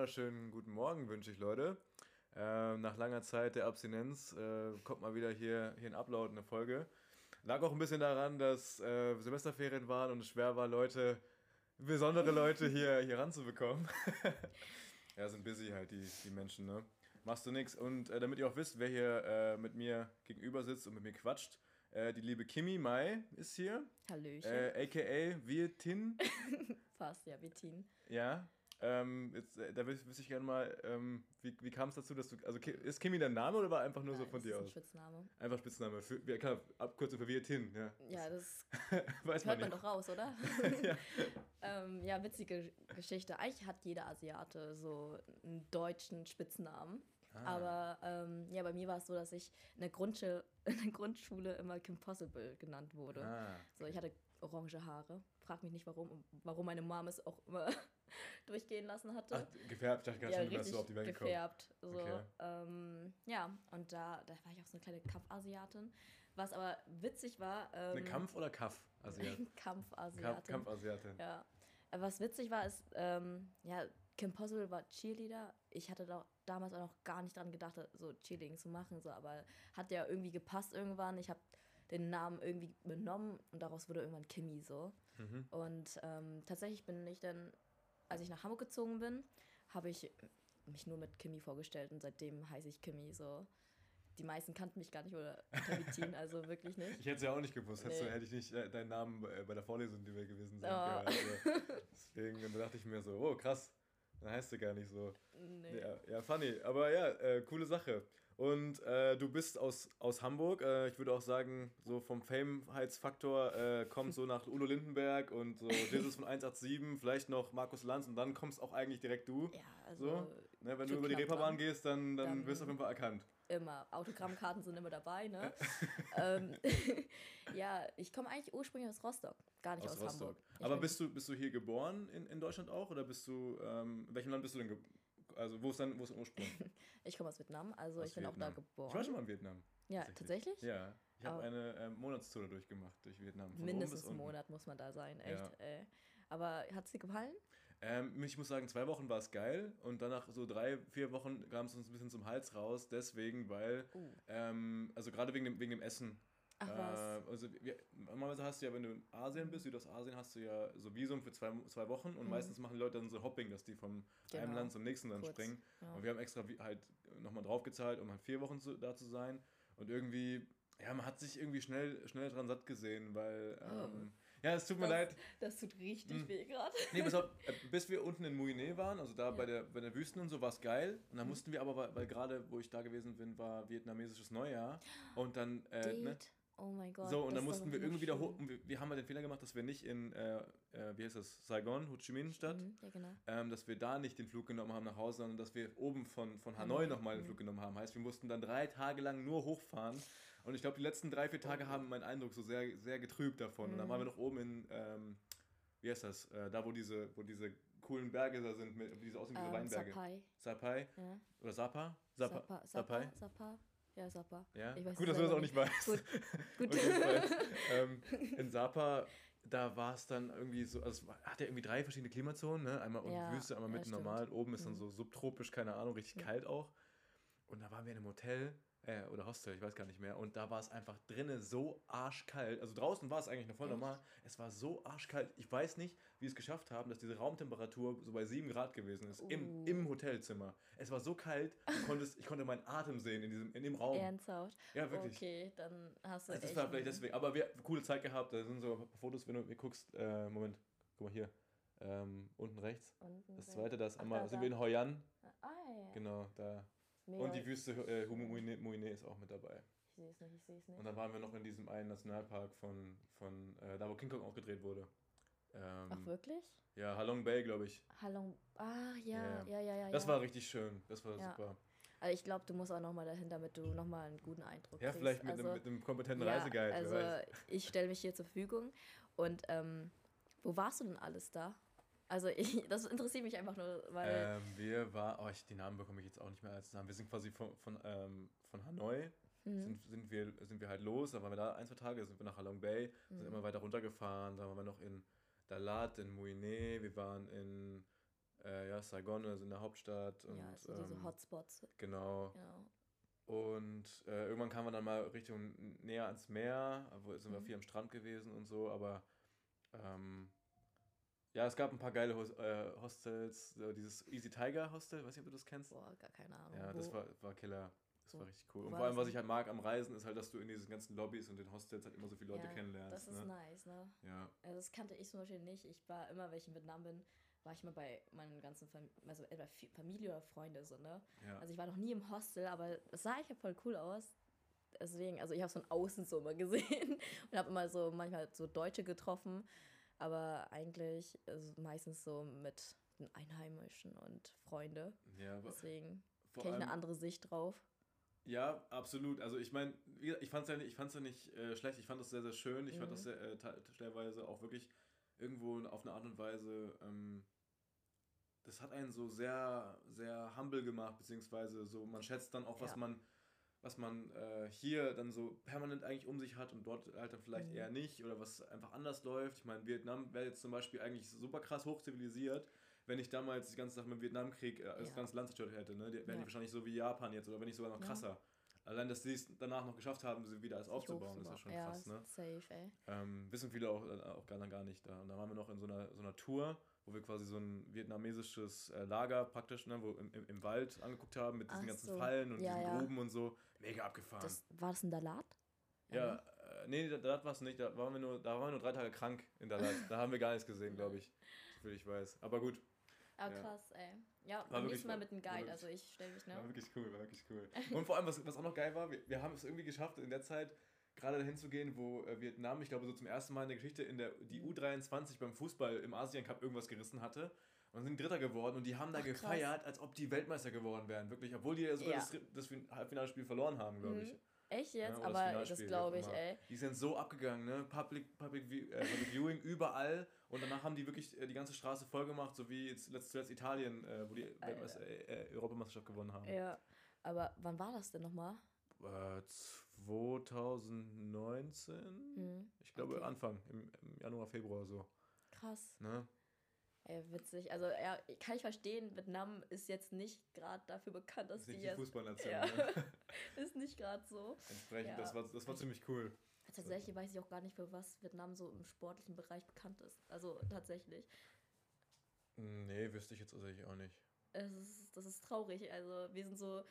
wunderschönen guten Morgen wünsche ich, Leute. Äh, nach langer Zeit der Abstinenz äh, kommt mal wieder hier, hier ein Upload, eine Folge. Lag auch ein bisschen daran, dass äh, Semesterferien waren und es schwer war, Leute, besondere Leute hier, hier ranzubekommen. ja, sind busy halt die, die Menschen, ne? Machst du nix. Und äh, damit ihr auch wisst, wer hier äh, mit mir gegenüber sitzt und mit mir quatscht, äh, die liebe Kimi Mai ist hier. Hallöchen. AKA Vietin. Fast, ja, Vietin. Ja. Ähm, jetzt, äh, da wüsste ich gerne mal, ähm, wie, wie kam es dazu, dass du. Also ist Kimi dein Name oder war einfach nur Nein, so von dir ist ein aus? Spitzname. Einfach Spitzname. Für, ja, klar, Abkürzung für Vietin, ja. Ja, das Weiß hört man doch raus, oder? Ja. ähm, ja, witzige Geschichte. Eigentlich hat jeder Asiate so einen deutschen Spitznamen. Ah. Aber ähm, ja, bei mir war es so, dass ich in der, Grundschule, in der Grundschule immer Kim Possible genannt wurde. Ah, So, ich hatte orange Haare. Frag mich nicht warum, warum meine Mom es auch immer durchgehen lassen hatte. Ach, gefärbt, ich dachte gerade ja, schon, du wärst richtig so auf die Welt gekommen. gefärbt. So, Okay. ähm, ja, und da, da war ich auch so eine kleine Kampfasiatin. Was aber witzig war. Ähm, Eine Kampf- oder Kaff-Asiatin? Kampfasiatin. Kampf, Kampfasiatin. Ja. Was witzig war, ist, ähm, ja, Kim Possible war Cheerleader. Ich hatte da damals auch noch gar nicht dran gedacht, so Cheerleading zu machen, so, aber hat ja irgendwie gepasst irgendwann. Ich habe den Namen irgendwie benommen und daraus wurde irgendwann Kimi so. Mhm. Und ähm, tatsächlich bin ich dann, als ich nach Hamburg gezogen bin, habe ich mich nur mit Kimi vorgestellt und seitdem heiße ich Kimi so. Die meisten kannten mich gar nicht oder Vitin, also wirklich nicht. Ich hätte es ja auch nicht gewusst, du, Nee. hätte ich nicht äh, deinen Namen bei bei der Vorlesung, die wir gewesen sind, Oh. gehört. Also, deswegen dachte ich mir so, oh krass, dann heißt du gar nicht so. Nee. Ja, ja, funny. Aber ja, äh, coole Sache. Und äh, du bist aus, aus Hamburg. Äh, ich würde auch sagen, so vom Fameheitsfaktor äh, kommt so nach Udo Lindenberg und so Jesus von 187, vielleicht noch Markus Lanz und dann kommst auch eigentlich direkt du. Ja, also So, ne, wenn du über die Reeperbahn dran. gehst, dann, dann, Dann- wirst du auf jeden Fall erkannt. Immer. Autogrammkarten sind immer dabei, ne? ähm, ja, ich komme eigentlich ursprünglich aus Rostock, gar nicht aus, Aus Rostock. Hamburg. Ich Aber bist du, bist du hier geboren in, in Deutschland auch? Oder bist du, ähm, in welchem Land bist du denn geboren? Also, wo ist dein, wo ist dein Ursprung? Ich komme aus Vietnam, also Aus ich bin auch da Vietnam. geboren. Ich war schon mal in Vietnam. ja, tatsächlich? Ja. Ich habe Aber- eine ähm, Monatstour durchgemacht durch Vietnam. von Mindestens einen. Monat muss man da sein, echt. Ja. Aber hat es dir gefallen? Ähm, ich muss sagen, zwei Wochen war es geil und danach so drei, vier Wochen kam es uns ein bisschen zum Hals raus, deswegen, weil, Uh. ähm, also gerade wegen dem, wegen dem Essen. Ach was. Äh, also wir, normalerweise hast du ja, wenn du in Asien bist, Südostasien, hast du ja so Visum für zwei, zwei Wochen und meistens machen die Leute dann so Hopping, dass die vom einem Mhm. Genau. Land zum nächsten dann Kurz, springen. ja. Und wir haben extra halt nochmal draufgezahlt, um halt vier Wochen zu, da zu sein. Und irgendwie, ja, man hat sich irgendwie schnell, schnell dran satt gesehen, weil, ähm, ja, es tut mir. Das- leid. Das tut richtig Hm. weh gerade. Nee, auf, äh, bis wir unten in Mouinet waren, also da bei, Ja. der, bei der Wüsten und so, war es geil. Und dann mussten wir aber, weil, weil gerade, wo ich da gewesen bin, war vietnamesisches Neujahr. Und dann, äh, ne? Oh mein Gott. So, und dann mussten wir irgendwie wieder hoch. Wir, wir haben halt den Fehler gemacht, dass wir nicht in, äh, äh, wie heißt das, Saigon, Ho Chi Minh Stadt, Mhm, ja, genau. ähm, dass wir da nicht den Flug genommen haben nach Hause, sondern dass wir oben von, von Hanoi nochmal den Flug genommen haben. Heißt, wir mussten dann drei Tage lang nur hochfahren. Und ich glaube, die letzten drei, vier Tage haben meinen Eindruck so sehr, sehr getrübt davon. Und dann waren wir noch oben in, ähm, wie heißt das, äh, da wo diese, wo diese coolen Berge da sind, mit, diese aussehen wie Ähm, Weinberge. Sapai. Sapai. Ja. Oder Sapa? Sapa. Sapai. Sapa. Sapa. Ja, Sapa. Ja. Ich weiß Gut, dass du das auch nicht weißt. Gut. Gut. Ähm, in Sapa, da war es dann irgendwie so, also hat ja irgendwie drei verschiedene Klimazonen, ne? Einmal unten Ja, Wüste, einmal ja, mitten. Mhm. normal, oben ist dann so subtropisch, keine Ahnung, richtig kalt auch. Und da waren wir in einem Hotel, äh, oder Hostel, ich weiß gar nicht mehr, und da war es einfach drinnen so arschkalt. Also draußen war es eigentlich noch voll Echt? normal. Es war so arschkalt. Ich weiß nicht, wie es geschafft haben, dass diese Raumtemperatur so bei 7 Grad gewesen ist, im, Uh. im Hotelzimmer. Es war so kalt, konntest, ich konnte meinen Atem sehen in, diesem, in dem Raum. Ernsthaft? Ja, wirklich. Okay, dann hast du Also das echt war vielleicht deswegen. Aber wir haben coole Zeit gehabt. Da sind so ein paar Fotos, wenn du mir guckst. Äh, Moment, guck mal hier. Ähm, unten rechts. Unten Das zweite, das Ach, einmal da, sind da. wir in Hoi An. Ah, ja. Genau, da. Mega. Und die Wüste äh, Muine Muine ist auch mit dabei. Ich sehe es nicht, ich sehe es nicht. Und dann waren wir noch in diesem einen Nationalpark von, von äh, da, wo King Kong auch gedreht wurde. Ähm, Ach, wirklich? ja, Halong Bay, glaube ich. Hallo. Ah, Ja, ja, ja, ja, ja. Das ja. war richtig schön. Das war Ja. super. Also ich glaube, du musst auch nochmal dahin, damit du nochmal einen guten Eindruck Ja, kriegst. vielleicht mit, also, einem, mit einem kompetenten ja, Reiseguide. Also ich stelle mich hier zur Verfügung. Und ähm, wo warst du denn alles da? Also ich, das interessiert mich einfach nur, weil... Ähm, wir war, oh, ich, die Namen bekomme ich jetzt auch nicht mehr als Namen. Wir sind quasi von, von, ähm, von Hanoi, Mhm. sind, sind, wir, sind wir halt los, dann waren wir da ein, zwei Tage, sind wir nach Halong Bay, Mhm. sind immer weiter runtergefahren, dann waren wir noch in Dalat, in Mouinet, wir waren in äh, ja, Saigon, also in der Hauptstadt. Und, ja, so diese ähm, Hotspots. Genau. Genau. Und äh, irgendwann kam man dann mal Richtung näher ans Meer, wo sind wir Mhm. viel am Strand gewesen und so, aber ähm, ja, es gab ein paar geile Hos äh, Hostels, dieses Easy Tiger Hostel, weiß nicht, ob du das kennst. Boah, gar keine Ahnung. Ja, das war, war Killer. Das war richtig cool. Und vor allem, was ich halt mag am Reisen, ist halt, dass du in diesen ganzen Lobbys und den Hostels halt immer so viele Leute Ja, kennenlernst. Das ist ne? nice, ne? Ja, Also das kannte ich zum Beispiel nicht. Ich war immer, wenn ich in Vietnam bin, war ich immer bei meinen ganzen Fam also etwa Familie oder Freunde so, ne? ja. Also ich war noch nie im Hostel, aber es sah echt voll cool aus. Deswegen, also ich habe es von außen so immer gesehen und habe immer so manchmal so Deutsche getroffen, aber eigentlich also meistens so mit den Einheimischen und Freunde. ja Deswegen kenne ich eine andere Sicht drauf. Ja, absolut. Also ich meine, ich fand es ja nicht, ich fand's ja nicht äh, schlecht, ich fand das sehr, sehr schön. Ich fand Mhm. das sehr, äh, te- stellenweise auch wirklich irgendwo auf eine Art und Weise, ähm, das hat einen so sehr, sehr humble gemacht, beziehungsweise so, man schätzt dann auch, was Ja. man, was man äh, hier dann so permanent eigentlich um sich hat und dort halt dann vielleicht Mhm. eher nicht oder was einfach anders läuft. Ich meine, Vietnam wäre jetzt zum Beispiel eigentlich super krass hochzivilisiert, wenn ich damals die ganze Sache mit dem Vietnamkrieg äh, das Ja. ganze Land zerstört hätte. Ne? Die, wären die Ja. wahrscheinlich so wie Japan jetzt oder wenn nicht sogar noch Ja. krasser. Allein, dass sie es danach noch geschafft haben, sie wieder alles aufzubauen, ist ja schon ja, krass. Ne? safe, ey. Ähm, wissen viele auch, äh, auch gar, gar nicht. Da, und da waren wir noch in so einer, so einer Tour, wo wir quasi so ein vietnamesisches äh, Lager praktisch, ne, wo im, im, im Wald angeguckt haben mit diesen Ach ganzen so. Fallen und Ja, diesen ja. Gruben und so. Mega abgefahren. Das, war das ein Dalat? ja, äh, nee, da, da war es nicht. Da waren, wir nur, da waren wir nur drei Tage krank in Dalat. da haben wir gar nichts gesehen, glaube ich. Soviel ich weiß. Aber gut, Ah, Ja. krass, ey. Ja, War beim wirklich- nächsten Mal mit einem Guide, also ich stelle mich, ne? War wirklich cool, war wirklich cool. Und vor allem, was, was auch noch geil war, wir, wir haben es irgendwie geschafft, in der Zeit gerade dahin zu gehen, wo äh, Vietnam, ich glaube, so zum ersten Mal in der Geschichte in der die U23 beim Fußball im Asien Cup irgendwas gerissen hatte. Und sind Dritter geworden und die haben da Ach, krass. gefeiert, als ob die Weltmeister geworden wären, wirklich. Obwohl die ja sogar Ja. das, das Fin- Halbfinalspiel verloren haben, glaube ich. Mhm. Echt jetzt? Ja, das aber das wie glaube ich, ey. Die sind so abgegangen, ne? Public, Public, äh, Public Viewing überall. Und danach haben die wirklich äh, die ganze Straße voll gemacht, so wie jetzt letzt- zuletzt Italien, äh, wo die Weltmeister, äh, äh, Europameisterschaft gewonnen haben. Ja. Aber wann war das denn nochmal? Äh, 2019? Hm. Ich glaube Okay. Anfang, im, im Januar, Februar so. Krass. Ne? Ey, witzig. Also, ja, kann ich verstehen, Vietnam ist jetzt nicht gerade dafür bekannt, dass Das ist nicht die die jetzt. Fußballnation. Ja. Ne? Ist nicht gerade so. Entsprechend, Ja. das, war, das war ziemlich cool. Tatsächlich weiß ich auch gar nicht, für was Vietnam so im sportlichen Bereich bekannt ist. Also tatsächlich. Nee, wüsste ich jetzt tatsächlich auch nicht. Es ist, das ist traurig. Also wir sind so,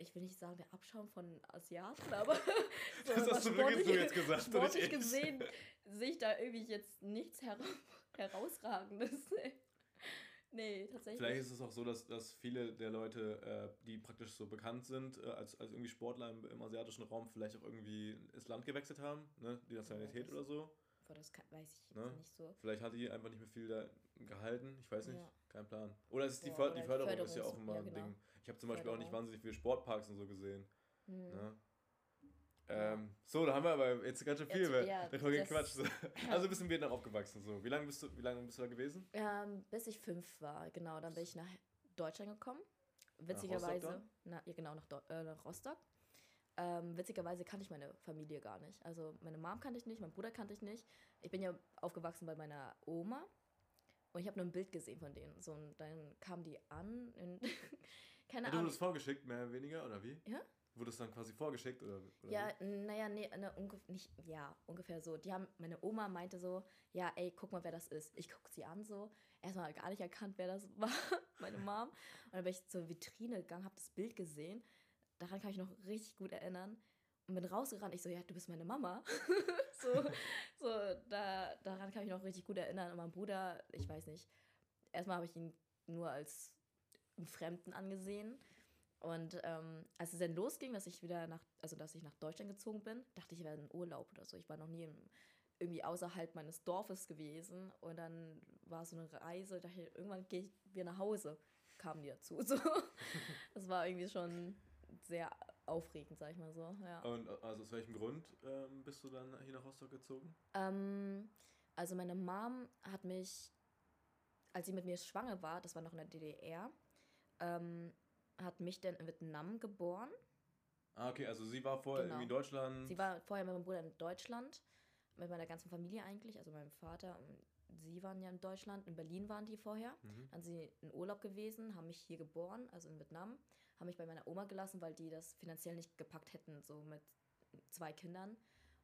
ich will nicht sagen, der Abschaum von Asiaten, aber so, Das hast du wirklich so sportlich- jetzt gesagt, Sportlich gesehen sehe ich da irgendwie jetzt nichts hera herausragendes. nee, tatsächlich. Vielleicht ist es auch so, dass, dass viele der Leute, äh, die praktisch so bekannt sind, äh, als, als irgendwie Sportler im, im asiatischen Raum, vielleicht auch irgendwie das Land gewechselt haben, ne? die Nationalität das- oder so. Boah, das kann, weiß ich Ne? nicht so. Vielleicht hat die einfach nicht mehr viel da gehalten, ich weiß nicht, Ja. kein Plan. Oder es ist die, Boah, die die Förderung, ist ja auch immer ja, ein genau. Ding. Ich habe zum Beispiel auch nicht Förderung. wahnsinnig viele Sportparks und so gesehen. Hm. Ne? Ähm, so, da haben wir aber jetzt ganz schön viel Jetzt- ja, darüber gequatscht. So. Also bist du in Vietnam aufgewachsen. So. Wie lange bist du, wie lange bist du da gewesen? Ähm, bis ich fünf war, genau. Dann bin ich nach Deutschland gekommen. Witzigerweise. Na, ja, genau, nach, äh, nach Rostock. Ähm, witzigerweise kannte ich meine Familie gar nicht. Also meine Mom kannte ich nicht, meinen Bruder kannte ich nicht. Ich bin ja aufgewachsen bei meiner Oma. Und ich habe nur ein Bild gesehen von denen. So, und dann kamen die an. In keine Ja, du Ahnung. wurdest vorgeschickt, mehr oder weniger, oder wie? Ja? Wurdest dann quasi vorgeschickt, oder, oder Ja, naja, nee, ne, nicht, ja, ungefähr so. Die haben, meine Oma meinte so, ja, ey, guck mal, wer das ist. Ich guck sie an so, erstmal gar nicht erkannt, wer das war, meine Mom. Und dann bin ich zur Vitrine gegangen, habe das Bild gesehen. Daran kann ich noch richtig gut erinnern. Und bin rausgerannt. Ich so, ja, du bist meine Mama. so, so da, daran kann ich noch richtig gut erinnern. Und mein Bruder, ich weiß nicht, erstmal habe ich ihn nur als einen Fremden angesehen. Und ähm, als es dann losging, dass ich wieder nach, also dass ich nach Deutschland gezogen bin, dachte ich, ich wäre in Urlaub oder so. Ich war noch nie im, irgendwie außerhalb meines Dorfes gewesen. Und dann war so eine Reise, dachte ich, irgendwann gehe ich wieder nach Hause, kamen die dazu. So. Das war irgendwie schon sehr aufregend, sag ich mal so. Ja. Und äh, also aus welchem Grund ähm, bist du dann hier nach Rostock gezogen? Ähm, also meine Mom hat mich, als sie mit mir schwanger war, das war noch in der DDR, ähm, hat mich dann in Vietnam geboren. Ah, okay, also sie war vorher Genau. in Deutschland. Sie war vorher mit meinem Bruder in Deutschland, mit meiner ganzen Familie eigentlich, also meinem Vater und sie waren ja in Deutschland, in Berlin waren die vorher. Mhm. Dann sind sie in Urlaub gewesen, haben mich hier geboren, also in Vietnam, haben mich bei meiner Oma gelassen, weil die das finanziell nicht gepackt hätten, so mit zwei Kindern.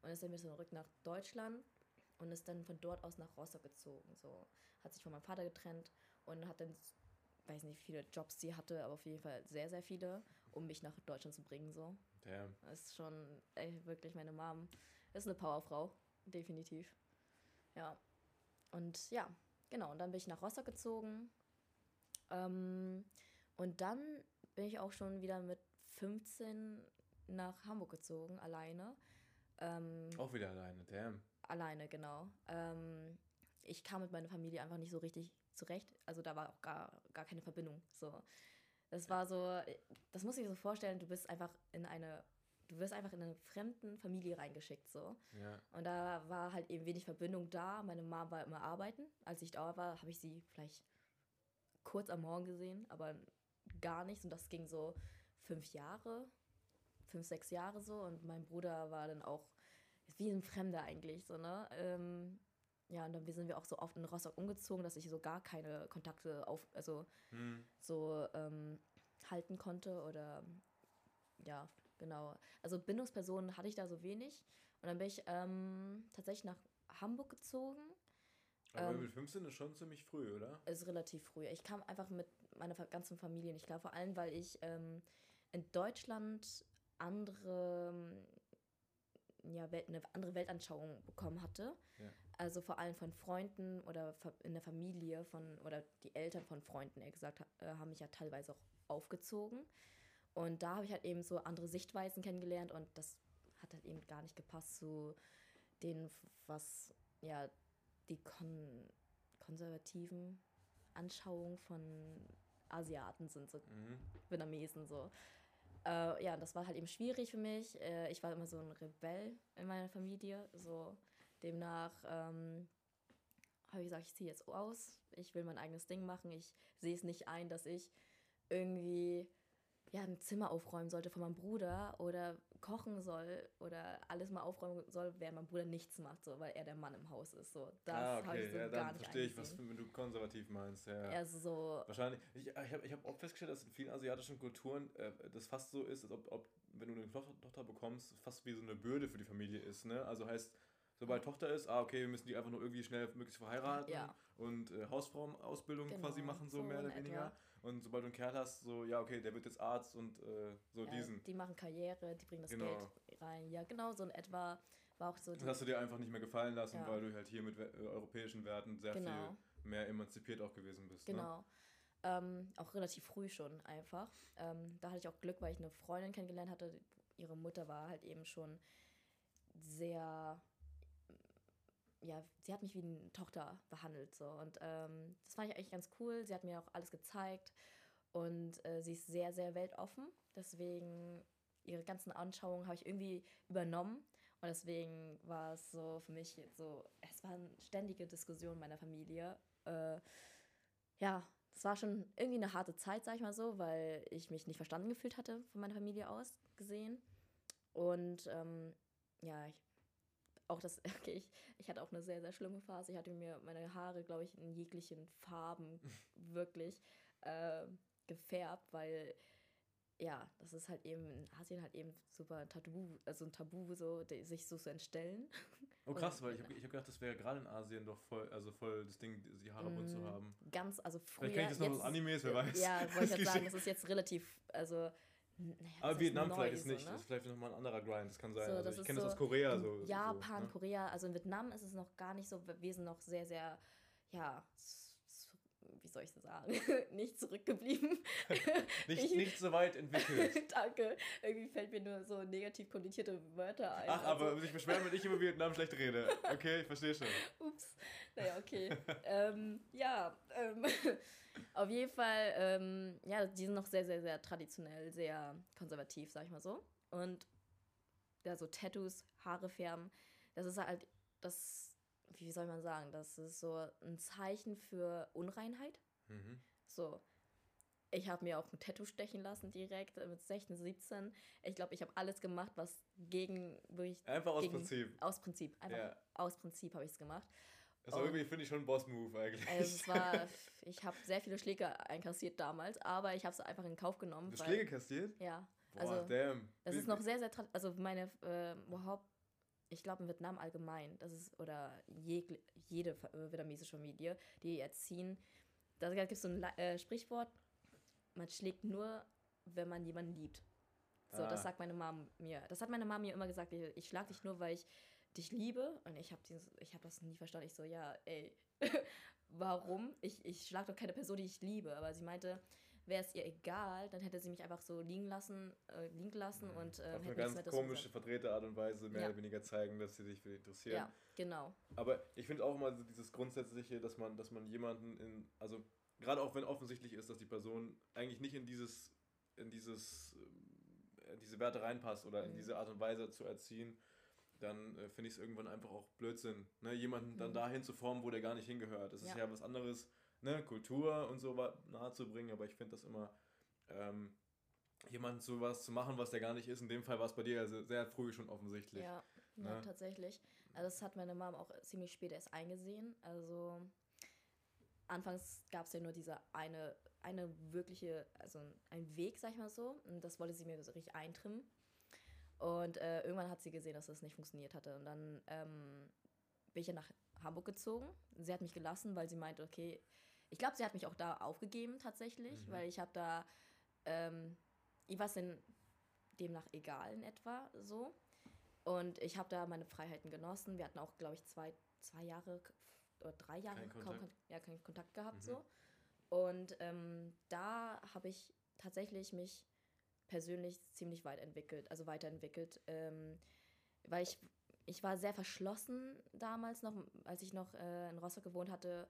Und ist dann wieder zurück nach Deutschland und ist dann von dort aus nach Rostock gezogen. So hat sich von meinem Vater getrennt und hat dann, weiß nicht, wie viele Jobs sie hatte, aber auf jeden Fall sehr, sehr viele, um mich nach Deutschland zu bringen. So. Damn. Das ist schon ey, wirklich meine Mom. Ist eine Powerfrau, definitiv. Ja. Und ja, genau. Und dann bin ich nach Rostock gezogen. Ähm, und dann bin ich auch schon wieder mit 15 nach Hamburg gezogen, alleine. Ähm, Auch wieder alleine, damn. Alleine, genau. Ähm, ich kam mit meiner Familie einfach nicht so richtig zurecht. Also da war auch gar, gar keine Verbindung. So. Das war so, das muss ich mir so vorstellen, du bist einfach in eine, du wirst einfach in eine fremden Familie reingeschickt. So. Ja. Und da war halt eben wenig Verbindung da. Meine Mom war immer arbeiten. Als ich da war, habe ich sie vielleicht kurz am Morgen gesehen, aber gar nichts. Und das ging so fünf Jahre, fünf, sechs Jahre so. Und mein Bruder war dann auch wie ein Fremder eigentlich, so, ne? Ähm, ja, und dann sind wir auch so oft in Rostock umgezogen, dass ich so gar keine Kontakte auf, also Hm. so ähm, halten konnte oder ja, genau. Also Bindungspersonen hatte ich da so wenig. Und dann bin ich ähm, tatsächlich nach Hamburg gezogen. Aber Ähm, mit 15 ist schon ziemlich früh, oder? Ist relativ früh. Ich kam einfach mit meiner ganzen Familie nicht klar. Vor allem, weil ich ähm, in Deutschland andere, ja, Welt, eine andere Weltanschauung bekommen hatte. Ja. Also vor allem von Freunden oder in der Familie von, oder die Eltern von Freunden, eher gesagt, äh, haben mich ja teilweise auch aufgezogen. Und da habe ich halt eben so andere Sichtweisen kennengelernt und das hat halt eben gar nicht gepasst zu den, was ja die kon konservativen Anschauungen von Asiaten sind, so Mhm. Vietnamesen so. Äh, ja, das war halt eben schwierig für mich. Äh, ich war immer so ein Rebell in meiner Familie. So demnach ähm, habe ich gesagt, ich ziehe jetzt aus. Ich will mein eigenes Ding machen. Ich sehe es nicht ein, dass ich irgendwie ja, ein Zimmer aufräumen sollte von meinem Bruder oder kochen soll oder alles mal aufräumen soll, während mein Bruder nichts macht, so, weil er der Mann im Haus ist. So. Das ah, habe okay, ich so ja, gar dann nicht verstehe ich, was wenn du konservativ meinst. Ja. Ist so, Wahrscheinlich. Ich, ich habe ich hab auch festgestellt, dass in vielen asiatischen Kulturen äh, das fast so ist, als ob, ob wenn du eine Tochter, Tochter bekommst, fast wie so eine Bürde für die Familie ist. Ne? Also heißt, sobald Tochter ist, ah, okay, wir müssen die einfach nur irgendwie schnell möglichst verheiraten Ja. und äh, Hausfrauenausbildung quasi Genau, machen, so, so mehr oder weniger. etwa. Und sobald du einen Kerl hast, so, ja, okay, der wird jetzt Arzt und äh, so ja, diesen. die machen Karriere, die bringen das Genau. Geld rein. Ja, genau, so in etwa war auch so Das hast du dir einfach nicht mehr gefallen lassen, Ja. weil du halt hier mit äh, europäischen Werten sehr Genau. viel mehr emanzipiert auch gewesen bist. Ne? Genau. Ähm, auch relativ früh schon einfach. Ähm, da hatte ich auch Glück, weil ich eine Freundin kennengelernt hatte. Ihre Mutter war halt eben schon sehr, ja, sie hat mich wie eine Tochter behandelt so und ähm, das fand ich eigentlich ganz cool. Sie hat mir auch alles gezeigt und äh, sie ist sehr, sehr weltoffen. Deswegen ihre ganzen Anschauungen habe ich irgendwie übernommen und deswegen war es so für mich so, es war eine ständige Diskussion in meiner Familie. Äh, ja, es war schon irgendwie eine harte Zeit, sag ich mal so, weil ich mich nicht verstanden gefühlt hatte von meiner Familie aus gesehen. Und ähm, ja, ich, auch das, okay, ich, ich hatte auch eine sehr, sehr schlimme Phase. Ich hatte mir meine Haare, glaube ich, in jeglichen Farben wirklich äh, gefärbt, weil ja, das ist halt eben in Asien halt eben super Tabu, also ein Tabu, so, sich so zu entstellen. Oh krass, weil ich habe ich hab gedacht, das wäre gerade in Asien doch voll, also voll das Ding, die Haare bunt zu Mm, haben. Ganz, also früher. Vielleicht kenne ich das noch aus jetzt- Animes, wer weiß. Ja, wollte ich gerade sagen, das ist jetzt relativ, also. Naja, Aber Vietnam vielleicht ist so, nicht, ne? das ist vielleicht nochmal ein anderer Grind, das kann sein. So, also das ich kenne das so aus Korea so. Japan, so, ne? Korea, also in Vietnam ist es noch gar nicht so, wir sind noch sehr, sehr, ja, wie soll ich das sagen, nicht zurückgeblieben. Nicht, ich- nicht so weit entwickelt. Danke. Irgendwie fällt mir nur so negativ konnotierte Wörter ein. Ach, aber also, sich beschweren, wenn ich über Vietnam schlecht rede. Okay, ich verstehe schon. Ups. Naja, okay. ähm, ja, ähm, auf jeden Fall, ähm, ja, die sind noch sehr, sehr, sehr traditionell, sehr konservativ, sag ich mal so. Und ja, so Tattoos, Haare färben, das ist halt, das, wie soll man sagen, das ist so ein Zeichen für Unreinheit. Mhm. So. Ich habe mir auch ein Tattoo stechen lassen direkt mit 16, 17. Ich glaube, ich habe alles gemacht, was gegen wirklich Einfach aus gegen, Prinzip. Aus Prinzip. Einfach Ja. aus Prinzip habe ich es gemacht. Das war irgendwie, finde ich, schon ein Boss-Move eigentlich. Also es war, ich habe sehr viele Schläge einkassiert damals, aber ich habe es einfach in Kauf genommen. Du Schläge kassiert? Ja. Boah, also, damn. Das ist noch sehr, sehr, also meine, äh, überhaupt, ich glaube in Vietnam allgemein, das ist, oder je, jede äh, vietnamesische Familie, die erziehen, da gibt es so ein äh, Sprichwort, man schlägt nur, wenn man jemanden liebt. So, ah. das sagt meine Mom mir. Das hat meine Mom mir immer gesagt, ich, ich schlag dich nur, weil ich dich liebe. Und ich habe hab das nie verstanden. Ich so, ja, ey, warum? Ich, ich schlag doch keine Person, die ich liebe. Aber sie meinte, wäre es ihr egal, dann hätte sie mich einfach so liegen lassen, äh, liegen lassen mhm. und äh, Auf eine ganz komische, verdrehte Art und Weise mehr ja. oder weniger zeigen, dass sie sich für interessieren. Ja, genau. Aber ich finde auch immer dieses Grundsätzliche, dass man, dass man jemanden in, also gerade auch wenn offensichtlich ist, dass die Person eigentlich nicht in dieses, in dieses, äh, in diese Werte reinpasst oder mhm. in diese Art und Weise zu erziehen, dann äh, finde ich es irgendwann einfach auch Blödsinn, ne? jemanden mhm. dann dahin zu formen, wo der gar nicht hingehört. Das ja. ist ja was anderes, ne? Kultur und so nahe zu bringen, aber ich finde das immer, ähm, jemanden zu was zu machen, was der gar nicht ist. In dem Fall war es bei dir also sehr früh schon offensichtlich. Ja, ne? ja tatsächlich. Also das hat meine Mom auch ziemlich spät erst eingesehen. Also anfangs gab es ja nur diese eine, eine wirkliche, also ein Weg, sag ich mal so. Und das wollte sie mir so richtig eintrimmen. Und äh, irgendwann hat sie gesehen, dass das nicht funktioniert hatte. Und dann ähm, bin ich ja nach Hamburg gezogen. Sie hat mich gelassen, weil sie meinte, okay, ich glaube, sie hat mich auch da aufgegeben tatsächlich, mhm. weil ich habe da, ähm, ich war es denn demnach egal in etwa so. Und ich habe da meine Freiheiten genossen. Wir hatten auch, glaube ich, zwei, zwei Jahre oder drei Jahre kein kaum Kontakt. ja, keinen Kontakt gehabt mhm. so. Und ähm, da habe ich tatsächlich mich persönlich ziemlich weit entwickelt, also weiterentwickelt, ähm, weil ich, ich war sehr verschlossen damals noch, als ich noch äh, in Rostock gewohnt hatte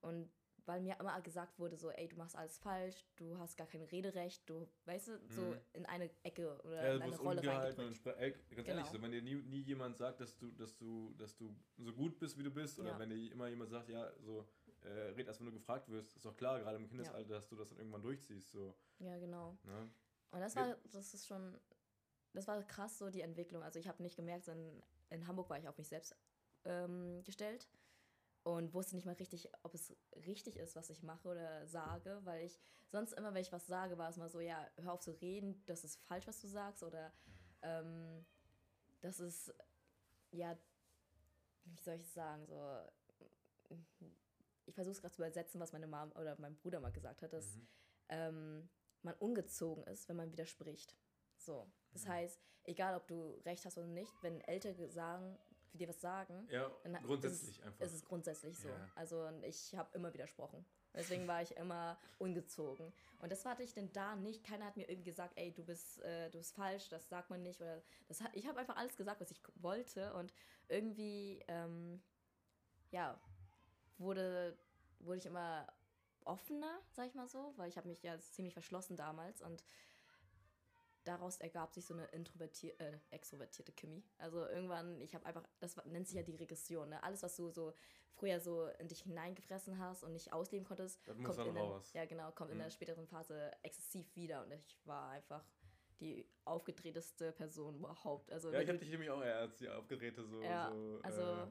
und weil mir immer gesagt wurde, so, ey, du machst alles falsch, du hast gar kein Rederecht, du, weißt du, so mhm. in eine Ecke oder ja, in eine Rolle reingedrückt. Und ey, ganz genau. ehrlich, so, wenn dir nie, nie jemand sagt, dass du, dass du, dass du so gut bist, wie du bist, oder ja. wenn dir immer jemand sagt, ja, so, äh, red erst, wenn du gefragt wirst, ist doch klar, gerade im Kindesalter, ja. dass du das dann irgendwann durchziehst, so. Ja, genau. Ne? Und das war, das ist schon, das war krass, so die Entwicklung. Also ich habe nicht gemerkt, in, in Hamburg war ich auf mich selbst ähm, gestellt und wusste nicht mal richtig, ob es richtig ist, was ich mache oder sage, weil ich sonst immer, wenn ich was sage, war es mal so, ja, hör auf zu reden, das ist falsch, was du sagst oder ähm, das ist, ja, wie soll ich sagen, so, ich versuche es gerade zu übersetzen, was meine Mom oder mein Bruder mal gesagt hat, dass mhm. ähm, man ungezogen ist, wenn man widerspricht. So. Das mhm. heißt, egal ob du recht hast oder nicht, wenn Ältere sagen, für dir was sagen, ja, dann grundsätzlich ist, einfach. ist es grundsätzlich so. Ja. Also ich habe immer widersprochen. Deswegen war ich immer ungezogen. Und das hatte ich denn da nicht. Keiner hat mir irgendwie gesagt, ey, du bist, äh, du bist falsch, das sagt man nicht. Oder das, ich habe einfach alles gesagt, was ich wollte. Und irgendwie, ähm, ja, wurde, wurde ich immer offener, sag ich mal so, weil ich habe mich ja ziemlich verschlossen damals und daraus ergab sich so eine introvertier äh, extrovertierte Kimi. Also irgendwann, ich habe einfach, das nennt sich ja die Regression, ne? Alles, was du so früher so in dich hineingefressen hast und nicht ausleben konntest, das kommt, in den, ja, genau, kommt mhm. in der späteren Phase exzessiv wieder und ich war einfach die aufgedrehteste Person überhaupt. Also, ja, ich habe dich nämlich auch eher als die aufgedrehte so. Ja, so, also äh,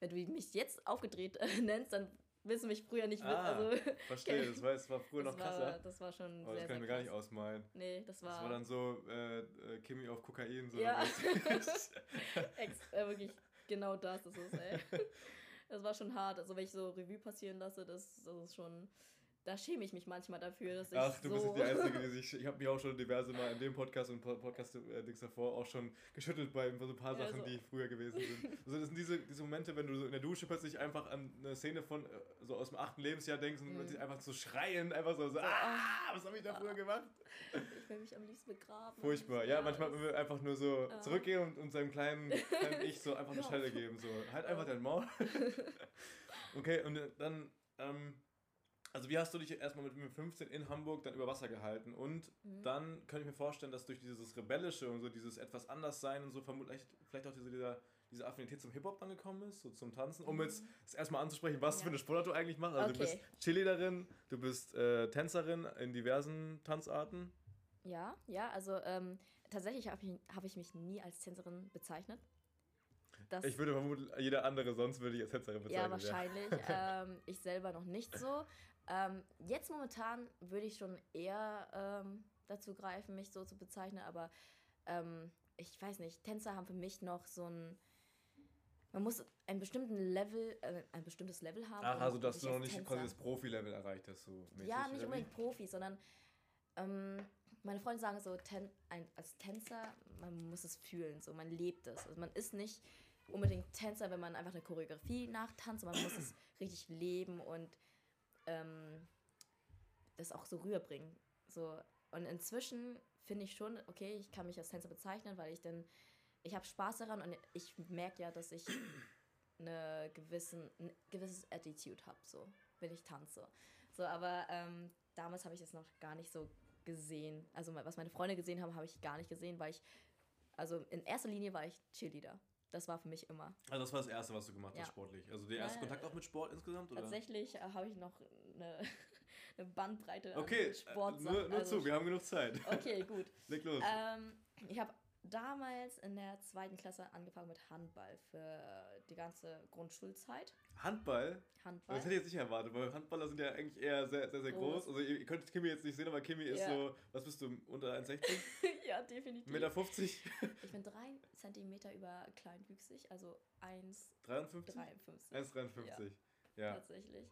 wenn du mich jetzt aufgedreht äh, nennst, dann wissen mich früher nicht. Ah, also, verstehe, das war, das war früher das noch krasser. War, das war schon. Aber sehr, das kann ich mir gar nicht ausmalen. Nee, das war. Das war dann so äh, äh Kimi auf Kokain. So ja. Ex, äh, wirklich, genau das ist es, ey. Das war schon hart. Also, wenn ich so Revue passieren lasse, das, das ist schon da schäme ich mich manchmal dafür, dass ich Ach, du so bist nicht die Einzige, die sich... Ich habe mich auch schon diverse Mal in dem Podcast und Podcast-Dings äh, davor auch schon geschüttelt bei so ein paar ja, Sachen, so. die früher gewesen sind. Also das sind diese, diese Momente, wenn du so in der Dusche plötzlich einfach an eine Szene von äh, so aus dem achten Lebensjahr denkst und mhm. einfach so schreien, einfach so, so ah, was habe ich da früher gemacht? Ich will mich am liebsten begraben. Furchtbar. Ja, manchmal will wir einfach nur so ja. zurückgehen und, und seinem kleinen, kleinen Ich so einfach eine Schelle geben. So, halt einfach dein Maul. okay, und dann... Ähm, also wie hast du dich erstmal mit 15 in Hamburg dann über Wasser gehalten? Und mhm. dann könnte ich mir vorstellen, dass durch dieses Rebellische und so dieses etwas anders sein und so vermutlich vielleicht auch diese, dieser, diese Affinität zum Hip-Hop dann gekommen ist, so zum Tanzen, um mhm. jetzt das erstmal anzusprechen, was ja. für eine Sportart du eigentlich machst. Also okay. du bist Cheerleaderin, du bist äh, Tänzerin in diversen Tanzarten. Ja, ja, also ähm, tatsächlich habe ich, hab ich mich nie als Tänzerin bezeichnet. das, Ich würde vermuten, jeder andere sonst würde ich als Tänzerin bezeichnen. ja, wahrscheinlich. ähm, ich selber noch nicht so. Ähm, jetzt momentan würde ich schon eher ähm, dazu greifen, mich so zu bezeichnen, aber ähm, ich weiß nicht, Tänzer haben für mich noch so ein. Man muss einen bestimmten Level, äh, ein bestimmtes Level haben. Ach, also dass du noch nicht Tänzer- quasi das Profi-Level erreicht hast, so mäßig, Ja, nicht wie? unbedingt Profi, sondern ähm, meine Freunde sagen so, Tän ein, als Tänzer, man muss es fühlen, so man lebt es. Also man ist nicht unbedingt Tänzer, wenn man einfach eine Choreografie nachtanzt, sondern man muss es richtig leben und ähm, das auch so rüberbringen. So. Und inzwischen finde ich schon, okay, ich kann mich als Tänzer bezeichnen, weil ich dann, ich habe Spaß daran und ich merke ja, dass ich eine gewissen, ein gewisses Attitude habe, so, wenn ich tanze. So, aber ähm, damals habe ich das noch gar nicht so gesehen. Also was meine Freunde gesehen haben, habe ich gar nicht gesehen, weil ich, also in erster Linie war ich Cheerleader. Das war für mich immer. Also das war das Erste, was du gemacht Ja. hast sportlich. Also der erste Ja, Kontakt auch mit Sport insgesamt? Oder? Tatsächlich äh, habe ich noch eine, eine Bandbreite Okay, an Sportsachen. äh, nur, nur also, zu, wir haben genug Zeit. Okay, gut. Leg los. Ähm, ich habe damals in der zweiten Klasse angefangen mit Handball für die ganze Grundschulzeit. Handball? Handball. Das hätte ich jetzt nicht erwartet, weil Handballer sind ja eigentlich eher sehr, sehr, sehr groß. Groß. Also ihr, ihr könnt Kimi jetzt nicht sehen, aber Kimi ist Ja. so, was bist du, unter 1,60 ja, definitiv. Meter? 50? Ich bin drei Zentimeter über kleinwüchsig, also 1,53. 53? 1,53. Ja. Tatsächlich.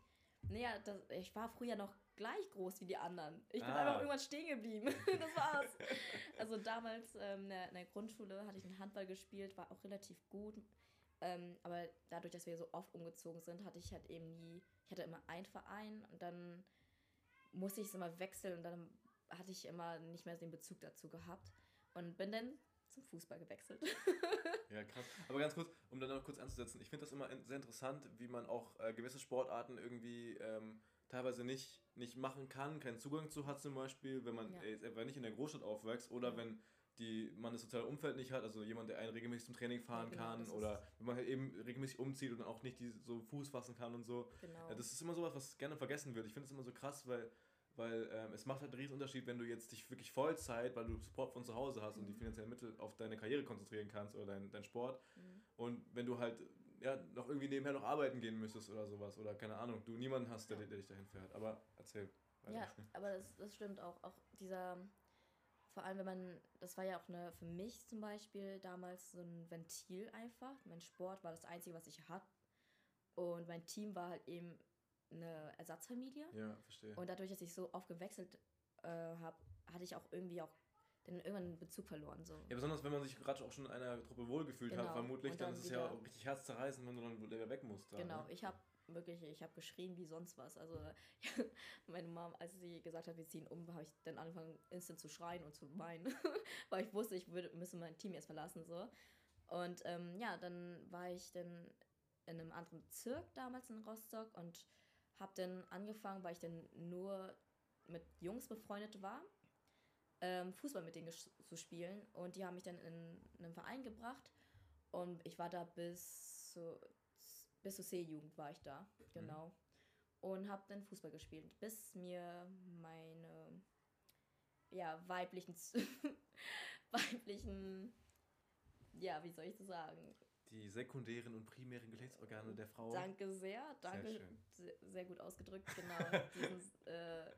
Naja, das, ich war früher noch gleich groß wie die anderen. Ich bin Ah. einfach irgendwann stehen geblieben. das war's. Also damals ähm, in, der, in der Grundschule hatte ich einen Handball gespielt, war auch relativ gut. Ähm, aber dadurch, dass wir so oft umgezogen sind, hatte ich halt eben nie, ich hatte immer einen Verein und dann musste ich es immer wechseln und dann hatte ich immer nicht mehr den Bezug dazu gehabt und bin dann zum Fußball gewechselt. Ja, krass. Aber ganz kurz, um dann noch kurz anzusetzen, ich finde das immer sehr interessant, wie man auch äh, gewisse Sportarten irgendwie ähm, teilweise nicht, nicht machen kann, keinen Zugang zu hat zum Beispiel, wenn man Ja. äh, etwa nicht in der Großstadt aufwächst oder Ja. wenn die, man das soziale Umfeld nicht hat, also jemand, der einen regelmäßig zum Training fahren genau, kann oder wenn man halt eben regelmäßig umzieht und dann auch nicht die, so Fuß fassen kann und so. genau. Ja, das ist immer sowas, was gerne vergessen wird. Ich finde es immer so krass, weil, weil ähm, es macht halt einen riesen Unterschied, wenn du jetzt dich wirklich Vollzeit, weil du Support von zu Hause hast und die Mhm. finanziellen Mittel auf deine Karriere konzentrieren kannst oder dein, dein Sport. Mhm. Und wenn du halt ja, noch irgendwie nebenher noch arbeiten gehen müsstest oder sowas oder keine Ahnung, du niemanden hast, der, der dich dahin fährt. Aber erzähl. weiter. Ja, aber das, das stimmt auch. Auch dieser, vor allem wenn man, das war ja auch eine, für mich zum Beispiel damals so ein Ventil einfach. Mein Sport war das Einzige, was ich hatte. Und mein Team war halt eben eine Ersatzfamilie. Ja, verstehe. Und dadurch, dass ich so oft gewechselt äh, habe, hatte ich auch irgendwie auch dann irgendwann einen Bezug verloren. So. Ja, besonders wenn man sich gerade auch schon in einer Truppe wohlgefühlt hat, Genau. vermutlich, Und dann, dann ist es ja auch richtig herzzerreißend, wenn du dann wieder weg musst. Da, Genau, Ne? ich habe wirklich, ich habe geschrien wie sonst was. Also meine Mom, als sie gesagt hat, wir ziehen um, habe ich dann angefangen, instant zu schreien und zu weinen, weil ich wusste, ich würde, müsse mein Team jetzt verlassen so. Und ähm, ja, dann war ich dann in einem anderen Bezirk damals in Rostock und habe dann angefangen, weil ich dann nur mit Jungs befreundet war, ähm, Fußball mit denen zu spielen. Und die haben mich dann in einen Verein gebracht und ich war da bis zu, bis zur C-Jugend war ich da, genau. Und habe dann Fußball gespielt, bis mir meine ja, weiblichen, weiblichen, ja, wie soll ich das sagen? Die sekundären und primären Geschlechtsorgane der Frau. Danke sehr, danke, schön. sehr, sehr gut ausgedrückt, genau. Diesen, äh,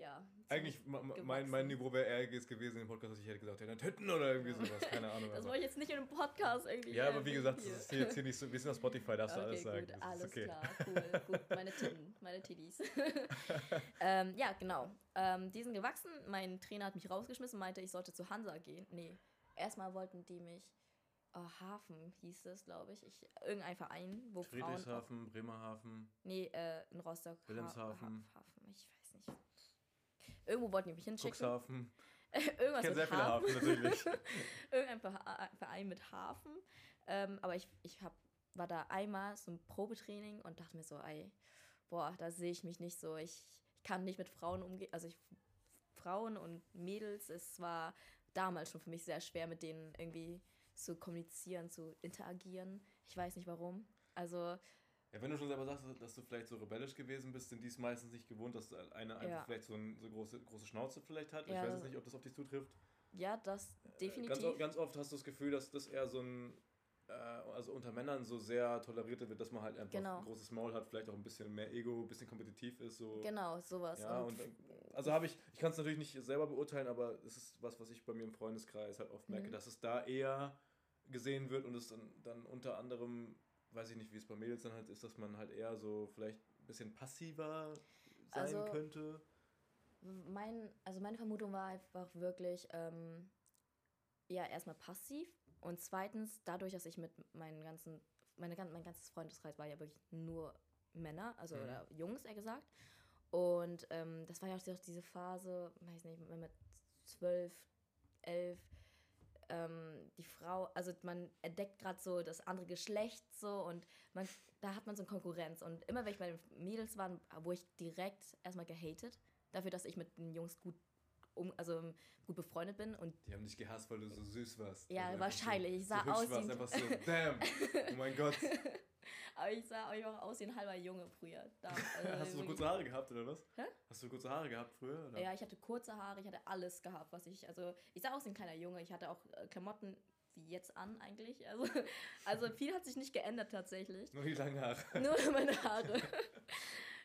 ja. Eigentlich, mein, mein Niveau wäre eher es gewesen im Podcast, dass ich hätte gesagt, ja, dann Titten oder irgendwie Ja. sowas, keine Ahnung. Das wollte ich jetzt nicht in einem Podcast irgendwie. ja, aber wie gesagt, das ist hier jetzt hier nicht so, wir sind auf Spotify, darfst du okay, alles sagen. Gut, das alles ist okay. klar, cool, gut. Meine Titten, meine Tiddies. ähm, ja, genau. Ähm, die sind gewachsen. Mein Trainer hat mich rausgeschmissen, meinte, ich sollte zu Hansa gehen. Nee, erstmal wollten die mich. Oh, Hafen hieß das, glaube ich. ich. Irgendein Verein, wo Frauen. Auch, Friedrichshafen, Bremerhaven. nee, äh, in Rostock. Ha- Wilhelmshaven. Ha- Hafen, ich weiß. Irgendwo wollten die mich hinschicken. Cuxhaven. Irgendwas Ich mit sehr viele Hafen. Hafen, natürlich. Irgendein Ver- Verein mit Hafen. Ähm, aber ich, ich hab, war da einmal so ein Probetraining und dachte mir so, ey, boah, da sehe ich mich nicht so. Ich, ich kann nicht mit Frauen umgehen. Also ich, Frauen und Mädels, es war damals schon für mich sehr schwer, mit denen irgendwie zu kommunizieren, zu interagieren. Ich weiß nicht warum. Also, Ja, wenn du schon selber sagst, dass du vielleicht so rebellisch gewesen bist, sind die es meistens nicht gewohnt, dass eine einfach Ja. vielleicht so eine so große, große Schnauze vielleicht hat. Ja, ich weiß jetzt nicht, ob das auf dich zutrifft. ja, das Äh, definitiv. Ganz, ganz oft hast du das Gefühl, dass das eher so ein äh, also unter Männern so sehr toleriert wird, dass man halt einfach Genau. ein großes Maul hat, vielleicht auch ein bisschen mehr Ego, ein bisschen kompetitiv ist. So. Genau, sowas. Ja, und, äh, also habe ich, ich kann es natürlich nicht selber beurteilen, aber es ist was, was ich bei mir im Freundeskreis halt oft merke, Mhm. dass es da eher gesehen wird und es dann, dann unter anderem, weiß ich nicht, wie es bei Mädels dann halt ist, dass man halt eher so vielleicht ein bisschen passiver sein Also- könnte. mein, also meine Vermutung war einfach wirklich, ähm, ja, erstmal passiv und zweitens, dadurch, dass ich mit meinen ganzen, meine, mein ganzes Freundeskreis war ja wirklich nur Männer, also Mhm. oder Jungs, eher gesagt. Und ähm, das war ja auch diese Phase, weiß nicht, wenn mit zwölf, elf, ähm, die Frau, also man entdeckt gerade so das andere Geschlecht so und man, da hat man so eine Konkurrenz. Und immer wenn ich bei den Mädels war, wo ich direkt erstmal gehatet, dafür, dass ich mit den Jungs gut um, also gut befreundet bin und Die haben dich gehasst, weil du so süß warst. Ja, Also wahrscheinlich. Ich So, sah so aus wie warst, ein- einfach so, damn, oh mein Gott. aber ich sah auch aus wie ein halber Junge früher. Da, Hast du so kurze Haare gehabt oder was? Hä? Hast du kurze Haare gehabt früher? Oder? Ja, ich hatte kurze Haare, ich hatte alles gehabt, was ich, also ich sah aus wie ein kleiner Junge, ich hatte auch äh, Klamotten wie jetzt an eigentlich, also, also viel hat sich nicht geändert tatsächlich, Nur die langen Haare. nur meine Haare.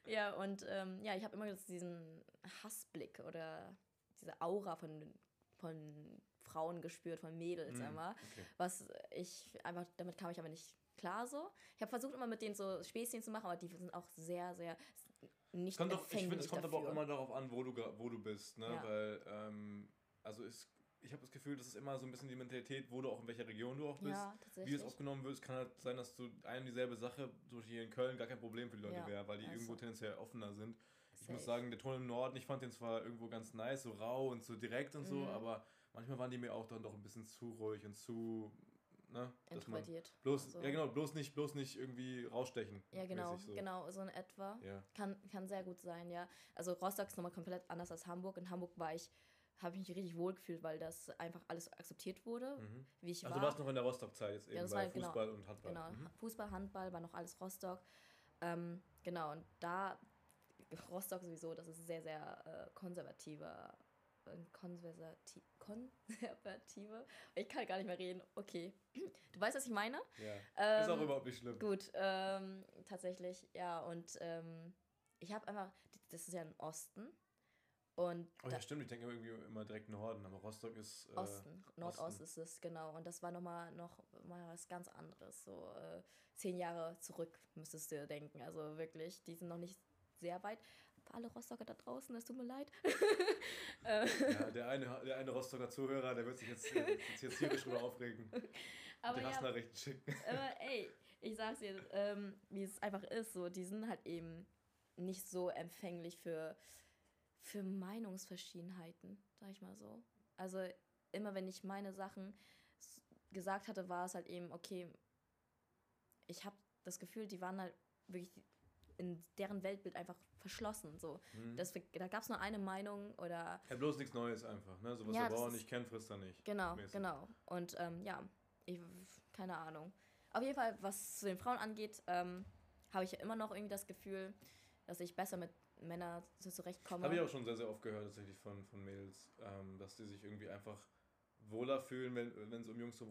ja, und ähm, ja, ich habe immer diesen Hassblick oder diese Aura von, von Frauen gespürt, von Mädels Mm, immer, okay. was ich einfach, damit kam ich aber nicht klar so. Ich habe versucht immer mit denen so Späßchen zu machen, aber die sind auch sehr, sehr nicht Kommt doch, ich finde, es kommt aber auch dafür. immer darauf an, wo du, wo du bist. Ne? Ja. Weil, ähm, also ist, ich habe das Gefühl, das ist immer so ein bisschen die Mentalität, wo du auch in welcher Region du auch bist. Ja, Wie es aufgenommen wird, es kann halt sein, dass du ein und dieselbe Sache, zum Beispiel hier in Köln, gar kein Problem für die Leute Ja, wäre, weil die also. irgendwo tendenziell offener sind. Ich muss sagen, der Ton im Norden, ich fand den zwar irgendwo ganz nice, so rau und so direkt und so, Mhm. aber manchmal waren die mir auch dann doch ein bisschen zu ruhig und zu, ne, Introvertiert. bloß, Also. ja genau, bloß nicht, bloß nicht irgendwie rausstechen. Ja, genau, mäßig so. genau, so in etwa. Ja. Kann, kann sehr gut sein, ja. Also Rostock ist nochmal komplett anders als Hamburg. In Hamburg war ich, habe ich mich richtig wohl gefühlt, weil das einfach alles akzeptiert wurde, Mhm. wie ich Also war. du warst noch in der Rostock-Zeit jetzt eben Ja, bei genau. Fußball und Handball. Genau, Mhm. Fußball, Handball war noch alles Rostock. Ähm, genau, und da, Rostock sowieso, das ist sehr, sehr äh, konservativer, äh, konservati konservative. Ich kann gar nicht mehr reden. Okay. Du weißt, was ich meine? Ja. ist auch Ähm, überhaupt nicht schlimm. Gut, ähm, tatsächlich, ja. Und ähm, ich habe einfach, das ist ja im Osten. Und Oh ja, stimmt, ich denke irgendwie immer direkt Norden, aber Rostock ist. Äh, Osten, Nordost ist es, genau. Und das war nochmal noch mal was ganz anderes. So äh, zehn Jahre zurück, müsstest du denken. Also wirklich, die sind noch nicht sehr weit. Alle Rostocker da draußen, es tut mir leid. Äh, Ja, der eine, der eine Rostocker Zuhörer, der wird sich jetzt, jetzt, jetzt tierisch drüber aufregen. aber die ja, Hassnachrichten schicken. aber ey, ich sag's dir, ähm, wie es einfach ist, so, die sind halt eben nicht so empfänglich für, für Meinungsverschiedenheiten, sag ich mal so. Also immer wenn ich meine Sachen gesagt hatte, war es halt eben, okay, ich habe das Gefühl, die waren halt wirklich in deren Weltbild einfach verschlossen. So. Mhm. Das, da gab es nur eine Meinung oder Ja, bloß nichts Neues einfach, ne? So was Ja, der Bauer nicht kennt, frisst er nicht. Genau, mäßig. genau. Und ähm, ja, ich, keine Ahnung. Auf jeden Fall, was zu den Frauen angeht, ähm, habe ich ja immer noch irgendwie das Gefühl, dass ich besser mit Männern so zurechtkomme. Habe ich auch schon sehr, sehr oft gehört, tatsächlich von, von Mädels, ähm, dass die sich irgendwie einfach wohler fühlen, wenn es um Jungs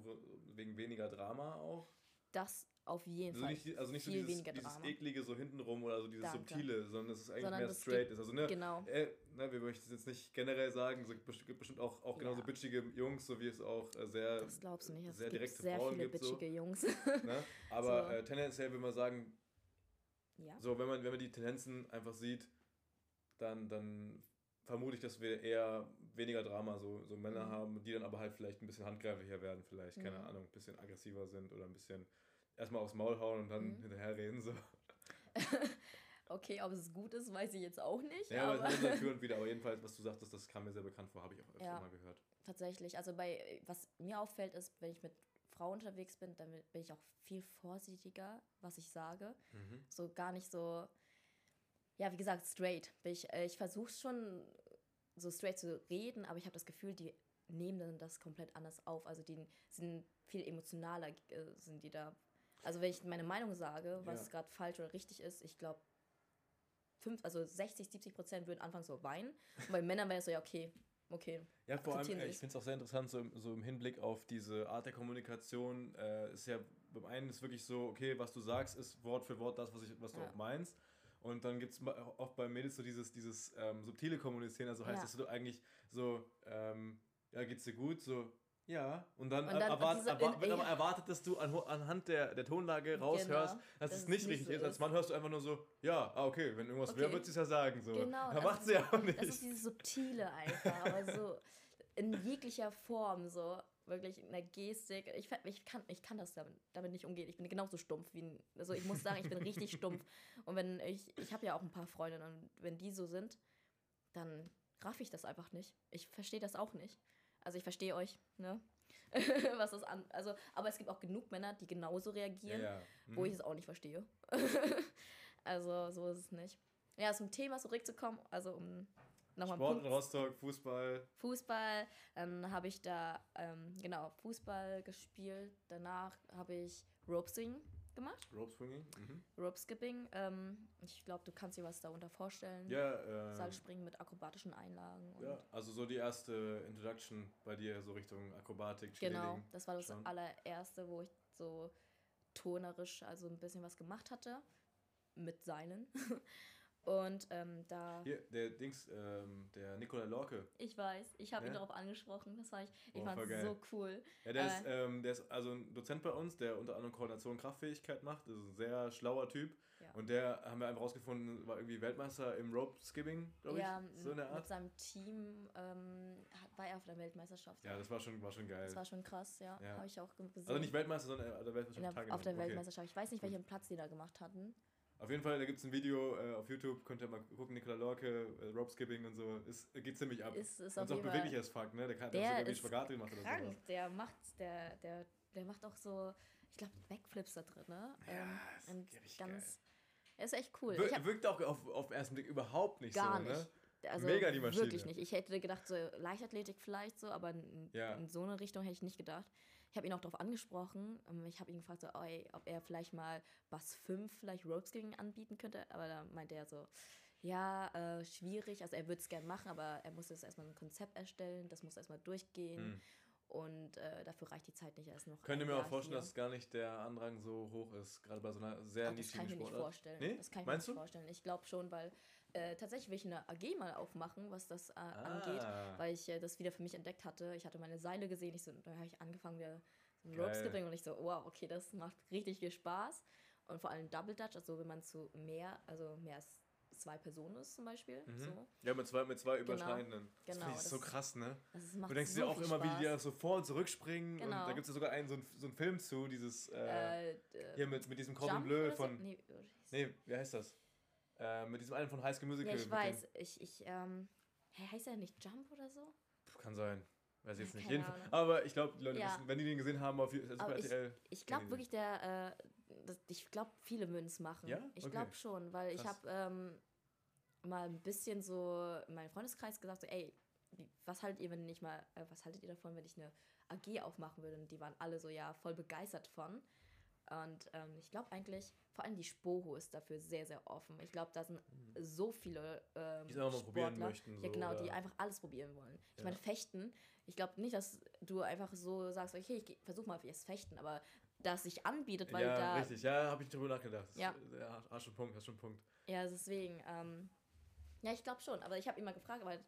wegen weniger Drama auch. Das auf jeden Also Fall. nicht, also nicht so dieses, dieses eklige so hintenrum oder so dieses Danke. subtile, sondern es eigentlich Sondern mehr straight ist. Also ne, Genau. äh, ne, wir möchten jetzt nicht generell sagen, es gibt besti- gibt bestimmt auch, auch genauso Ja. bitchige Jungs, so wie es auch äh, sehr, Das glaubst du nicht. Es sehr gibt direkte sehr Frauen viele gibt, so. bitchige Jungs. ne? aber So. äh, tendenziell will man sagen, ja. so wenn man, wenn man die Tendenzen einfach sieht, dann, dann vermute ich, dass wir eher weniger Drama, so, so Männer Mhm. haben, die dann aber halt vielleicht ein bisschen handgreiflicher werden, vielleicht, keine Mhm. Ahnung, ein bisschen aggressiver sind oder ein bisschen erstmal aufs Maul hauen und dann Mhm. hinterher reden. So. Okay, ob es gut ist, weiß ich jetzt auch nicht. Ja, aber aber es ist natürlich wieder, aber jedenfalls, was du sagtest, das kam mir sehr bekannt vor, habe ich auch öfter Ja. mal gehört. tatsächlich. Also bei, was mir auffällt, ist, wenn ich mit Frauen unterwegs bin, dann bin ich auch viel vorsichtiger, was ich sage. Mhm. so gar nicht so, ja, wie gesagt, straight. Bin Ich, äh, ich versuche schon so straight zu reden, aber ich habe das Gefühl, die nehmen dann das komplett anders auf. Also die sind viel emotionaler, äh, sind die da. Also wenn ich meine Meinung sage, was Ja. gerade falsch oder richtig ist, ich glaube, also 60, 70 Prozent würden anfangen so weinen. Und bei Männern wäre es so, ja, okay, okay. Ja, vor allem, ich finde es auch sehr interessant, so, im- so im Hinblick auf diese Art der Kommunikation. Äh, ist ja, beim einen ist wirklich so, okay, was du sagst, ist Wort für Wort das, was, ich, was du Ja. auch meinst. Und dann gibt es oft bei Mädels so dieses, dieses ähm, subtile Kommunizieren, also heißt, Ja. dass du eigentlich so, ähm, ja, geht's dir gut? So, ja. Und dann, Und dann erwart, diese erwart, wird aber erwartet, dass du an, anhand der, der Tonlage raushörst, Genau, dass dass es nicht richtig so ist. Als. Mann hörst du einfach nur so, ja, ah, okay, wenn irgendwas wäre, Okay. wird sie es ja sagen. So. Genau. Da das macht sie ja auch nicht. Das ist dieses Subtile einfach, aber so in jeglicher Form, so wirklich in der Gestik. Ich, ich, kann, ich kann das damit, damit nicht umgehen. Ich bin genauso stumpf wie ein, also ich muss sagen, ich bin richtig stumpf. Und wenn ich, ich habe ja auch ein paar Freundinnen und wenn die so sind, dann raff ich das einfach nicht. Ich verstehe das auch nicht. Also ich verstehe euch, ne? Was das an, also, aber es gibt auch genug Männer, die genauso reagieren ja, ja. wo Mhm. ich es auch nicht verstehe. also so ist es nicht. Ja, zum Thema zurückzukommen, also um nochmal Sport in. Rostock, Fußball. Fußball, dann habe ich da, ähm, genau, Fußball gespielt. Danach habe ich Ropesing gemacht, Rope Swinging. Mhm. Rope Skipping. Ähm, ich glaube, du kannst dir was darunter vorstellen. Ja, äh, Seilspringen mit akrobatischen Einlagen. Ja, also so die erste Introduction bei dir, so Richtung Akrobatik, Genau, das war das schon. allererste, wo ich so tonerisch, also ein bisschen was gemacht hatte. Mit Seilen. Und ähm, da. Hier, der Dings, ähm, der Nikolai Lorke. Ich weiß, ich habe ihn Ja? darauf angesprochen. Das war ich. Ich Boah, fand es so cool. Ja, der Äh. ist, ähm, der ist also ein Dozent bei uns, der unter anderem Koordination und Kraftfähigkeit macht. Das ist ein sehr schlauer Typ. Ja. Und der, haben wir einfach rausgefunden, war irgendwie Weltmeister im Rope Skipping, glaube ich. ja, so in der mit Art. seinem Team ähm, war er auf der Weltmeisterschaft. Ja, das war schon, war schon geil. Das war schon krass, ja. Ja. Habe ich auch ge- gesehen. also nicht Weltmeister, sondern äh, der In Weltmeisterschaft der, auf der Okay. Weltmeisterschaft. Ich weiß nicht, welchen Platz die da gemacht hatten. Auf jeden Fall, da gibt es ein Video äh, auf YouTube, könnt ihr mal gucken, Nikolai Lorke, äh, Rope Skipping und so. Ist, geht ziemlich ab. Ist, ist und auch beweglich as fuck, ne? Der kann Der der sogar ist Spagat gemacht oder sowas. krank. Der macht, der, der, der macht auch so, ich glaube, Backflips da drin, ne? Ja, ist und richtig ganz. Er ist echt cool. Wir, hab wirkt auch auf, auf den ersten Blick überhaupt nicht gar so, nicht. ne? Also Mega die Maschine. Wirklich nicht. Ich hätte gedacht, so Leichtathletik vielleicht so, aber in, Ja. in so eine Richtung hätte ich nicht gedacht. Ich habe ihn auch darauf angesprochen. ähm, Ich habe ihn gefragt, so, oi, ob er vielleicht mal Bass 5 vielleicht Rope Skipping anbieten könnte. Aber da meinte er so, ja, äh, schwierig. Also er würde es gerne machen, aber er muss jetzt erstmal ein Konzept erstellen. Das muss erstmal durchgehen. Hm. Und äh, dafür reicht die Zeit nicht erst noch. Könnt ihr mir auch vorstellen, hier. dass gar nicht der Andrang so hoch ist, gerade bei so einer sehr Ach, das kann nischigen ich mir nicht Sportart? vorstellen. Nee? Das kann ich Meinst mir du? nicht vorstellen. Ich glaube schon, weil äh, tatsächlich will ich eine AG mal aufmachen, was das äh, angeht, Ah. weil ich äh, das wieder für mich entdeckt hatte. Ich hatte meine Seile gesehen, ich so, da habe ich angefangen, wieder so. Rope Skipping und ich so, wow, okay, das macht richtig viel Spaß. Und vor allem Double Dutch, also wenn man zu mehr, also mehr als zwei Personen ist zum Beispiel. Mhm. So. Ja, mit zwei, mit zwei Überschneidenden. Das Genau, finde ich so das- krass, ne? Das ist, macht Du denkst so dir auch immer, wie die Spaß. da so vor und zurückspringen. Und Genau. da gibt es ja sogar einen, so, einen, so einen Film zu, dieses, äh, äh, hier mit, mit diesem Cordon Bleu oder so? von, Nee, nee, wie heißt das? Äh, mit diesem einen von High School Musical. ja, ich weiß. Ich, ich, ähm, hä, heißt er nicht Jump oder so? Dem, kann sein. Weiß ich jetzt nicht. Ahnung. aber ich glaube, die Leute Ja. wissen, wenn die den gesehen haben auf Super Aber RTL. Ich glaube Kennen die wirklich, der, äh, das, ich glaube, viele es machen. Ja? Ich Okay. glaube schon, weil ich Krass. habe ähm, mal ein bisschen so in meinem Freundeskreis gesagt, so, ey, was haltet ihr, wenn ich mal, äh, was haltet ihr davon, wenn ich eine AG aufmachen würde? Und die waren alle so, ja, voll begeistert von. Und ähm, ich glaube eigentlich, vor allem die Spoho ist dafür sehr, sehr offen. Ich glaube, da sind so viele ähm. Die es einfach mal probieren möchten, ja, so, genau, die einfach alles probieren wollen. Ich Ja. meine, Fechten, ich glaube nicht, dass du einfach so sagst, okay, ich versuche mal jetzt Fechten, aber das sich anbietet, weil ja, da. richtig. Ja, habe ich drüber nachgedacht. Das Ja. ist- ja. Hast schon Punkt, hast schon Punkt. Ja, deswegen. Ähm, ja, ich glaube schon. Aber ich habe ihn mal gefragt, weil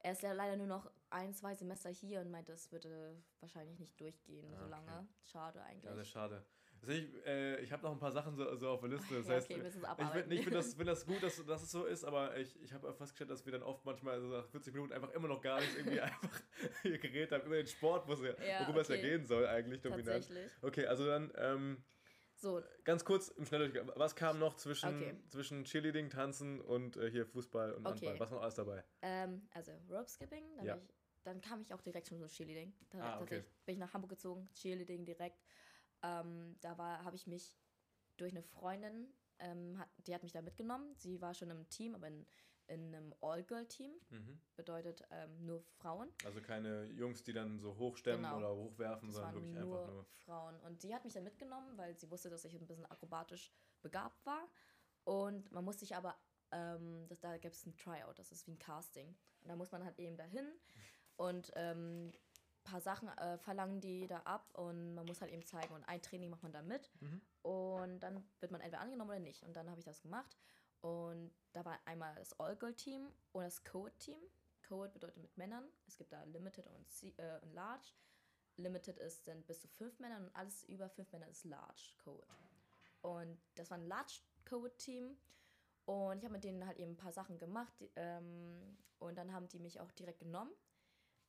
er ist ja leider nur noch ein, zwei Semester hier und meinte, es würde wahrscheinlich nicht durchgehen Ah, so okay. lange. Schade Ja, eigentlich. sehr schade. Also ich äh, ich habe noch ein paar Sachen so, so auf der Liste. Das Ja, heißt, okay, ich finde ich find das, find das gut, dass, dass es so ist, aber ich, ich habe festgestellt, dass wir dann oft manchmal so nach 40 Minuten einfach immer noch gar nicht irgendwie einfach hier geredet haben über den Sport, ja, worüber es ja okay. gehen soll eigentlich dominant. Tatsächlich. Okay, also dann ähm, So, ganz kurz im Schnelldurchgang. Was kam noch zwischen, Okay. zwischen Cheerleading, Tanzen und äh, hier Fußball und Okay. Handball? Was war noch alles dabei? ähm, also Rope Skipping, dann, Ja. ich, dann kam ich auch direkt schon so Cheerleading. Da, Ah, okay. bin ich nach Hamburg gezogen, Cheerleading direkt. Ähm, da war, habe ich mich durch eine Freundin, ähm, hat, die hat mich da mitgenommen. Sie war schon im Team, aber in, in einem All-Girl-Team, Mhm. bedeutet ähm, nur Frauen. Also keine Jungs, die dann so hochstemmen Genau. oder hochwerfen, Das sondern wirklich nur, einfach nur. Frauen. Und die hat mich dann mitgenommen, weil sie wusste, dass ich ein bisschen akrobatisch begabt war. Und man muss sich aber, ähm, das, da gibt es ein Tryout, das ist wie ein Casting. Und da muss man halt eben dahin. Und ähm, paar Sachen äh, verlangen die da ab und man muss halt eben zeigen und ein Training macht man da mit Mhm. und dann wird man entweder angenommen oder nicht. Und dann habe ich das gemacht und da war einmal das All-Girl-Team und das Code-Team. Code bedeutet mit Männern. Es gibt da Limited und, C äh, und Large. Limited ist dann bis zu fünf Männern und alles über fünf Männer ist Large Code. Und das war ein Large Code-Team. Und ich habe mit denen halt eben ein paar Sachen gemacht. die- Ähm, und dann haben die mich auch direkt genommen.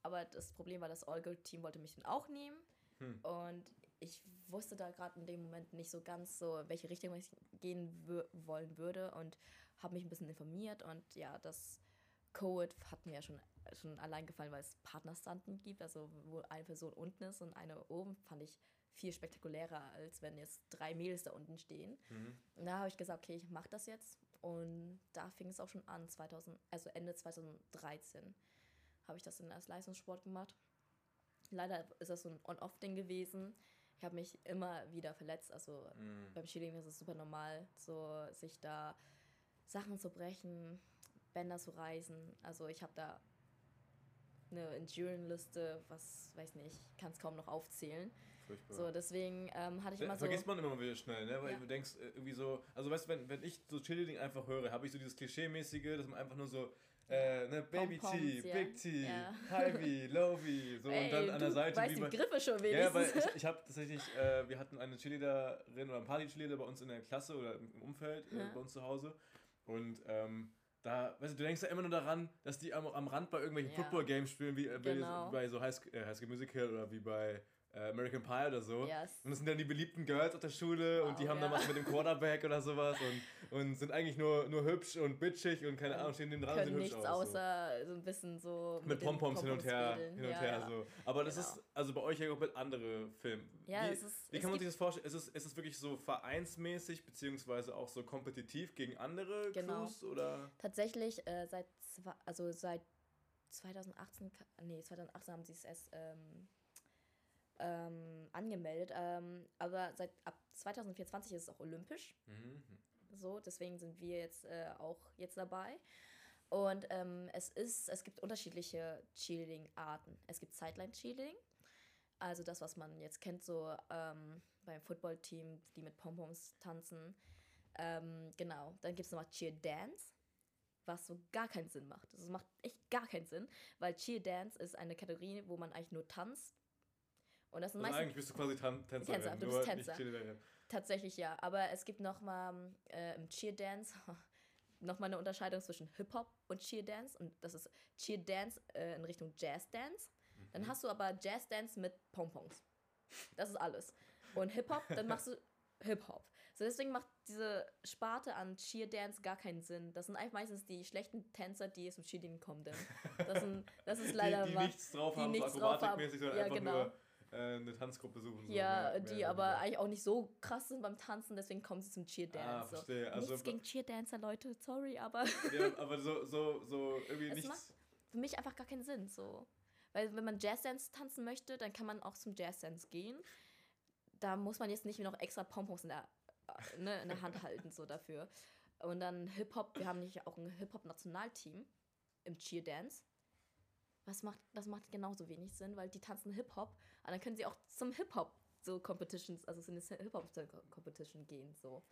Aber das Problem war, das All-Girl-Team wollte mich dann auch nehmen. Hm. Und ich wusste da gerade in dem Moment nicht so ganz so, in welche Richtung ich gehen wollen würde. Und habe mich ein bisschen informiert. Und ja, das Code hat mir ja schon, schon allein gefallen, weil es Partnerstanden gibt. Also wo eine Person unten ist und eine oben, fand ich viel spektakulärer, als wenn jetzt drei Mädels da unten stehen. Mhm. Und da habe ich gesagt, okay, ich mache das jetzt. Und da fing es auch schon an, 2000, also Ende 2013 habe ich das dann als Leistungssport gemacht. Leider ist das so ein On-Off-Ding gewesen. Ich habe mich immer wieder verletzt. Also Mhm. beim Cheerleading ist es super normal, so sich da Sachen zu brechen, Bänder zu reißen. Also ich habe da eine Endurance-Liste, was weiß nicht, kann es kaum noch aufzählen. Furchtbar. So, deswegen ähm, hatte ich immer so. Vergisst man immer mal wieder schnell, ne? Weil Ja. du denkst äh, irgendwie so, also weißt du, wenn, wenn ich so Cheerleading einfach höre, habe ich so dieses Klischee-mäßige, dass man einfach nur so, äh, ne, Baby ja. Big T, Ja. High V, Low V, so und dann an der Seite weißt wie die Griffe schon Ja, wenigstens. weil ich, ich habe tatsächlich, äh, wir hatten eine Cheerleaderin oder ein paar Cheerleader bei uns in der Klasse oder im Umfeld, äh, Ja. bei uns zu Hause. Und ähm, da, weißt du, du denkst ja immer nur daran, dass die am, am Rand bei irgendwelchen Ja. Football-Games spielen, wie, äh, wie Genau. bei so High, äh, High School Musical oder wie bei äh, American Pie oder so. Yes. Und das sind dann die beliebten Girls auf der Schule und die Wow, haben dann ja. was mit dem Quarterback oder sowas und, und sind eigentlich nur, nur hübsch und bitchig und keine Ahnung, stehen neben dran und sehen können hübsch nichts aus. außer so ein bisschen so Mit den Pompoms hin und her, hin und ja, her ja. so. Aber das Genau. ist also bei euch ja komplett andere Filme. Ja, wie, es ist. wie kann man sich das vorstellen? Ist es, ist es wirklich so vereinsmäßig beziehungsweise auch so kompetitiv gegen andere Genau. Crews oder? tatsächlich äh, seit zwei, also seit 2018 ka- nee 2018 haben sie es erst ähm, ähm, angemeldet ähm, aber seit ab 2024 ist es auch olympisch Mhm. so deswegen sind wir jetzt äh, auch jetzt dabei und ähm, es ist es gibt unterschiedliche Cheerleading Arten es gibt Sideline Cheerleading also das was man jetzt kennt so ähm, beim Footballteam die mit Pompoms tanzen ähm, genau dann gibt es noch Cheer Dance was so gar keinen Sinn macht. Das macht echt gar keinen Sinn, weil Cheer Dance ist eine Kategorie, wo man eigentlich nur tanzt. Und das sind Also eigentlich bist du quasi Tan Tänzerin, Tänzer, du bist nicht Tänzer. Tatsächlich ja. Aber es gibt noch mal äh, im Cheer Dance noch mal eine Unterscheidung zwischen Hip Hop und Cheer Dance und das ist Cheer Dance äh, in Richtung Jazz Dance. Dann hast du aber Jazz Dance mit Pompons. Das ist alles. Und Hip Hop, dann machst du Hip Hop. So deswegen macht diese Sparte an Cheer Dance gar keinen Sinn. Das sind einfach meistens die schlechten Tänzer, die zum Cheerleading kommen. Denn das, sind, das ist leider die, die wahr. nichts drauf die haben, nichts so akrobatikmäßig, sondern Ja, einfach genau. nur eine Tanzgruppe suchen. so, Ja, mehr- die mehr aber eigentlich auch nicht so krass sind beim Tanzen, deswegen kommen sie zum Cheer weniger. Ah, Dance. so. verstehe. Also, Nichts gegen Cheerdancer, Leute, sorry, aber ja, aber so, so, so irgendwie Es nichts. macht- für mich einfach gar keinen Sinn. So. Weil wenn man Jazzdance tanzen möchte, dann kann man auch zum Jazzdance gehen. Da muss man jetzt nicht noch extra Pompons in der, äh, ne, in der Hand halten, so dafür. Und dann Hip-Hop, wir haben nicht auch ein Hip-Hop-Nationalteam im Cheerdance. Was macht, das macht genauso wenig Sinn, weil die tanzen Hip-Hop, aber dann können sie auch zum Hip-Hop so Competitions, also eine Hip-Hop-Competition gehen, so.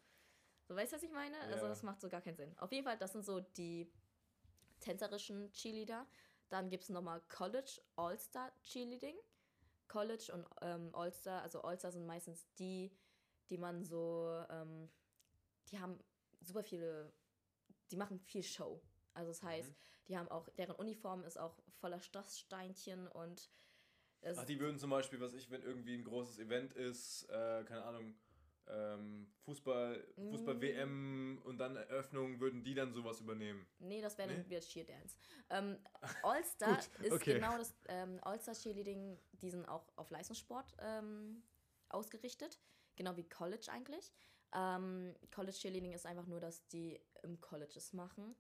So, weißt du, was ich meine? Also, Ja. das macht so gar keinen Sinn. Auf jeden Fall, das sind so die tänzerischen Cheerleader. Dann gibt es nochmal College All-Star Cheerleading. College und ähm, All-Star, also All-Star sind meistens die, die man so, ähm, die haben super viele, die machen viel Show. Also das heißt, Mhm. die haben auch, deren Uniform ist auch voller Stoffsteinchen und Ach, die würden zum Beispiel, was ich, wenn irgendwie ein großes Event ist, äh, keine Ahnung, ähm, Fußball, Mm. Fußball-WM und dann Eröffnung, würden die dann sowas übernehmen? Nee, das wäre Nee? dann wieder Cheerdance. Ähm, All-Star ist okay. genau das, ähm, All-Star Cheerleading, die sind auch auf Leistungssport ähm, ausgerichtet, genau wie College eigentlich. Ähm, College Cheerleading ist einfach nur, dass die im Colleges machen.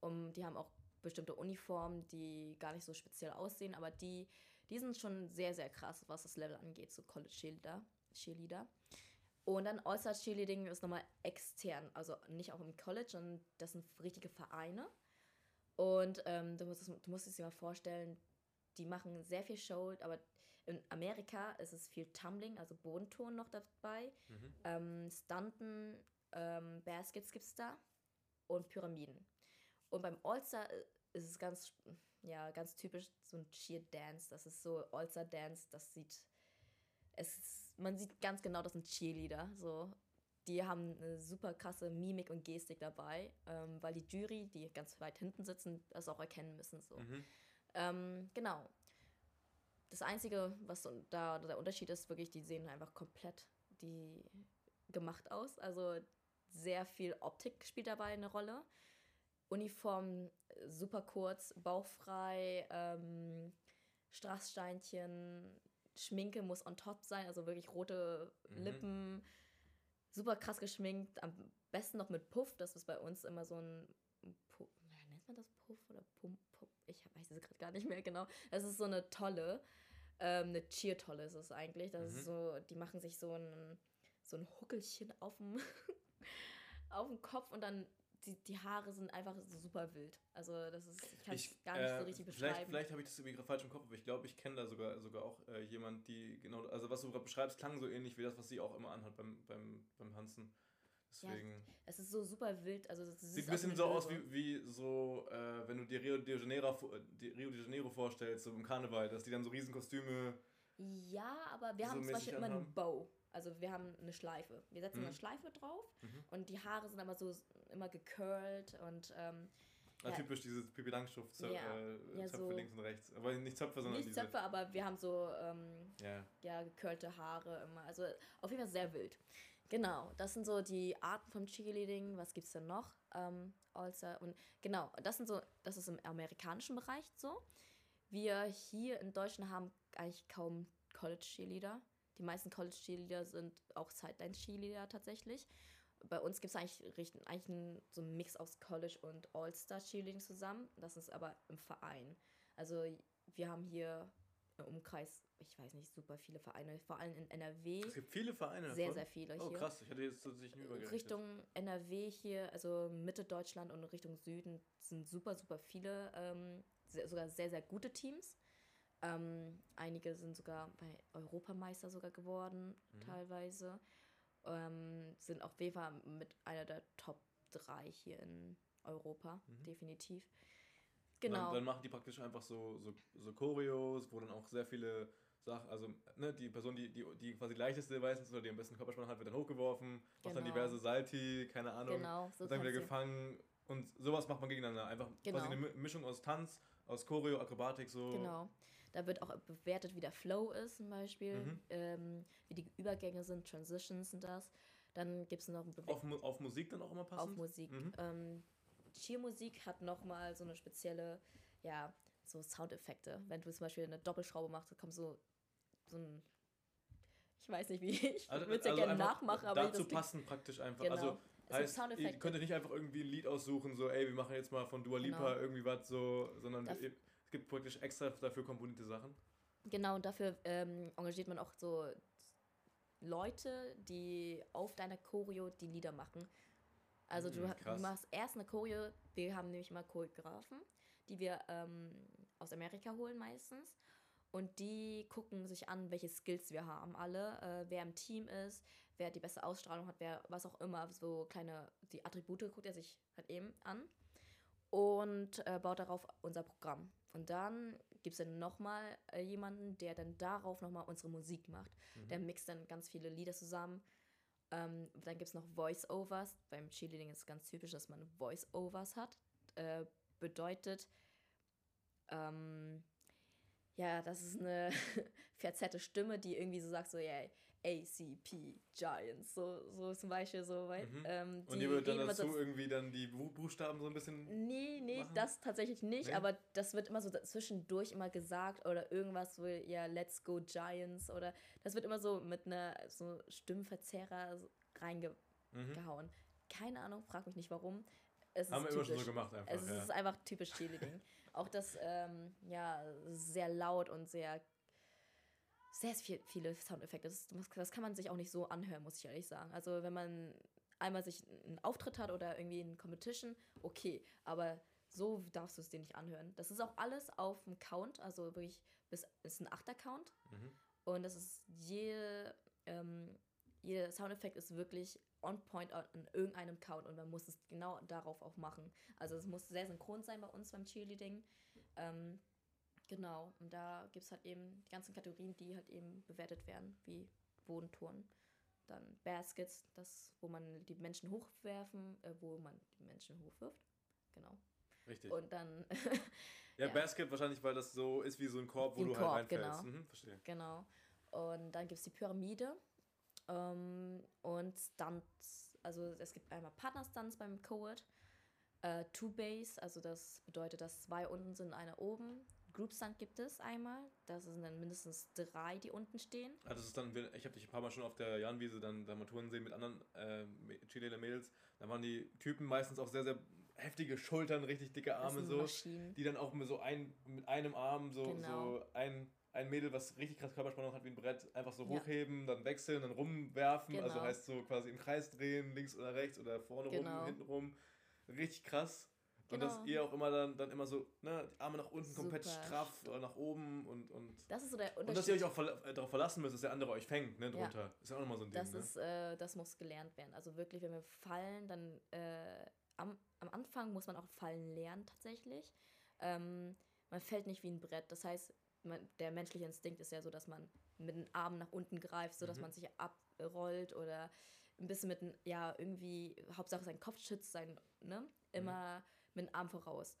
Um, die haben auch bestimmte Uniformen, die gar nicht so speziell aussehen, aber die, die sind schon sehr, sehr krass, was das Level angeht, so College Cheerleader. Cheerleader. Und dann All-Star Cheerleading ist nochmal extern, also nicht auch im College, sondern das sind richtige Vereine. Und ähm, du, musst es, du musst es dir mal vorstellen, die machen sehr viel Show, aber in Amerika ist es viel Tumbling, also Bodenton noch dabei. Mhm. Ähm, Stunten, ähm, Baskets gibt es da und Pyramiden. Und beim All-Star äh, ist es ganz, ja, ganz typisch so ein Cheer-Dance. Das ist so All-Star-Dance, das sieht, es ist, man sieht ganz genau, das sind Cheerleader. So. Die haben eine super krasse Mimik und Gestik dabei, ähm, weil die Jury, die ganz weit hinten sitzen, das auch erkennen müssen. So. Mhm. Ähm, genau. Das Einzige, was da der Unterschied ist, wirklich, die sehen einfach komplett die gemacht aus. Also sehr viel Optik spielt dabei eine Rolle. Uniform äh, super kurz, bauchfrei, ähm, Strasssteinchen, Schminke muss on top sein, also wirklich rote Mhm. Lippen, super krass geschminkt, am besten noch mit Puff, das ist bei uns immer so ein Puff, nennt man das Puff oder Pump, Puff? Ich weiß es gerade gar nicht mehr genau. Das ist so eine tolle, ähm, eine Cheer-Tolle ist es eigentlich. Das Mhm. ist so, die machen sich so ein, so ein Huckelchen auf dem, auf dem Kopf und dann die, die Haare sind einfach so super wild. Also das ist, ich kann es Ich, gar nicht so äh, richtig Vielleicht, beschreiben. vielleicht habe ich das irgendwie gerade falsch im Kopf, aber ich glaube, ich kenne da sogar, sogar auch äh, jemand, die genau, also was du gerade beschreibst, klang so ähnlich wie das, was sie auch immer anhat beim, beim, beim Tanzen. Deswegen. Es ist so super wild. Also Sieht ein bisschen so aus wie, wie so, äh, wenn du dir Rio de, Janeiro, Rio de Janeiro vorstellst, so im Karneval, dass die dann so riesen Kostüme. Ja, aber wir so haben zum Beispiel immer einen? Bow. Also wir haben eine Schleife. Wir setzen Mhm. eine Schleife drauf Mhm. und die Haare sind aber so immer gecurlt und ähm, Ah, Ja. typisch dieses Pipi Langstrumpf, Zö Ja. äh, Ja, Zöpfe so- links und rechts. Aber nicht Zöpfe, sondern nicht diese. Zöpfe, aber wir haben so ähm, Ja. ja, gecurlte Haare immer. Also auf jeden Fall sehr wild. Genau, das sind so die Arten vom Cheerleading. Was gibt's denn noch? Ähm, also, und genau, das sind so, das ist im amerikanischen Bereich so. Wir hier in Deutschland haben eigentlich kaum College-Cheerleader. Die meisten College-Cheerleader sind auch Sideline-Cheerleader tatsächlich. Bei uns gibt es eigentlich, eigentlich einen, so einen Mix aus College und All-Star-Cheerleading zusammen. Das ist aber im Verein. Also wir haben hier im Umkreis, ich weiß nicht, super viele Vereine, vor allem in NRW. Es gibt viele Vereine Sehr, davon. sehr viele Oh hier. krass, ich hatte jetzt tatsächlich nie übergerechnet. Richtung NRW hier, also Mitte Deutschland und Richtung Süden sind super, super viele, ähm, sehr, sogar sehr, sehr gute Teams. Ähm, einige sind sogar bei Europameister sogar geworden, Mhm. teilweise. Ähm, sind auch WEFA mit einer der Top 3 hier in Europa, Mhm. definitiv. Genau. Genau. Dann, dann machen die praktisch einfach so, so, so Choreos, wo dann auch sehr viele Sachen, also ne, die Person, die, die, die quasi leichteste meistens oder die am besten Körperspannung hat, wird dann hochgeworfen, macht dann Genau. diverse Salti, keine Ahnung, genau, so dann wieder gefangen und sowas macht man gegeneinander. Einfach Genau. quasi eine Mi- Mischung aus Tanz, aus Choreo, Akrobatik, so. Genau. Da wird auch bewertet, wie der Flow ist zum Beispiel, Mhm. ähm, wie die Übergänge sind, Transitions sind das. Dann gibt es noch ein Auf, Mu- auf Musik dann auch immer passend? auf Musik. Mhm. Ähm, Cheermusik hat nochmal so eine spezielle, ja, so Soundeffekte. Wenn du zum Beispiel eine Doppelschraube machst, kommt so, so ein, ich weiß nicht wie, ich Also, würde es ja also gerne nachmachen, aber dazu passen praktisch einfach. Genau. Also heißt, ihr könnt nicht einfach irgendwie ein Lied aussuchen, so ey, wir machen jetzt mal von Dua Lipa Genau. irgendwie was so, sondern es gibt praktisch extra dafür komponierte Sachen. Genau, und dafür ähm, engagiert man auch so Leute, die auf deiner Choreo die Lieder machen. Also du, Mhm, du machst erst eine Choreo, wir haben nämlich mal Choreografen, die wir ähm, aus Amerika holen meistens. Und die gucken sich an, welche Skills wir haben alle, äh, wer im Team ist, wer die beste Ausstrahlung hat, wer was auch immer, so kleine, die Attribute guckt er sich halt eben an und äh, baut darauf unser Programm. Und dann gibt es dann nochmal äh, jemanden, der dann darauf nochmal unsere Musik macht. Mhm. Der mixt dann ganz viele Lieder zusammen. Ähm, dann gibt es noch Voice-Overs. Beim Cheerleading ist es ganz typisch, dass man Voice-Overs hat. Äh, bedeutet, ähm, ja, das ist eine verzerrte Stimme, die irgendwie so sagt, so, ja, ACP Giants, so, so zum Beispiel, so, weil, Mhm. ähm, Und die wird dann dazu so- irgendwie dann die Bu- Buchstaben so ein bisschen. Nee, nee, machen? das tatsächlich nicht, Nee? aber das wird immer so zwischendurch immer gesagt oder irgendwas so, ja, let's go Giants oder das wird immer so mit einer so Stimmverzerrer reingehauen. Mhm. Keine Ahnung, frag mich nicht warum. Es Haben wir ist immer schon typisch. so gemacht einfach. Es ja. ist einfach typisch Cheerleading. Auch das, ähm, ja, sehr laut und sehr, sehr viel, viele Soundeffekte. Das, das kann man sich auch nicht so anhören, muss ich ehrlich sagen. Also wenn man einmal sich einen Auftritt hat oder irgendwie eine Competition, okay. Aber so darfst du es dir nicht anhören. Das ist auch alles auf dem Count, also wirklich, bis ist ein Achter-Count. Mhm. Und das ist jede, ähm, jeder Soundeffekt ist wirklich on point an irgendeinem Count und man muss es genau darauf auch machen. Also es muss sehr synchron sein bei uns beim Cheerleading. Ähm, genau, und da gibt es halt eben die ganzen Kategorien, die halt eben bewertet werden, wie Wohntouren. Dann Baskets, das, wo man die Menschen hochwerfen, äh, wo man die Menschen hochwirft. Genau. Richtig. Und dann, ja, ja. Basket wahrscheinlich, weil das so ist wie so ein Korb, wo ein du Korb, halt reinfällst. genau. Mhm, verstehe. genau. Und dann gibt es die Pyramide ähm, und Stunts. Also es gibt einmal Partner-Stunts beim Coed. Äh, Two-Base, also das bedeutet, dass zwei unten sind, einer oben. Group Stunt gibt es einmal. Das sind dann mindestens drei, die unten stehen. Ah, das ist dann, ich habe dich ein paar Mal schon auf der Jahnwiese dann da mal Touren sehen mit anderen äh, Chilele Mädels. Da waren die Typen meistens auch sehr, sehr heftige Schultern, richtig dicke Arme so. Maschinen. Die dann auch mit so ein, mit einem Arm so, Genau. so ein, ein Mädel, was richtig krass Körperspannung hat wie ein Brett, einfach so Ja. hochheben, dann wechseln, dann rumwerfen. Also Genau. heißt so quasi im Kreis drehen, links oder rechts oder vorne Genau. rum, hinten rum. Richtig krass. Und dass Genau. ihr auch immer dann, dann immer so, ne, die Arme nach unten komplett Super. straff oder nach oben und, und Das ist so der und dass ihr Unterschied. euch auch verla äh, darauf verlassen müsst, dass der andere euch fängt, ne, Ja. drunter. Ist ja auch nochmal so ein Ding, Das ne? ist, äh, das muss gelernt werden. Also wirklich, wenn wir fallen, dann äh, am, am Anfang muss man auch fallen lernen tatsächlich. Ähm, man fällt nicht wie ein Brett. Das heißt, man, der menschliche Instinkt ist ja so, dass man mit den Armen nach unten greift, so dass Mhm. man sich abrollt oder ein bisschen mit, ja, irgendwie, Hauptsache sein Kopf schützt, sein, ne? Mhm. Mit dem Arm voraus.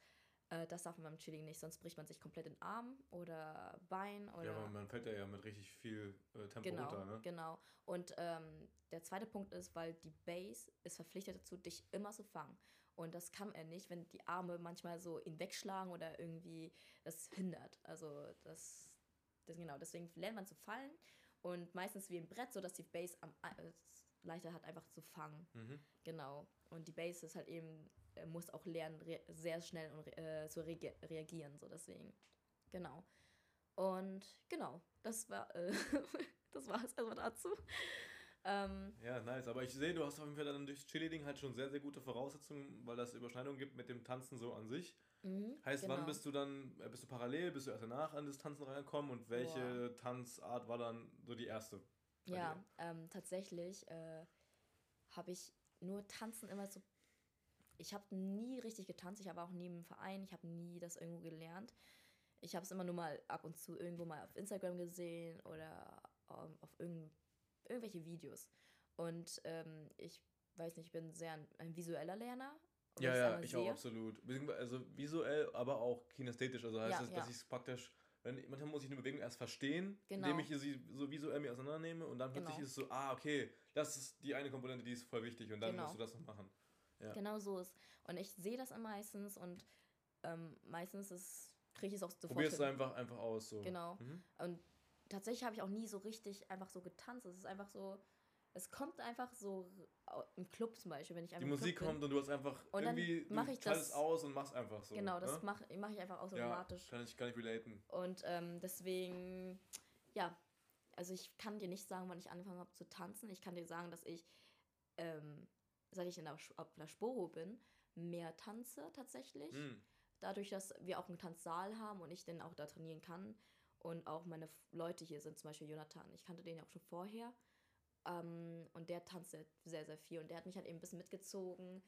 Äh, das darf man beim Chilling nicht, sonst bricht man sich komplett den Arm oder Bein oder. ja, aber man fällt ja, ja mit richtig viel äh, Tempo Genau, runter, ne? genau. Und ähm, der zweite Punkt ist, weil die Base ist verpflichtet dazu, dich immer zu fangen. Und das kann er nicht, wenn die Arme manchmal so ihn wegschlagen oder irgendwie das hindert. Also das, das genau, deswegen lernt man zu fallen und meistens wie ein Brett, sodass die Base am äh, leichter hat, einfach zu fangen. Mhm. Genau. Und die Base ist halt eben, muss auch lernen, re sehr schnell und, re- äh, zu reage reagieren. So deswegen. Genau. Und genau, das war äh, das war es erstmal dazu. Ähm, Ja, nice. Aber ich sehe, du hast auf jeden Fall dann durchs Cheerleading halt schon sehr, sehr gute Voraussetzungen, weil das Überschneidungen gibt mit dem Tanzen so an sich. mhm, Heißt, wann genau. bist du dann, äh, bist du parallel, bist du erst danach an das Tanzen reingekommen und welche Tanzart war dann so die erste? Ja, ähm, tatsächlich äh, habe ich nur Tanzen immer so. Ich habe nie richtig getanzt, ich habe auch nie im Verein, ich habe nie das irgendwo gelernt. Ich habe es immer nur mal ab und zu irgendwo mal auf Instagram gesehen oder ähm, auf irgend, irgendwelche Videos. Und ähm, ich weiß nicht, ich bin sehr ein, ein visueller Lerner. Ja, ja, einmal ich auch absolut. Also visuell, aber auch kinästhetisch. Also heißt Ja, das, dass ja. ich es praktisch, wenn, manchmal muss ich eine Bewegung erst verstehen, Genau. indem ich sie so visuell mir auseinandernehme und dann plötzlich Genau. ist es so, ah, okay, das ist die eine Komponente, die ist voll wichtig und dann Genau. musst du das noch machen. Ja. Genau so ist. Und ich sehe das meistens und ähm, meistens ist- kriege ich es auch sofort Probier es hin. einfach, einfach aus. So. Genau. Mhm. Und tatsächlich habe ich auch nie so richtig einfach so getanzt. Es ist einfach so, es kommt einfach so im Club zum Beispiel, wenn ich Die einfach im Musik bin. kommt und du hast einfach Und dann irgendwie, du mach ich das- aus und machst einfach so. Genau, das ne? mache mach ich einfach ja, automatisch. kann ich, kann ich relaten. Und ähm, deswegen, ja, also ich kann dir nicht sagen, wann ich angefangen habe zu tanzen. Ich kann dir sagen, dass ich, ähm, seit ich in der, auf der Sporo bin, mehr tanze tatsächlich. Mhm. dadurch, dass wir auch einen Tanzsaal haben und ich dann auch da trainieren kann und auch meine Leute hier sind, zum Beispiel Jonathan, ich kannte den ja auch schon vorher ähm, und der tanzt sehr, sehr, sehr viel und der hat mich halt eben ein bisschen mitgezogen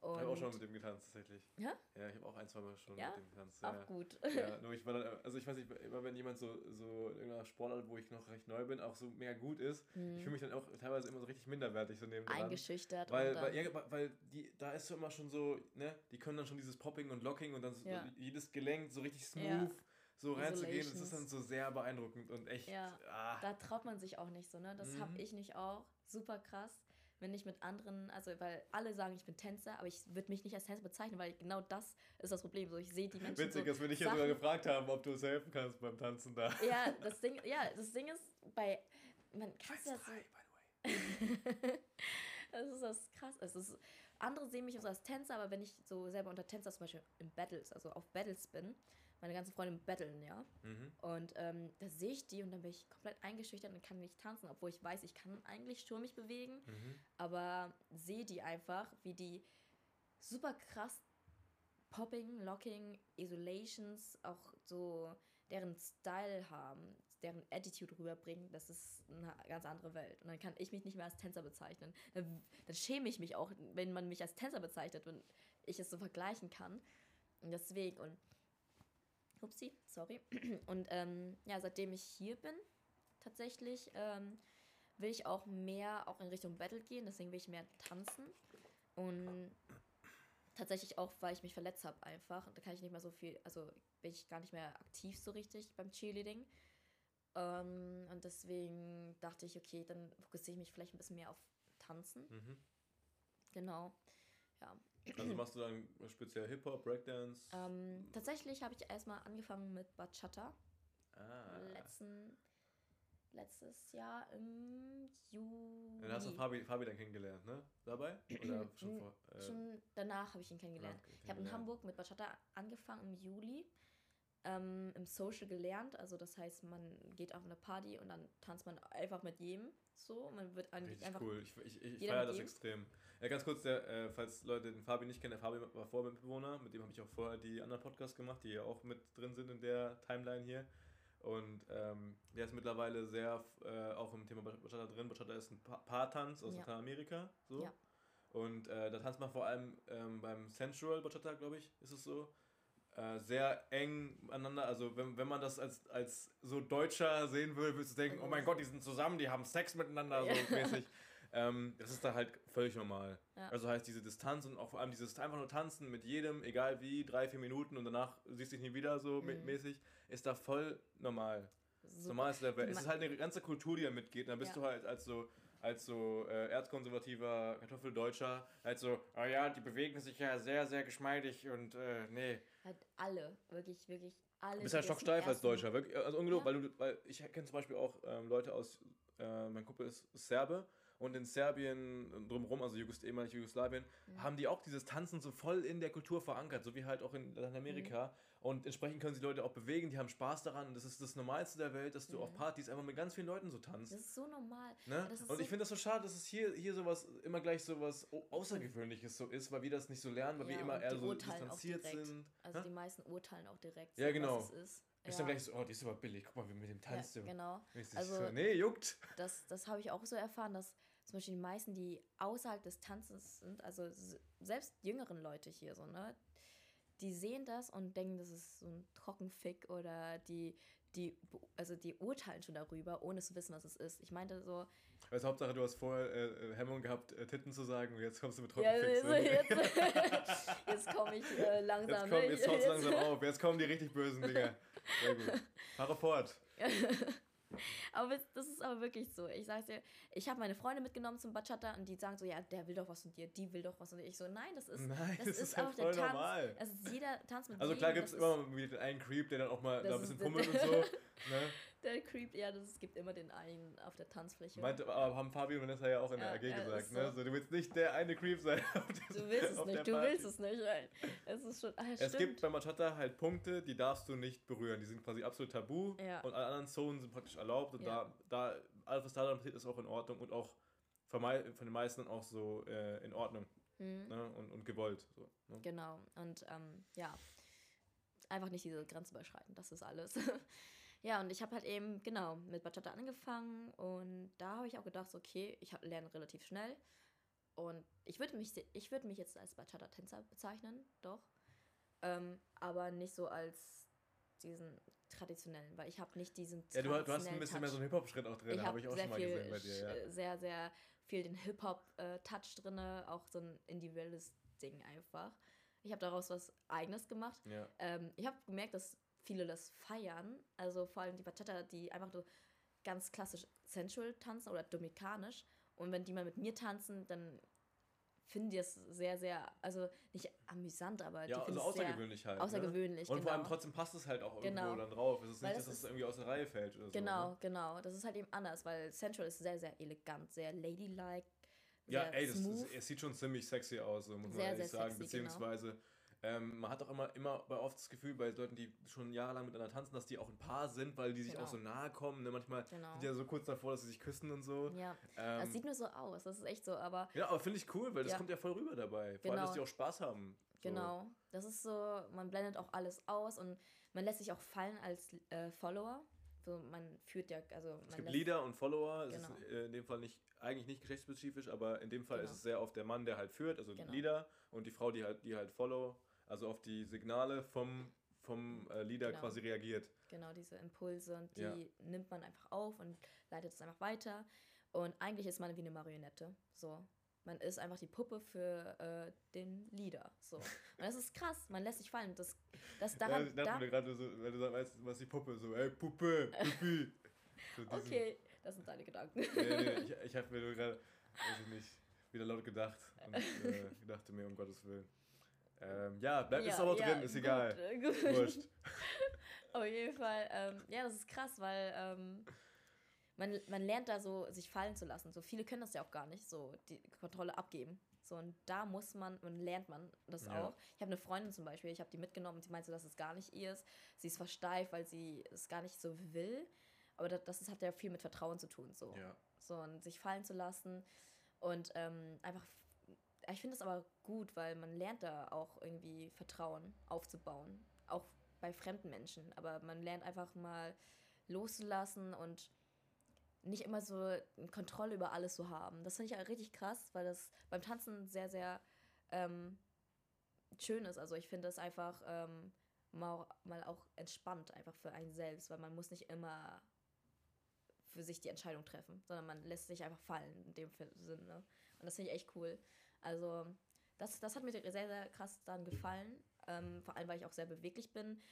Ich habe auch schon und mit dem getanzt, tatsächlich. Ja? Ja, ich habe auch ein, zwei Mal schon Ja? mit dem getanzt. auch ja. gut. Ja, nur ich war dann, also ich weiß nicht, immer wenn jemand so, so in irgendeiner Sportart, wo ich noch recht neu bin, auch so mega gut ist, ich fühle mich dann auch teilweise immer so richtig minderwertig so neben. Mhm. Eingeschüchtert Weil, und weil, ja, weil- die, da ist so immer schon so, ne, die können dann schon dieses Popping und Locking und dann so jedes Gelenk so richtig smooth so reinzugehen, das ist dann so sehr beeindruckend und echt, Ja. ah, da traut man sich auch nicht so, ne? Das Mhm. habe ich nicht auch. Super krass. Wenn ich mit anderen, also weil alle sagen, ich bin Tänzer, aber ich würde mich nicht als Tänzer bezeichnen, weil genau das ist das Problem. So, ich sehe die Menschen witzig, so dass wir dich ja sogar gefragt haben, ob du uns helfen kannst beim Tanzen da. Ja, das Ding, ja, das Ding ist, bei man kann ja so, das ist das krass. Es ist, andere sehen mich so als Tänzer, aber wenn ich so selber unter Tänzer zum Beispiel in Battles, also auf Battles bin, meine ganzen Freunde battlen, ja. Mhm. Und ähm, da sehe ich die und dann bin ich komplett eingeschüchtert und kann nicht tanzen, obwohl ich weiß, ich kann eigentlich schon mich bewegen, Mhm. aber sehe die einfach, wie die super krass Popping, Locking, Isolations auch so deren Style haben, deren Attitude rüberbringen, das ist eine ganz andere Welt. Und dann kann ich mich nicht mehr als Tänzer bezeichnen. Dann, dann schäme ich mich auch, wenn man mich als Tänzer bezeichnet, wenn ich es so vergleichen kann. Und deswegen, und upsie, sorry. Und ähm, ja, seitdem ich hier bin, tatsächlich, ähm, will ich auch mehr auch in Richtung Battle gehen, deswegen will ich mehr tanzen. Und tatsächlich auch, weil ich mich verletzt habe einfach. Und da kann ich nicht mehr so viel, also bin ich gar nicht mehr aktiv so richtig beim Cheerleading. Ähm, und deswegen dachte ich, okay, dann fokussiere ich mich vielleicht ein bisschen mehr auf Tanzen. Mhm. Genau. Ja. Also machst du dann speziell Hip-Hop, Breakdance? Ähm, tatsächlich habe ich erstmal angefangen mit Bachata. ah. Letzten, letztes Jahr im Juli. Dann hast du Fabi, Fabi dann kennengelernt, ne? Dabei? Oder schon vor? Äh, Schon danach habe ich ihn kennengelernt. okay, Ich habe in kennengelernt. Hamburg mit Bachata angefangen im Juli. Ähm, Im Social gelernt, also das heißt, man geht auf eine Party und dann tanzt man einfach mit jedem so. Man wird eigentlich einfach. cool. Ich, ich, ich feiere das jedem. extrem. Ja, ganz kurz, der, äh, falls Leute den Fabi nicht kennen, der Fabi war vorher Mitbewohner, mit dem habe ich auch vorher die anderen Podcasts gemacht, die ja auch mit drin sind in der Timeline hier. Und ähm, der ist mittlerweile sehr äh, auch im Thema Bachata drin. Bachata ist ein Pa- Paartanz aus Ja. Lateinamerika. So. Ja. Und äh, da tanzt man vor allem ähm, beim Sensual Bachata, glaube ich, ist es so. Äh, sehr eng aneinander. Also wenn, wenn man das als, als so Deutscher sehen würde, würdest du denken, oh mein Gott, die sind zusammen, die haben Sex miteinander, so Ja. mäßig. Ähm, das ist da halt völlig normal. Ja. Also heißt diese Distanz und auch vor allem dieses einfach nur Tanzen mit jedem, egal wie, drei, vier Minuten und danach siehst du dich nie wieder so Mhm. mäßig, ist da voll normal. Das super. Normalste der Welt. Es ist halt eine ganze Kultur, die da mitgeht. Und dann bist Ja. du halt als so, als so äh, erzkonservativer Kartoffeldeutscher halt so, ah ja, die bewegen sich ja sehr, sehr geschmeidig und äh, nee. Halt alle, wirklich, wirklich alle. Du bist das stocksteif als Deutscher, wirklich. Also ungelogen, Ja. weil du, weil ich kenne zum Beispiel auch ähm, Leute aus, äh, mein Kumpel ist Serbe und in Serbien drumherum, also Jugos ehemalig Jugoslawien, Mhm. haben die auch dieses Tanzen so voll in der Kultur verankert, so wie halt auch in Lateinamerika. Mhm. Und entsprechend können sich Leute auch bewegen, die haben Spaß daran. Und das ist das Normalste der Welt, dass du auf Mhm. Partys einfach mit ganz vielen Leuten so tanzt. Das ist so normal. Ne? Und ich so- finde das so schade, dass es hier, hier sowas immer gleich so was Au- Außergewöhnliches so ist, weil wir das nicht so lernen, weil wir Ja, immer und eher so distanziert sind. Also Hä? die meisten urteilen auch direkt, Ja, so, genau. was es ist. Ja. dann gleich so, oh, die ist aber billig, guck mal, wie mit dem tanzt ja, genau. Also- so, nee, juckt. Das, das habe ich auch so erfahren, dass zum Beispiel die meisten, die außerhalb des Tanzens sind, also selbst jüngeren Leute hier so, ne, die sehen das und denken, das ist so ein Trockenfick oder die, die, also die urteilen schon darüber, ohne zu wissen, was es ist. Ich meinte so, Also Hauptsache, du hast vorher äh, Hemmung gehabt, äh, Titten zu sagen und jetzt kommst du mit ja, Trockenfix. so, jetzt, jetzt komme ich äh, langsam. Jetzt, komm, ne? jetzt haut's langsam auf, jetzt kommen die richtig bösen Dinger. Sehr gut. Fahre fort. Aber das ist aber wirklich so. Ich sag's dir, ich habe meine Freunde mitgenommen zum Bachata und die sagen so, ja, der will doch was von dir, die will doch was von dir. Ich so, nein, das ist, Nein, das, das ist, ist halt auch der voll Tanz. normal. Also jeder tanzt mit Also jedem. klar gibt es das immer wieder den einen Creep, der dann auch mal Das da ein bisschen ist- fummelt und so. Ne? Der Creep, ja, das, es gibt immer den einen auf der Tanzfläche. Meinte, aber haben Fabi und Vanessa ja auch in der Ja, AG ja, gesagt. Ne? so. Du willst nicht der eine Creep sein. Auf der, du willst es der nicht, du willst es nicht. ey. Es ist schon, ah, Es gibt bei Machata halt Punkte, die darfst du nicht berühren. Die sind quasi absolut tabu Ja. und alle anderen Zonen sind praktisch erlaubt. Und da, da, alles, was da dann passiert, ist auch in Ordnung und auch von den meisten auch so äh, in Ordnung Mhm. ne? und, und gewollt. So, ne? Genau. Und ähm, ja, einfach nicht diese Grenze überschreiten, das ist alles. Ja, und ich habe halt eben, genau, mit Bachata angefangen und da habe ich auch gedacht, so, okay, ich hab, lerne relativ schnell. Und ich würde mich, ich würde mich jetzt als Bachata-Tänzer bezeichnen, doch. Ähm, aber nicht so als diesen traditionellen, weil ich habe nicht diesen Ja, du, du hast ein bisschen mehr so Touch. einen Hip-Hop-Schritt auch drin, habe ich auch schon mal viel, gesehen bei dir. Ja. sch- sehr, sehr viel den Hip-Hop-Touch drin, auch so ein individuelles Ding einfach. Ich habe daraus was Eigenes gemacht. Ja. Ähm, ich habe gemerkt, dass viele das feiern. Also vor allem die Bachata, die einfach so ganz klassisch sensual tanzen oder dominikanisch. Und wenn die mal mit mir tanzen, dann finden die es sehr, sehr, also nicht amüsant, aber die Ja, finden also außergewöhnlich halt. außergewöhnlich. Ne? Und genau. vor allem trotzdem passt es halt auch Genau. irgendwo dann drauf. Es ist Weil nicht, das dass es ist- irgendwie aus der Reihe fällt oder so. Genau, Ne? genau. Das ist halt eben anders, weil Sensual ist sehr, sehr elegant, sehr ladylike, Ja, ey, das, das, es sieht schon ziemlich sexy aus, so muss Sehr, man ehrlich sagen. sexy, genau. Ähm, man hat auch immer, immer bei oft das Gefühl, bei Leuten, die schon jahrelang miteinander tanzen, dass die auch ein Paar sind, weil die sich Genau. auch so nahe kommen. Ne? Manchmal Genau. sind die ja so kurz davor, dass sie sich küssen und so. Ja, Ähm, das sieht nur so aus, das ist echt so, aber ja, aber finde ich cool, weil das Ja. kommt ja voll rüber dabei. Vor allem, Genau. dass die auch Spaß haben. So. genau, das ist so, man blendet auch alles aus und man lässt sich auch fallen als äh, Follower. So, man führt ja, also Es gibt Leader und Follower. Es Genau. ist äh, in dem Fall nicht, eigentlich nicht geschlechtsspezifisch, aber in dem Fall Genau. ist es sehr oft der Mann, der halt führt, also Genau. Leader, und die Frau, die halt, die halt Follow, also auf die Signale vom, vom äh, Leader Genau. quasi reagiert. genau diese Impulse und die Ja. nimmt man einfach auf und leitet es einfach weiter. Und eigentlich ist man wie eine Marionette. So. Man ist einfach die Puppe für äh, den Leader. So. Und das ist krass, man lässt sich fallen. Das, das ja, daran, ich dachte da, mir gerade so, wenn du sagst, was die Puppe, so, ey, Puppe, Puppi. So okay, das sind deine Gedanken. Nee, nee, ich, ich habe mir nur gerade, weiß ich nicht, wieder laut gedacht und äh, dachte mir, um Gottes Willen. Ähm, ja, bleibt es aber drin, ist gut, egal. äh, gut. Wurscht. Auf jeden Fall, ähm, ja, das ist krass, weil ähm, man, man lernt da so, sich fallen zu lassen. So viele können das ja auch gar nicht, so die Kontrolle abgeben. So, und da muss man und lernt man das Ja. auch. Ich habe eine Freundin zum Beispiel, ich habe die mitgenommen und sie meinte, dass es gar nicht ihr ist. Sie ist versteift, weil sie es gar nicht so will. Aber das, das hat ja viel mit Vertrauen zu tun. So. Ja. so und sich fallen zu lassen und ähm, einfach ich finde es aber gut, weil man lernt da auch irgendwie Vertrauen aufzubauen, auch bei fremden Menschen, aber man lernt einfach mal loszulassen und nicht immer so eine Kontrolle über alles zu haben. Das finde ich ja richtig krass, weil das beim Tanzen sehr, sehr ähm, schön ist. Also ich finde das einfach ähm, mal, mal auch entspannt, einfach für einen selbst, weil man muss nicht immer für sich die Entscheidung treffen, sondern man lässt sich einfach fallen in dem Sinne. Und das finde ich echt cool. Also das, das hat mir sehr, sehr krass dann gefallen. Ähm, vor allem, weil ich auch sehr beweglich bin,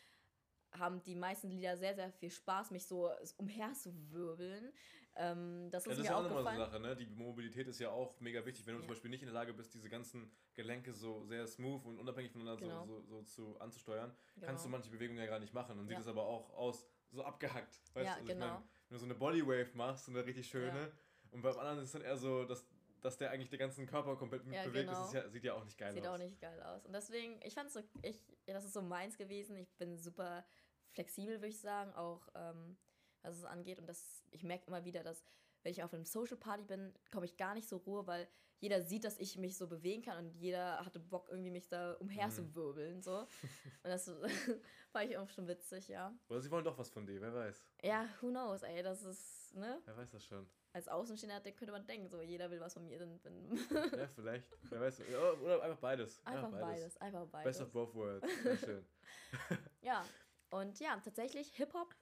haben die meisten Lieder sehr, sehr viel Spaß, mich so umherzuwirbeln. Ähm, das Ja, ist das ist mir ja auch nochmal so eine gefallen. Sache, ne? Die Mobilität ist ja auch mega wichtig, wenn du Ja. zum Beispiel nicht in der Lage bist, diese ganzen Gelenke so sehr smooth und unabhängig voneinander Genau. so, so, so zu anzusteuern, Genau. kannst du manche Bewegungen ja gar nicht machen. Dann sieht Ja. es aber auch aus, so abgehackt. Weißt Ja, du? Also ich genau. mein, wenn du so eine Bodywave machst, so eine richtig schöne, und beim anderen ist es dann eher so, dass, dass der eigentlich den ganzen Körper komplett mit Ja, bewegt. genau. Das ist ja, sieht ja auch nicht geil Sieht aus. auch nicht geil aus. Und deswegen, ich fand es so, ich, ja, das ist so meins gewesen. Ich bin super flexibel, würde ich sagen, auch ähm, was es angeht. Und das, ich merke immer wieder, dass wenn ich auf einem Social Party bin, komme ich gar nicht so Ruhe, weil jeder sieht, dass ich mich so bewegen kann und jeder hatte Bock, irgendwie mich da umherzuwirbeln. So. Und das fand ich auch schon witzig, ja. Oder sie wollen doch was von dir, wer weiß. Ja, who knows, ey, das ist, ne? Wer weiß das schon. Als Außenstehender könnte man denken, so, jeder will was von mir. Dann, dann ja, vielleicht. Wer weiß. Oder einfach beides. Ja, einfach beides, einfach beides. Best of both worlds. Sehr schön. Ja, und ja, tatsächlich Hip-Hop,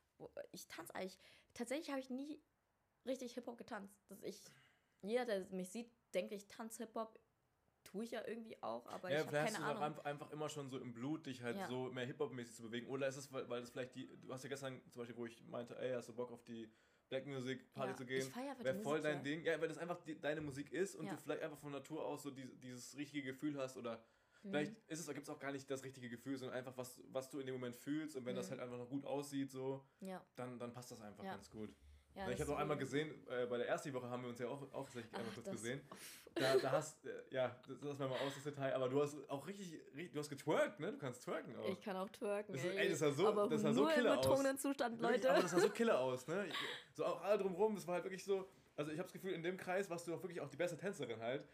ich tanze eigentlich, tatsächlich habe ich nie richtig Hip-Hop getanzt. Dass ich, jeder, der mich sieht, denkt, ich tanze Hip-Hop, tue ich ja irgendwie auch, aber Ja, ich habe keine Ahnung. einfach- einfach immer schon so im Blut, dich halt Ja. so mehr Hip-Hop-mäßig zu bewegen. Oder ist es, weil, weil das vielleicht die, du hast ja gestern zum Beispiel, wo ich meinte, ey, hast du Bock auf die Black Music Party Ja, zu gehen? Wäre voll dein. Ding. Ja, weil das einfach die, deine Musik ist und Ja. du vielleicht einfach von Natur aus so die, dieses richtige Gefühl hast oder Mhm. vielleicht ist es, gibt es auch gar nicht das richtige Gefühl, sondern einfach was, was du in dem Moment fühlst und wenn das Mhm. halt einfach noch gut aussieht, so, Ja, dann, dann passt das einfach ganz gut. Ja. ich habe auch einmal gesehen, äh, bei der ersten Woche haben wir uns ja auch, auch tatsächlich einmal Ach, kurz das- gesehen. Da, da hast, äh, ja, das lassen wir mal aus, das Detail, aber du hast auch richtig, richtig du hast getwerkt, ne? Du kannst twerken auch. Ich kann auch twerken. Das ist- ey, das sah so- aber das sah so nur im killer aus. betrunkenen Zustand, Wirklich, Leute. Aber das sah so killer aus, ne? So auch alle drumherum, das war halt wirklich so. Also ich habe das Gefühl, in dem Kreis warst du auch wirklich auch die beste Tänzerin halt.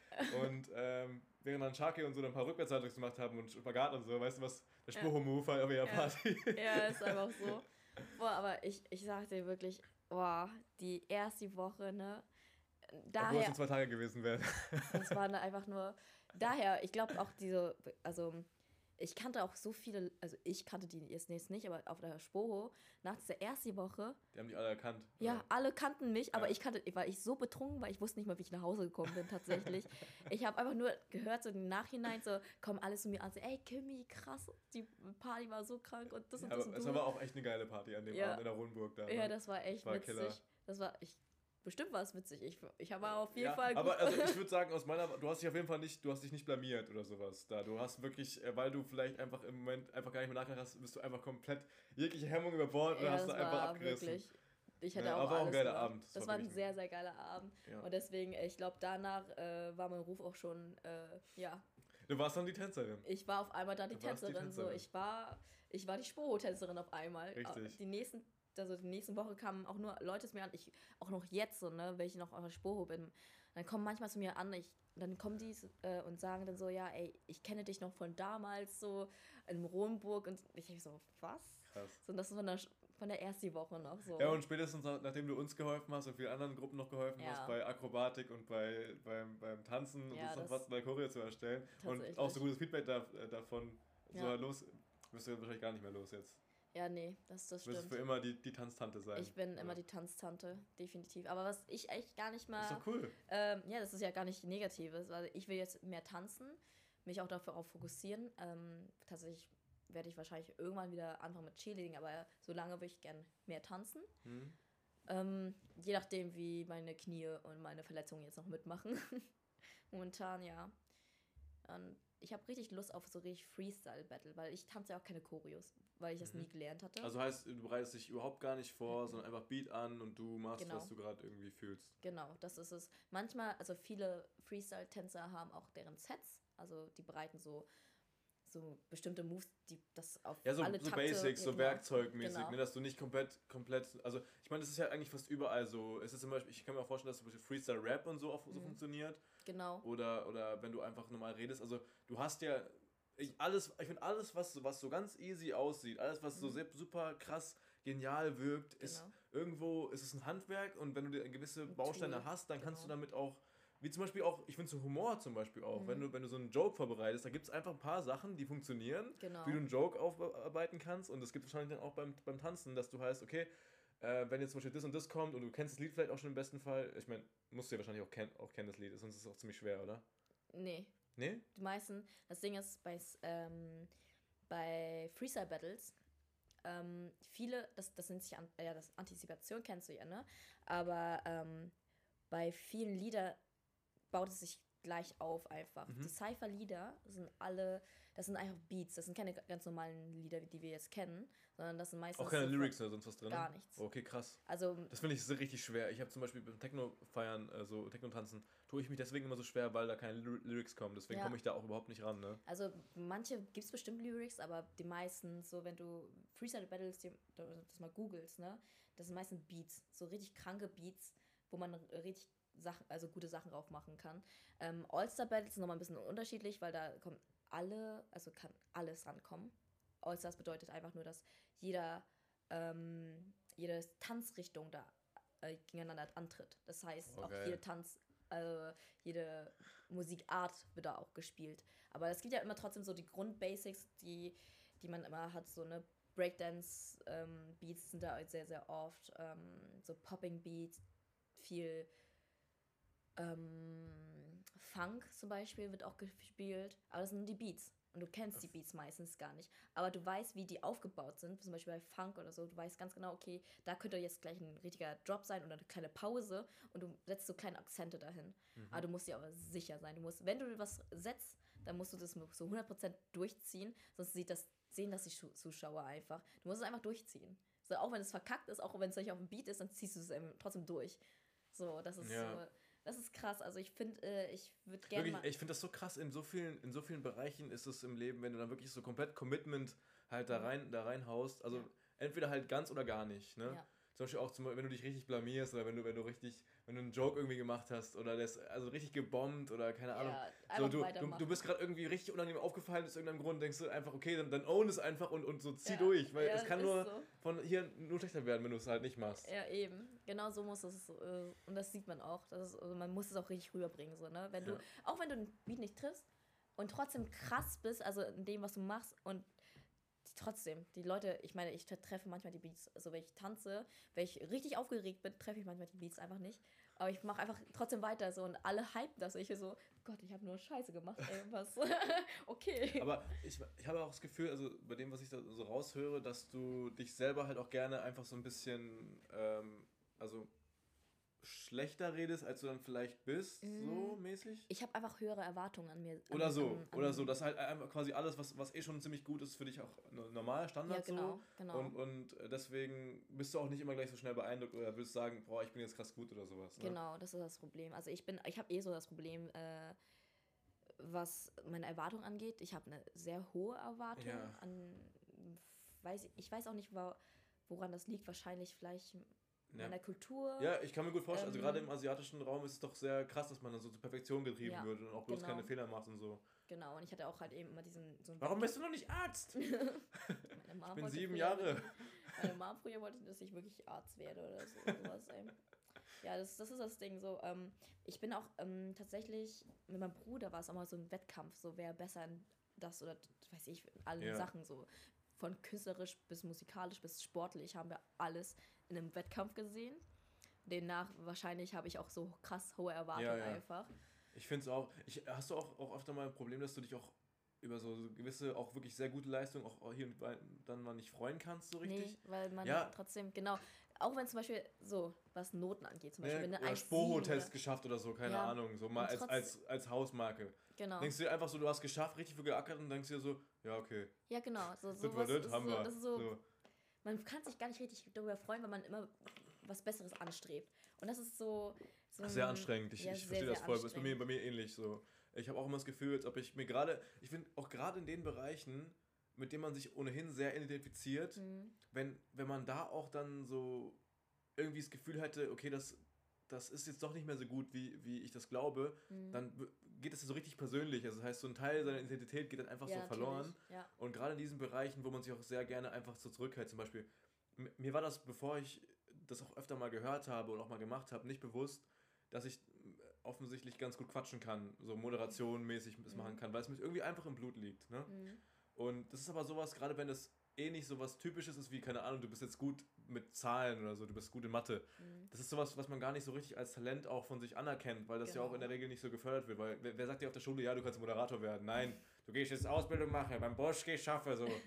Und ähm, während dann Sharky und so dann ein paar Rückwärtssaltos gemacht haben und Spagat und so, weißt du was, der Ja. Spruch-Move halt auf ihrer Ja. Party. ja, ist einfach so. Boah, aber ich, ich sag dir wirklich, boah, die erste Woche, ne? Obwohl es Daher, in zwei Tage gewesen wäre. Das waren einfach nur. Daher, ich glaube auch diese, also ich kannte auch so viele, also ich kannte die jetzt nicht, aber auf der Spoho, nach dieser ersten Woche, Die haben die alle erkannt. ja, alle kannten mich, aber Ja. ich kannte, weil ich so betrunken war, ich wusste nicht mal, wie ich nach Hause gekommen bin tatsächlich. ich habe einfach nur gehört, so im Nachhinein, so kommen alle zu mir an, so, ey Kimi, krass, die Party war so krank und das und Ja, das aber und es du. war auch echt eine geile Party an dem Ja. Abend in der Rundburg da. ja, ne? das war echt war witzig. Killer. Das war, ich, bestimmt war es witzig. Ich, ich habe auf jeden ja, Fall gut. aber also ich würde sagen, aus meiner, du hast dich auf jeden Fall nicht, du hast dich nicht blamiert oder sowas da. Du hast wirklich, äh, weil du vielleicht einfach im Moment einfach gar nicht mehr nachgedacht hast, bist du einfach komplett jegliche Hemmung über Bord und ja, hast du einfach abgerissen. wirklich. Ich hatte Ja, auch aber auch ein geiler gemacht. Abend. Das Das, war ein sehr, sehr geiler Abend. Ja. Und deswegen, ich glaube, danach äh, war mein Ruf auch schon, äh, ja. Du warst dann die Tänzerin. Ich war auf einmal da die warst die Tänzerin, so. Tänzerin. Ich war, ich war die Spoho-Tänzerin auf einmal. Richtig. Die nächsten, also die nächsten Woche kamen auch nur Leute zu mir an, ich, auch noch jetzt so, ne, ich noch auf der Spoho bin, dann kommen manchmal zu mir an, ich, dann kommen die äh, und sagen dann so, ja, ey, ich kenne dich noch von damals so in Ronburg und ich so, was? Krass. So, und das ist von der, von der ersten Woche noch so. Ja, und spätestens nach- nachdem du uns geholfen hast und vielen anderen Gruppen noch geholfen Ja. hast, bei Akrobatik und bei, beim, beim Tanzen und Ja, das- was bei Choreo zu erstellen und auch so gutes Feedback da, davon so Ja. los, wirst du wahrscheinlich gar nicht mehr los jetzt. Ja, nee, das, das Du wirst stimmt. für immer die, die Tanztante sein. Ich bin Ja. immer die Tanztante, definitiv. Aber was ich echt gar nicht mal. Ist doch cool. Ähm, ja, das ist ja gar nicht Negatives, weil ich will jetzt mehr tanzen, mich auch darauf fokussieren. Ähm, tatsächlich werde ich wahrscheinlich irgendwann wieder anfangen mit Cheerleading, aber solange würde ich gern mehr tanzen. Hm? Ähm, je nachdem, wie meine Knie und meine Verletzungen jetzt noch mitmachen. Momentan, ja. Und ich habe richtig Lust auf so richtig Freestyle-Battle, weil ich tanze ja auch keine Choreos, weil ich das Mhm. nie gelernt hatte. Also heißt, du bereitest dich überhaupt gar nicht vor, sondern einfach Beat an und du machst, Genau. was du gerade irgendwie fühlst. Genau, das ist es. Manchmal, also viele Freestyle-Tänzer haben auch deren Sets, also die bereiten so, so bestimmte Moves, die das auf Ja, so, alle so Takte, Basics, so genau, werkzeugmäßig, genau. ne, dass du nicht komplett, komplett, also ich meine, das ist ja eigentlich fast überall so. Es ist zum Beispiel, ich kann mir auch vorstellen, dass zum Beispiel Freestyle-Rap und so auch so Mhm. funktioniert. Genau, Oder, oder wenn du einfach normal redest. Also du hast ja ich, alles, ich finde alles, was, so- was so ganz easy aussieht, alles, was so Mhm. sehr, super krass genial wirkt, ist genau. irgendwo, ist es ein Handwerk und wenn du dir gewisse Ein Bausteine Tool, hast, dann kannst du genau. damit auch, wie zum Beispiel auch, ich finde so Humor zum Beispiel auch, wenn Mhm. du, wenn du so einen Joke vorbereitest, da gibt es einfach ein paar Sachen, die funktionieren, Genau. wie du einen Joke aufarbeiten kannst und es gibt wahrscheinlich dann auch beim, beim Tanzen, dass du heißt, okay, äh, wenn jetzt zum Beispiel das und das kommt und du kennst das Lied vielleicht auch schon im besten Fall, ich meine, musst du ja wahrscheinlich auch, kenn, auch kennen das Lied, sonst ist es auch ziemlich schwer, oder? Nee, Nee? die meisten, das Ding ist, bei, ähm, bei Freestyle-Battles, ähm, viele, das, das nennt sich, an, ja, das Antizipation kennst du ja, ne? Aber ähm, bei vielen Lieder baut es sich gleich auf einfach. Mhm. Die Cypher-Lieder sind alle, das sind einfach Beats, das sind keine ganz normalen Lieder, die wir jetzt kennen, sondern das sind meistens Auch keine Lyrics oder sonst was drin? Gar nichts. Okay, krass. Also, Das finde ich so richtig schwer. Ich habe zum Beispiel beim Techno-Feiern, also Techno-Tanzen, tue ich mich deswegen immer so schwer, weil da keine Ly Lyrics kommen. Deswegen Ja. komme ich da auch überhaupt nicht ran, ne? Also manche gibt es bestimmt Lyrics, aber die meisten, so wenn du Freestyle Battles die, das mal googelst, ne, das sind meistens Beats, so richtig kranke Beats, wo man richtig Sachen, also gute Sachen drauf machen kann. Ähm, All-Star Battles sind nochmal ein bisschen unterschiedlich, weil da kommen alle, also kann alles rankommen. All-Stars bedeutet einfach nur, dass jeder, ähm, jede Tanzrichtung da äh, gegeneinander antritt. Das heißt, Oh, auch jede Tanz, also jede Musikart wird da auch gespielt. Aber es gibt ja immer trotzdem so die Grundbasics, die, die man immer hat, so eine Breakdance-Beats sind da sehr, sehr oft, ähm, so Popping-Beats, viel ähm, Funk zum Beispiel wird auch gespielt, aber das sind nur die Beats. Und du kennst die Beats meistens gar nicht. Aber du weißt, wie die aufgebaut sind. Zum Beispiel bei Funk oder so. Du weißt ganz genau, okay, da könnte jetzt gleich ein richtiger Drop sein oder eine kleine Pause. Und du setzt so kleine Akzente dahin. Mhm. Aber du musst dir aber sicher sein. Du musst, wenn du was setzt, dann musst du das so 100% durchziehen. Sonst sieht das, sehen das die Zuschauer einfach. Du musst es einfach durchziehen. So, auch wenn es verkackt ist, auch wenn es nicht auf dem Beat ist, dann ziehst du es trotzdem durch. So, das ist Ja. so. Das ist krass. Also ich finde, äh, ich würde gerne ich finde das so krass, in so vielen, in so vielen Bereichen ist es im Leben, wenn du dann wirklich so komplett Commitment halt da Mhm. rein, da reinhaust. Also Ja. entweder halt ganz oder gar nicht, ne? Ja. Zum Beispiel auch, zum, wenn du dich richtig blamierst oder wenn du, wenn du richtig, wenn du einen Joke irgendwie gemacht hast oder das, also richtig gebombt oder keine Ahnung. ja, So, du, du, du bist gerade irgendwie richtig unangenehm aufgefallen aus irgendeinem Grund, denkst du einfach, okay, dann, dann own es einfach und, und so zieh Ja, durch, weil ja, es kann nur so. von hier nur schlechter werden, wenn du es halt nicht machst. Ja, eben. Genau so muss es. Äh, und das sieht man auch. Das ist, also man muss es auch richtig rüberbringen. So, ne? wenn du, auch wenn du den Beat nicht triffst und trotzdem krass bist, also in dem, was du machst und trotzdem, die Leute, ich meine, ich treffe manchmal die Beats, also wenn ich tanze, wenn ich richtig aufgeregt bin, treffe ich manchmal die Beats einfach nicht. Aber ich mache einfach trotzdem weiter so und alle hypen das. Ich so, Gott, ich habe nur Scheiße gemacht, ey, okay. Aber ich, ich habe auch das Gefühl, also bei dem, was ich da so raushöre, dass du dich selber halt auch gerne einfach so ein bisschen, ähm, also schlechter redest, als du dann vielleicht bist, Mhm. so mäßig. Ich habe einfach höhere Erwartungen an mir. An, Oder so, an, an, oder so, dass halt einfach quasi alles, was, was eh schon ziemlich gut ist, für dich auch no- normal, Standard Ja, genau, so. genau. Und, und deswegen bist du auch nicht immer gleich so schnell beeindruckt oder willst sagen, boah, ich bin jetzt krass gut oder sowas. Ne? Genau, das ist das Problem. Also ich bin, ich habe eh so das Problem, äh, was meine Erwartung angeht, ich habe eine sehr hohe Erwartung Ja. an, weiß, ich weiß auch nicht, woran das liegt, wahrscheinlich vielleicht Ja. meiner Kultur. Ja, ich kann mir gut vorstellen, also Ähm, gerade im asiatischen Raum ist es doch sehr krass, dass man dann so zur Perfektion getrieben Ja, wird und auch bloß genau. keine Fehler macht und so. Genau, und ich hatte auch halt eben immer diesen so Warum bist du noch nicht Arzt? Ich Meine Mom bin wollte sieben Jahre. Meine Mom früher wollte, dass ich wirklich Arzt werde oder so, sowas, ey. Ja, das, das ist das Ding so. Ähm, ich bin auch ähm, tatsächlich, mit meinem Bruder war es auch mal so ein Wettkampf, so wer besser in das oder weiß ich, in allen Ja. Sachen so. Von künstlerisch bis musikalisch bis sportlich haben wir alles in einem Wettkampf gesehen. Demnach wahrscheinlich habe ich auch so krass hohe Erwartungen ja. einfach. Ich finde es auch. Ich, hast du auch, auch öfter mal ein Problem, dass du dich auch über so, gewisse, auch wirklich sehr gute Leistungen auch hier und dann mal nicht freuen kannst, so richtig? Nee, weil man Ja. trotzdem, genau, auch wenn zum Beispiel so, was Noten angeht, zum Beispiel, Ne? wenn eine Oder 1,7 Spoho-Test geschafft oder so, keine Ja. Ahnung. So mal als, als, als Hausmarke. Genau. Denkst du dir einfach so, du hast geschafft, richtig viel geackert und denkst dir so, ja, okay. Ja, genau. So, sowas das, haben so, wir. das ist so, So. Man kann sich gar nicht richtig darüber freuen, weil man immer was Besseres anstrebt. Und das ist so. so Sehr ein- anstrengend. Ich, ja, ich verstehe das voll. Das ist bei mir, bei mir ähnlich so. Ich habe auch immer das Gefühl, als ob ich mir gerade, ich finde auch gerade in den Bereichen, mit denen man sich ohnehin sehr identifiziert, Mhm. wenn, wenn man da auch dann so irgendwie das Gefühl hätte, okay, das, das ist jetzt doch nicht mehr so gut, wie, wie ich das glaube, Mhm. dann geht es so richtig persönlich. Also das heißt, so ein Teil seiner Identität geht dann einfach ja, so verloren. Ja. Und gerade in diesen Bereichen, wo man sich auch sehr gerne einfach so zurückhält, zum Beispiel, mir war das, bevor ich das auch öfter mal gehört habe und auch mal gemacht habe, nicht bewusst, dass ich m, offensichtlich ganz gut quatschen kann, so moderationmäßig das Mhm. machen kann, weil es mir irgendwie einfach im Blut liegt. Ne? Mhm. Und das ist aber sowas, gerade wenn es eh nicht sowas Typisches ist wie, keine Ahnung, du bist jetzt gut mit Zahlen oder so, du bist gut in Mathe. Mhm. Das ist sowas, was man gar nicht so richtig als Talent auch von sich anerkennt, weil das ja auch Genau. in der Regel nicht so gefördert wird. Weil wer, wer sagt dir auf der Schule, ja, du kannst Moderator werden? Nein, du gehst jetzt Ausbildung machen, beim Bosch geh ich schaffe so.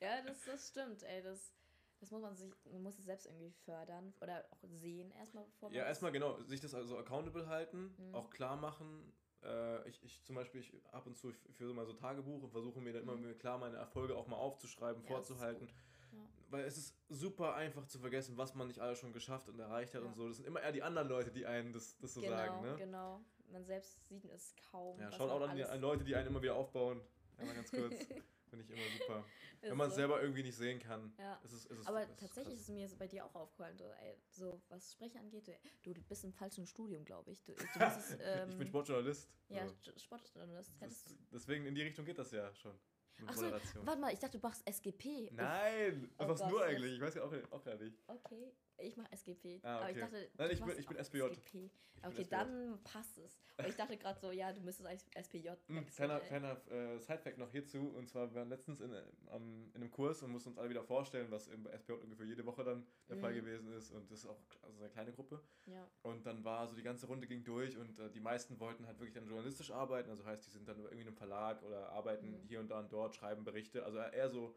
Ja, das, das stimmt, ey. Das, das muss man sich, man muss es selbst irgendwie fördern oder auch sehen erstmal bevor ja, erstmal genau, sich das also accountable halten, Mhm. auch klar machen. Äh, ich, ich zum Beispiel, ich ab und zu, ich führe so mal so Tagebuch und versuche mir dann immer Mhm. wieder klar meine Erfolge auch mal aufzuschreiben, Ja, vorzuhalten. Ja. Weil es ist super einfach zu vergessen, was man nicht alles schon geschafft und erreicht hat Ja. und so. Das sind immer eher die anderen Leute, die einen das, das so genau, sagen. Ne? genau. Man selbst sieht es kaum. Ja, schaut auch an, die, an Leute, die einen immer wieder aufbauen. Einmal ganz kurz. Finde ich immer super. Wenn man es so. selber irgendwie nicht sehen kann. Ja. Ist es, ist es, Aber ist es tatsächlich krass. ist mir bei dir auch aufgefallen, so, ey, so was Sprechen angeht, du, du bist im falschen Studium, glaube ich. Du, du es, ähm, ich bin Sportjournalist. Ja, so. St- Sportjournalist. Das, deswegen in die Richtung geht das ja schon. Mit Ach so, Moderation. warte mal, ich dachte, du machst SGP. Nein! Oh was nur das- eigentlich? Ich weiß ja auch, auch gar nicht. Okay, ich mache SGP. Ah, Aber ich okay. dachte, Nein, ich bin- ich bin SPJ. SGP. Okay, SPJ. dann passt es. Aber ich dachte gerade so, ja, du müsstest eigentlich SPJ. Hm, kleiner kleiner äh, Sidefact noch hierzu. Und zwar, wir waren letztens in, am, in einem Kurs und mussten uns alle wieder vorstellen, was im SPJ ungefähr jede Woche dann der Fall Mhm. gewesen ist. Und das ist auch also eine kleine Gruppe. Ja, Und dann war so die ganze Runde ging durch und äh, die meisten wollten halt wirklich dann journalistisch arbeiten. Also heißt, die sind dann irgendwie in einem Verlag oder arbeiten Mhm. hier und da und dort, schreiben Berichte. Also eher so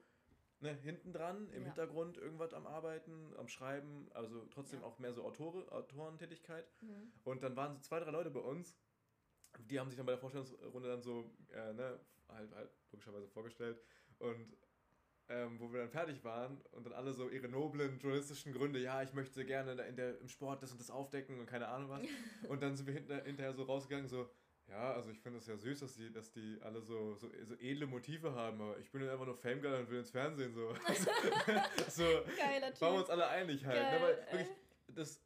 ne, hinten dran, im Ja. Hintergrund irgendwas am Arbeiten, am Schreiben. Also trotzdem Ja. auch mehr so Autore, Autorentätigkeit. mhm. Und dann waren so zwei, drei Leute bei uns, die haben sich dann bei der Vorstellungsrunde dann so, äh, ne, halt, halt logischerweise vorgestellt. Und ähm, wo wir dann fertig waren und dann alle so ihre noblen journalistischen Gründe, ja, ich möchte gerne in der, im Sport das und das aufdecken und keine Ahnung was. Und dann sind wir hinter, hinterher so rausgegangen, so, ja, also ich finde es ja süß, dass die, dass die alle so, so, so edle Motive haben, aber ich bin dann einfach nur Famegirl und will ins Fernsehen so. so, Geiler Typ. waren wir uns alle einig halt. Geil, ne? Weil wirklich, das,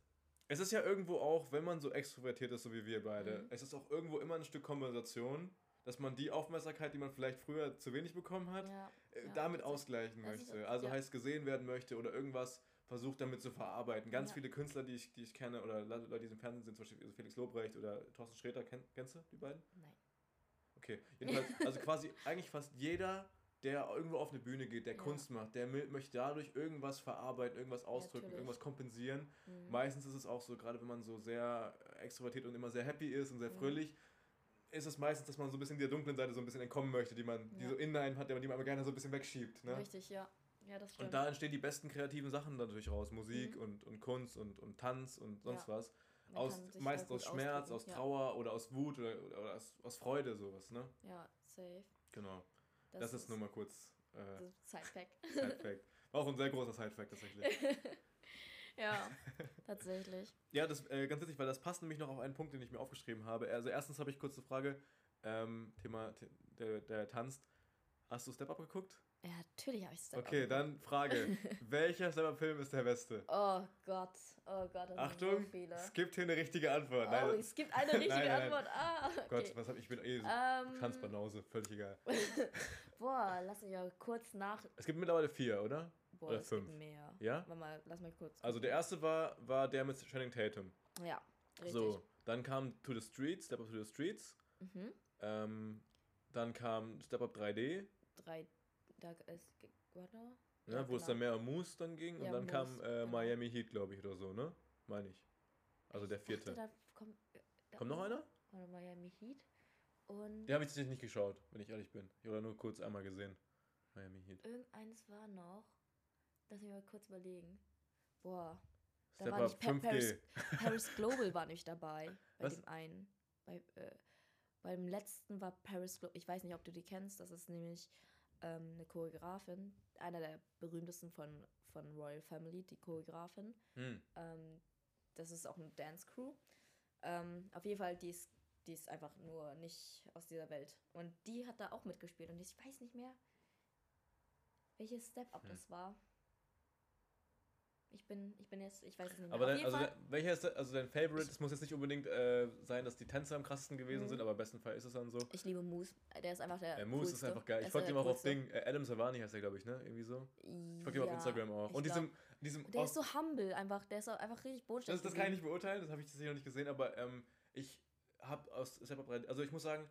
es ist ja irgendwo auch, wenn man so extrovertiert ist, so wie wir beide, Mhm. es ist auch irgendwo immer ein Stück Kompensation, dass man die Aufmerksamkeit, die man vielleicht früher zu wenig bekommen hat, Ja, äh, ja, damit ausgleichen möchte. Also ja. heißt gesehen werden möchte oder irgendwas versucht damit zu verarbeiten. Ganz Ja. viele Künstler, die ich, die ich kenne oder Le- Leute, die im Fernsehen sind, zum Beispiel Felix Lobrecht oder Thorsten Sträter, kenn, kennst du die beiden? Nein. Okay, jedenfalls, also quasi eigentlich fast jeder, der irgendwo auf eine Bühne geht, der Ja. Kunst macht, der möchte dadurch irgendwas verarbeiten, irgendwas ausdrücken, natürlich. irgendwas kompensieren. Mhm. Meistens ist es auch so, gerade wenn man so sehr extrovertiert und immer sehr happy ist und sehr Mhm. fröhlich, ist es meistens, dass man so ein bisschen der dunklen Seite so ein bisschen entkommen möchte, die man, die Ja. so in einem hat, die man aber gerne so ein bisschen wegschiebt. Ne? Richtig, ja. Ja, das stimmt. Und da entstehen die besten kreativen Sachen natürlich raus. Musik Mhm. und, und Kunst und, und Tanz und sonst was. Man Aus, da aus Schmerz, aus ja. Trauer oder aus Wut oder, oder, aus, aus Freude, sowas, ne? Ja, safe. Genau. Das, ist nur mal kurz äh, das Side-Fact. Side-Fact. War auch ein sehr großer Side-Fact tatsächlich. ja, tatsächlich. Ja, das äh, ganz witzig, weil das passt nämlich noch auf einen Punkt, den ich mir aufgeschrieben habe. Also erstens habe ich kurz eine Frage, ähm, Thema, der, der tanzt. Hast du Step Up geguckt? Ja, natürlich habe ich Step Okay, Up. dann Frage. Welcher Step Up-Film ist der beste? Oh Gott, oh Gott. Das Achtung, so viele. es gibt hier eine richtige Antwort. Oh, nein, es gibt eine richtige nein, nein, Antwort. Ah, okay. Gott, was hab ich? mit bin eh um, ähm, Tanzbanause, völlig egal. Boah, lass mich mal kurz nach. Es gibt mittlerweile vier, oder? Boah, oder fünf. mehr. Ja? Warte mal, lass mal kurz. Also der erste war, war der mit Shannon Tatum. Ja, richtig. So, dann kam To the Streets, Step Up to the Streets. Mhm. Ähm, dann kam Step Up 3D. 3D. Mittag ist, oder? Ja, ja wo genau. es dann mehr um Moose dann ging ja, und dann Moose, kam äh, genau. Miami Heat, glaube ich, oder so, ne? Meine ich. Also ich der vierte. Dachte, da kommt, äh, da kommt noch einer? Oder Miami Heat. Und. Den habe ich tatsächlich nicht geschaut, wenn ich ehrlich bin. Ich habe nur kurz einmal gesehen. Miami Heat. Irgendeins war noch. Lass mich mal kurz überlegen. Boah. Step da war nicht pa Paris, Paris, Global war nicht dabei. Bei Was? dem einen. Bei, äh, beim letzten war Paris Global. Ich weiß nicht, ob du die kennst. Das ist nämlich ähm, eine Choreografin. Einer der berühmtesten von, von Royal Family, die Choreografin. Hm. Ähm, das ist auch eine Dance Crew. Ähm, auf jeden Fall, die ist, die ist einfach nur nicht aus dieser Welt. Und die hat da auch mitgespielt. Und ich weiß nicht mehr, welches Step-Up Hm. das war. Ich bin, ich bin jetzt, ich weiß es nicht mehr. Aber auf dein, also, welcher ist also dein Favorite? Es muss jetzt nicht unbedingt äh, sein, dass die Tänzer am krassesten gewesen Mhm. sind, aber im besten Fall ist es dann so. ich liebe Moose. Der ist einfach der Der Moose ist einfach geil. Ich folge ihm auch auf coolste. Ding. Äh, Adam Savani heißt er, glaube ich, ne? Irgendwie so. Ich folge ihm auf Ja, Instagram auch. Und diesem, diesem Der ist so humble einfach. Der ist auch einfach richtig bodenständig. Das, das kann ich nicht beurteilen, das habe ich tatsächlich noch nicht gesehen, aber ähm, ich habe aus Step Up 3, also ich muss sagen,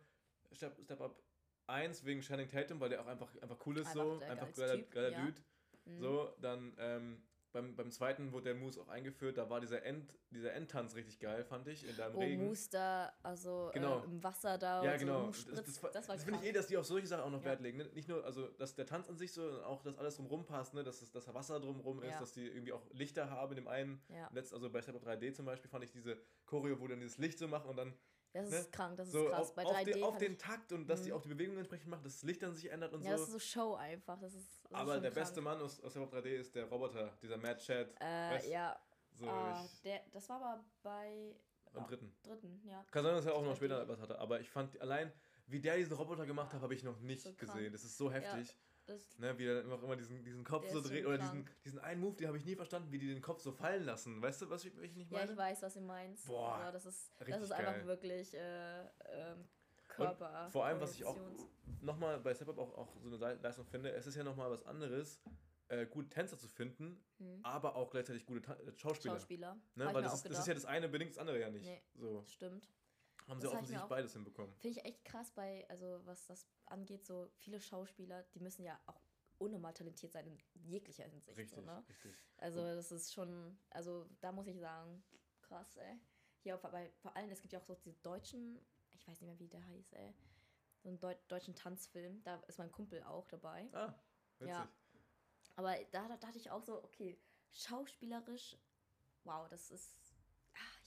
Step, Step Up 1 wegen Channing Tatum, weil der auch einfach, einfach cool ist, Einfach so, einfach geiler, geiler ja. Dude. Mhm. So, dann ähm, beim, beim zweiten wurde der Moose auch eingeführt, da war dieser, End, dieser Endtanz richtig geil, fand ich, in deinem Wo Regen. Moose da, also Genau. äh, im Wasser da Ja, und so genau. rumspritzt. das, das, war- das war das finde ich eh, dass die auf solche Sachen auch noch Ja. Wert legen. Ne? Nicht nur, also, dass der Tanz an sich so, sondern auch, dass alles drumrum passt, ne? dass, es, dass Wasser drumrum ist, Ja. dass die irgendwie auch Lichter haben in dem einen. Ja. Letzt, also bei Step Up 3D zum Beispiel fand ich diese Choreo, wo dann dieses Licht so machen und dann Das ne? ist krank, das ist so krass. auf, Bei auf, 3D den, auf den Takt und dass die Mhm. auch die Bewegungen entsprechend dass das Licht dann sich ändert und Ja, das so. ist so Show einfach. Das ist, das ist Aber schon der krank. beste Mann aus, aus Step Up 3D ist der Roboter, dieser Mad Chat. Äh, ja, So, ah, ich, der, das war aber bei am ah, dritten. dritten, ja. Kann sein, dass er auch noch 3D. später was hatte, aber ich fand allein, wie der diesen Roboter gemacht hat, habe ich noch nicht So gesehen. Das ist so heftig. Das, Ne, wie er dann immer, immer diesen, diesen Kopf so dreht. Oder diesen, diesen einen Move, den habe ich nie verstanden, wie die den Kopf so fallen lassen. Weißt du, was ich, ich nicht ja, meine? ich weiß, was du meinst. Boah, also, das ist, das ist einfach geil. wirklich äh, ähm, Körper. vor allem, was ich auch nochmal bei Step Up auch, auch so eine Le- Leistung finde, es ist ja nochmal was anderes, äh, gute Tänzer zu finden, Hm. aber auch gleichzeitig gute Ta äh, Schauspieler. Schauspieler. Ne? Weil das ist, das ist ja das eine bedingt das andere ja nicht. Nee. So Stimmt. Haben sie offensichtlich auch- beides hinbekommen. Finde ich echt krass bei, also was das angeht, so viele Schauspieler, die müssen ja auch unnormal talentiert sein in jeglicher Hinsicht. Richtig, So, ne? richtig. Also das ist schon, also da muss ich sagen, krass, ey. Hier bei, vor allem, es gibt ja auch so diese deutschen, ich weiß nicht mehr, wie der heißt, ey. So einen Deu deutschen Tanzfilm, da ist mein Kumpel auch dabei. Ah, witzig. Ja. Aber da, da dachte ich auch so, okay, schauspielerisch, wow, das ist,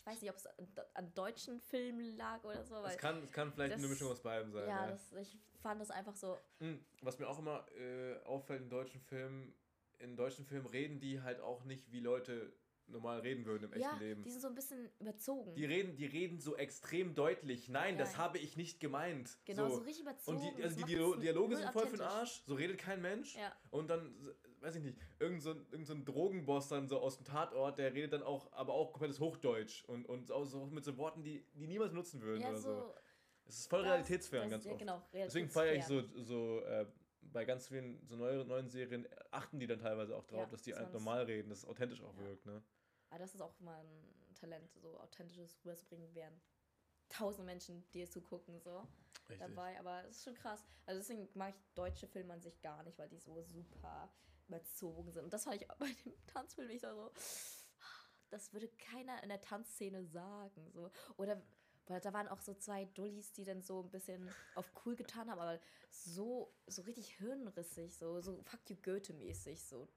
weiß nicht, ob es an, an deutschen Filmen lag oder so, Es kann, es kann vielleicht das- eine Mischung aus beidem sein. ja, ja. Das, ich fand das einfach so, Hm, Was mir auch immer äh, auffällt in deutschen Filmen, in deutschen Filmen reden die halt auch nicht, wie Leute normal reden würden im echten ja, Leben. die sind so ein bisschen überzogen. Die reden, die reden so extrem deutlich. Nein, Ja. das habe ich nicht gemeint. genau, so, so. richtig überzogen. Und die, also die Dialo Dialoge sind voll für den. Arsch. So redet kein Mensch. Ja, Und dann, weiß ich nicht, irgend so, ein- irgend so ein Drogenboss dann so aus dem Tatort, der redet dann auch, aber auch komplettes Hochdeutsch und, und auch so mit so Worten, die die niemals nutzen würden ja oder so. so. Es ist voll das- realitätsfern das- ganz ja, oft. Genau, Deswegen feiere ich so, so äh, bei ganz vielen so neue, neuen Serien, achten die dann teilweise auch drauf, Ja, dass die man's- normal reden, dass es authentisch auch Ja. wirkt. Ne? Aber das ist auch mal ein Talent, so authentisches rüberzubringen, während tausend Menschen dir zugucken, so Richtig. dabei. Aber es ist schon krass. Also deswegen mag ich deutsche Filme an sich gar nicht, weil die so super überzogen sind. Und das fand ich auch bei dem Tanzfilm ich so, das würde keiner in der Tanzszene sagen. So. Oder weil da waren auch so zwei Dullis, die dann so ein bisschen auf cool getan haben, aber so, so richtig hirnrissig, so, so fuck you Goethe-mäßig, so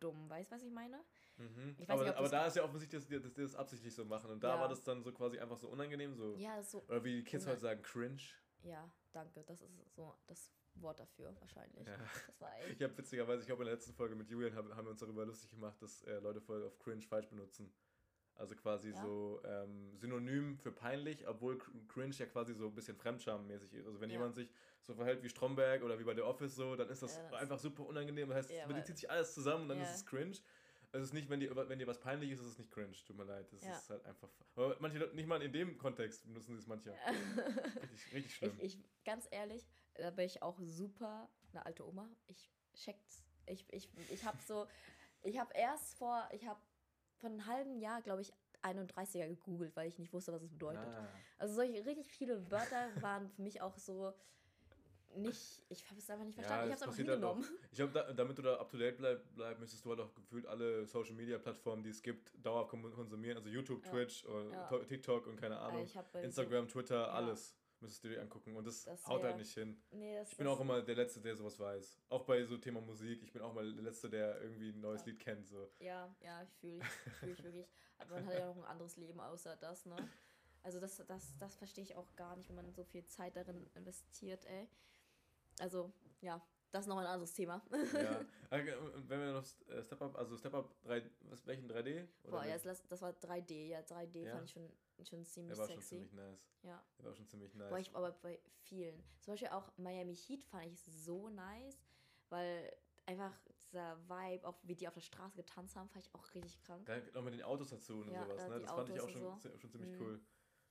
dumm. Weißt du, was ich meine? Mhm. Ich aber nicht, aber da ist ja offensichtlich, dass die, dass die das absichtlich so machen. Und da Ja. war das dann so quasi einfach so unangenehm, so. Ja, so Oder wie die Kids heute sagen, cringe. Ja, danke. Das ist so das Wort dafür wahrscheinlich. Ja. Das war echt. Ich habe witzigerweise, ich glaube in der letzten Folge mit Julian haben, haben wir uns darüber lustig gemacht, dass äh, Leute voll auf cringe falsch benutzen. Also quasi Ja. so ähm, synonym für peinlich, obwohl cr- cringe ja quasi so ein bisschen Fremdscham-mäßig ist. Also wenn Ja. jemand sich so verhält wie Stromberg oder wie bei The Office so, dann ist das, Ja, das- einfach super unangenehm. Das heißt, Ja, zieht sich alles zusammen und dann ist es cringe. Es ist nicht, wenn dir, wenn dir was peinlich ist, ist es nicht cringe. Tut mir leid. Das ist halt einfach. Aber manche Leute, nicht mal in dem Kontext benutzen sie es manche. Richtig, richtig schlimm. Ich, ich, ganz ehrlich, da bin ich auch super eine alte Oma. Ich check's. Ich, ich, ich habe so, ich habe erst vor, ich habe von einem halben Jahr, glaube ich, 31er gegoogelt, weil ich nicht wusste, was es bedeutet. Ah. Also solche richtig viele Wörter waren für mich auch so nicht, ich habe es einfach nicht verstanden. ich das habe es einfach halt hingenommen. Ich glaube, da, damit du da up to date bleib, bleib, müsstest du halt auch gefühlt alle Social Media Plattformen, die es gibt, dauerhaft kon- konsumieren. Also YouTube, Ja. Twitch, oder Ja. To- TikTok und keine Ahnung. ich hab bei Instagram, Twitter, alles müsstest du dir angucken. Und das, Das haut halt nicht hin. Nee, Ich bin auch immer der Letzte, der sowas weiß. Auch bei so Thema Musik. Ich bin auch mal der Letzte, der irgendwie ein neues Ja. Lied kennt. So. Ja, ja, ich fühle ich, fühl ich wirklich. Aber man hat ja noch ein anderes Leben außer das, ne? Also das, das, das verstehe ich auch gar nicht, wenn man so viel Zeit darin investiert, ey. Also, ja, das ist noch ein anderes Thema. ja. Und Wenn wir noch äh, Step Up, also Step Up 3, was, welchen 3D? Oder Boah, ja, das, das war 3D, ja, 3D Ja? fand ich schon, schon ziemlich der war schon sexy. ziemlich nice. ja. Der war schon ziemlich nice. Boah, ich, aber bei vielen. Zum Beispiel auch Miami Heat fand ich so nice, weil einfach dieser Vibe, auch wie die auf der Straße getanzt haben, fand ich auch richtig krank. Geil, auch mit den Autos dazu und Ja, sowas, äh, ne? Das fand ich auch Autos schon, zi- schon ziemlich Mhm. cool.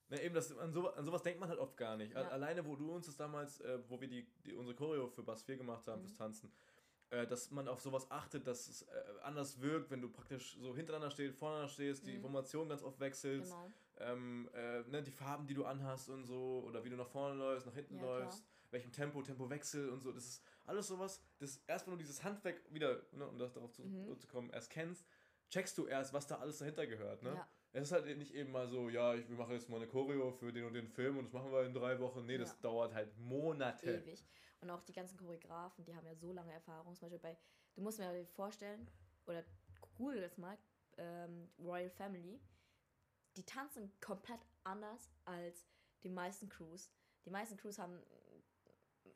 Ne, eben, das, an, so, an sowas denkt man halt oft gar nicht. Ja. Alleine, wo du uns das damals, äh, wo wir die, die, unsere Choreo für Bass 4 gemacht haben, Mhm. fürs Tanzen, äh, dass man auf sowas achtet, dass es äh, anders wirkt, wenn du praktisch so hintereinander stehst, voneinander stehst, die Mhm. Informationen ganz oft wechselst, Genau. ähm, äh, ne, die Farben, die du anhast und so, oder wie du nach vorne läufst, nach hinten Ja, klar. läufst, welchem Tempo, Tempowechsel und so. Das ist alles sowas, das erst wenn du dieses Handwerk wieder, ne, um das darauf zu, Mhm. zu kommen, erst kennst, checkst du erst, was da alles dahinter gehört. Ne? Ja. Es ist halt nicht eben mal so, ja, ich wir machen jetzt mal eine Choreo für den und den Film und das machen wir in drei Wochen. Nee, das Ja. dauert halt Monate. Ewig. Und auch die ganzen Choreografen, die haben ja so lange Erfahrung. Zum Beispiel bei, du musst mir vorstellen, oder google das mal, ähm, Royal Family, die tanzen komplett anders als die meisten Crews. Die meisten Crews haben,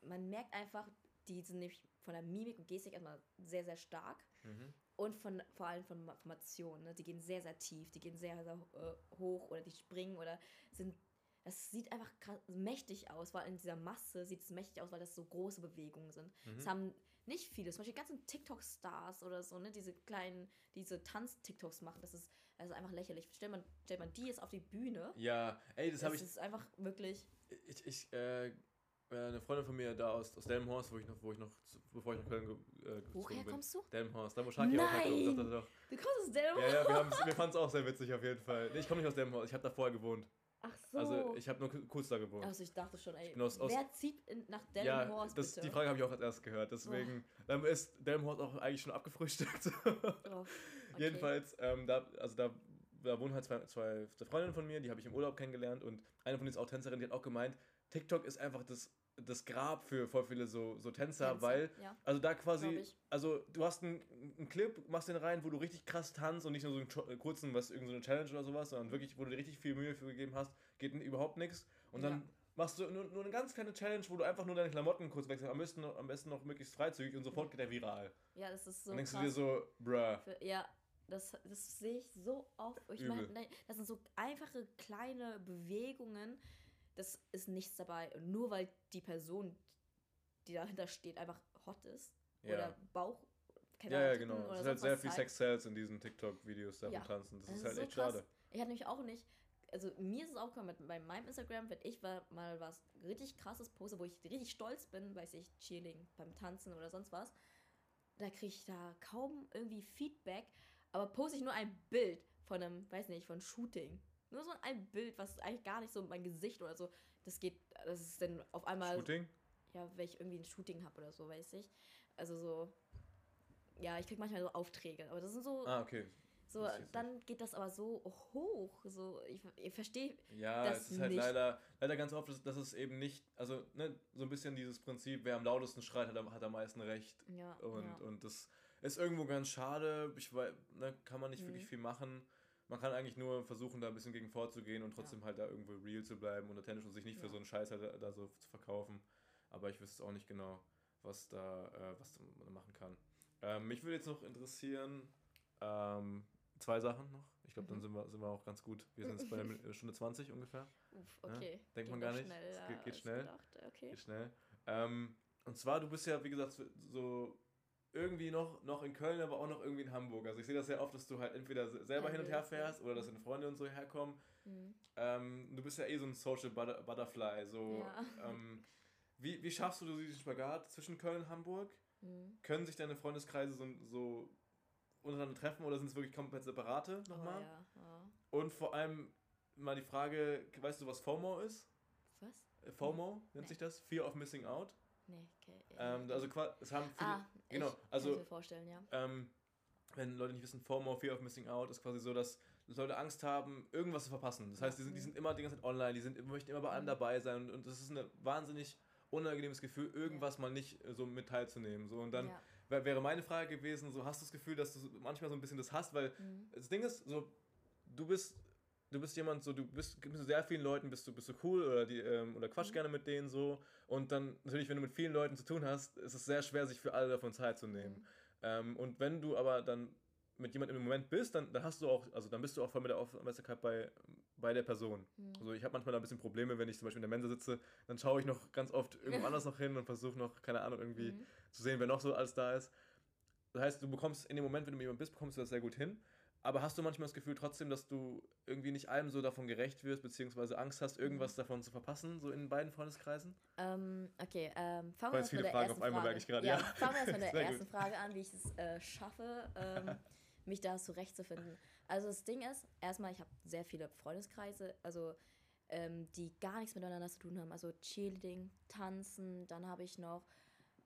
man merkt einfach, die sind nämlich von der Mimik und Gestik erstmal sehr, sehr stark. Mhm. Und von, vor allem von Formationen. Ne? Die gehen sehr, sehr tief, die gehen sehr, sehr äh, hoch oder die springen oder sind. Das sieht einfach krass, mächtig aus, weil in dieser Masse sieht es mächtig aus, weil das so große Bewegungen sind. Mhm. Es haben nicht viele, zum Beispiel die ganzen TikTok-Stars oder so, ne, diese kleinen, diese Tanz-TikToks machen. Das ist, das ist einfach lächerlich. Stellt man, stellt man die jetzt auf die Bühne, Ja, ey, das das, habe ich, ist einfach wirklich. ich, ich, äh, äh, eine Freundin von mir da aus, aus Delmenhorst, wo ich noch, wo ich noch, bevor ich nach Köln äh, Woher kommst du? Delmenhorst, da wo Shaki auch. Nein! Doch, doch, doch. Du kommst aus Delmar? Ja, ja, wir, wir fanden es auch sehr witzig auf jeden Fall. Nee, ich komme nicht aus Delmenhorst, ich habe da vorher gewohnt. Ach so. Also ich habe nur ku- kurz da gewohnt. also ich dachte schon, ey, aus- aus- wer zieht in, nach Ja, Delmenhorst das, bitte? die Frage habe ich auch erstes gehört. Deswegen dann ist Delmenhorst auch eigentlich schon abgefrühstückt. Oh, okay. Jedenfalls, ähm, da, also da, da wohnen halt zwei, zwei, zwei Freundinnen von mir, die habe ich im Urlaub kennengelernt und eine von denen ist auch Tänzerin, die hat auch gemeint, TikTok ist einfach das, das Grab für voll viele so, so Tänzer, Tänzer, weil, ja. also da quasi, also du hast einen, einen Clip, machst den rein, wo du richtig krass tanzt und nicht nur so einen äh, kurzen, was, irgendeine so Challenge oder sowas, sondern wirklich, wo du dir richtig viel Mühe für gegeben hast, geht überhaupt nichts und dann Ja. machst du nur, nur eine ganz kleine Challenge, wo du einfach nur deine Klamotten kurz wechselst, am besten, noch- am besten noch möglichst freizügig und sofort geht der viral. Ja, das ist so dann denkst krass. du dir so, bruh. Für, ja, das, das sehe ich so oft. Ich meine, das sind so einfache kleine Bewegungen. Das ist nichts dabei. Und nur weil die Person, die dahinter steht, einfach hot ist Ja. oder Bauch, Ja, ja, genau. Es ist halt sehr viel. Sex-Sales in diesen TikTok-Videos davon Ja. tanzen. Das, Das ist halt so echt krass. schade. Ich hatte nämlich auch nicht, also mir ist es aufgefallen mit, bei meinem Instagram, wenn ich mal, mal was richtig krasses poste, wo ich richtig stolz bin, weiß ich, Cheerleading beim Tanzen oder sonst was, da kriege ich da kaum irgendwie Feedback, aber poste ich nur ein Bild von einem, weiß nicht, von Shooting. Nur so ein Bild, was eigentlich gar nicht so mein Gesicht oder so, das geht, das ist dann auf einmal, Shooting? ja, wenn ich irgendwie ein Shooting habe oder so, weiß ich. Also so, ja, ich kriege manchmal so Aufträge, aber das sind so, Ah, okay. so, dann geht das aber so hoch. So, ich, ich verstehe. Ja, Das es ist halt nicht. leider, leider ganz oft, dass, dass es eben nicht, also ne, so ein bisschen dieses Prinzip, wer am lautesten schreit, hat, am- hat am meisten Recht. Ja, Und, ja. und das ist irgendwo ganz schade. Ich weiß, ne, kann man nicht Mhm. wirklich viel machen. Man kann eigentlich nur versuchen, da ein bisschen gegen vorzugehen und trotzdem halt da irgendwo real zu bleiben und authentisch und sich nicht für Ja. so einen Scheiß halt da, so zu verkaufen. Aber ich wüsste auch nicht genau, was da, äh, was man machen kann. Ähm, mich würde jetzt noch interessieren, ähm, zwei Sachen noch. Ich glaube, dann sind wir, sind wir auch ganz gut. Wir sind jetzt bei Min- Stunde 20 ungefähr. Uff, okay. Ja, denkt man doch gar nicht. schneller Es geht- geht schnell. Okay. Geht schnell. Ähm, und zwar, du bist ja, wie gesagt, so irgendwie noch, noch in Köln, aber auch noch irgendwie in Hamburg. Also ich sehe das sehr oft, dass du halt entweder se- selber hin und her ja. fährst oder dass deine Freunde und so herkommen. Mhm. Ähm, du bist ja eh so ein Social Butter Butterfly. So, Ja. ähm, wie, wie schaffst du diesen Spagat zwischen Köln und Hamburg? Mhm. Können sich deine Freundeskreise so, so untereinander treffen oder sind es wirklich komplett separate nochmal? Oh, ja. ja. Und vor allem mal die Frage, weißt du, was FOMO ist? Was? Äh, FOMO nennt Nee. sich das? Fear of Missing Out. Nee, okay. Ähm, also es haben viele, ah, genau, ich also- mir vorstellen, ja. ähm, wenn Leute nicht wissen, FOMO, Fear of Missing Out, ist quasi so, dass Leute Angst haben, irgendwas zu verpassen. Das heißt, die sind, die Mhm. sind immer die ganze Zeit online, die sind, möchten immer bei allen Mhm. dabei sein und, das ist ein wahnsinnig unangenehmes Gefühl, irgendwas mal nicht äh, so mit teilzunehmen. So, und dann ja. wär- wäre meine Frage gewesen, so hast du das Gefühl, dass du manchmal so ein bisschen das hast, weil Mhm. das Ding ist, so, du bist, du bist jemand, so, du bist mit sehr vielen Leuten, bist du, bist du cool oder, die, ähm, oder quatsch Mhm. gerne mit denen so. Und dann natürlich, wenn du mit vielen Leuten zu tun hast, ist es sehr schwer, sich für alle davon Zeit zu nehmen. Mhm. Ähm, und wenn du aber dann mit jemandem im Moment bist, dann, dann hast du auch, also dann bist du auch voll mit der Aufmerksamkeit bei, bei der Person. Mhm. Also ich habe manchmal da ein bisschen Probleme, wenn ich zum Beispiel in der Mensa sitze, dann schaue ich noch ganz oft irgendwo anders noch hin und versuche noch, keine Ahnung, irgendwie Mhm. zu sehen, wer noch so alles da ist. Das heißt, du bekommst in dem Moment, wenn du mit jemandem bist, bekommst du das sehr gut hin. Aber hast du manchmal das Gefühl trotzdem, dass du irgendwie nicht allem so davon gerecht wirst, beziehungsweise Angst hast, Mhm. irgendwas davon zu verpassen, so in beiden Freundeskreisen? Ähm, okay, ähm, fangen wir jetzt erst mit viele der Fragen ersten auf einmal, Frage. merke ich gerade, ja. ja. Fangen wir erst mit der Sehr ersten gut. Frage an, wie ich es äh, schaffe, ähm, mich da zurechtzufinden. Also das Ding ist, erstmal, ich habe sehr viele Freundeskreise, also ähm, die gar nichts miteinander zu tun haben. Also Cheerleading, Tanzen, dann habe ich noch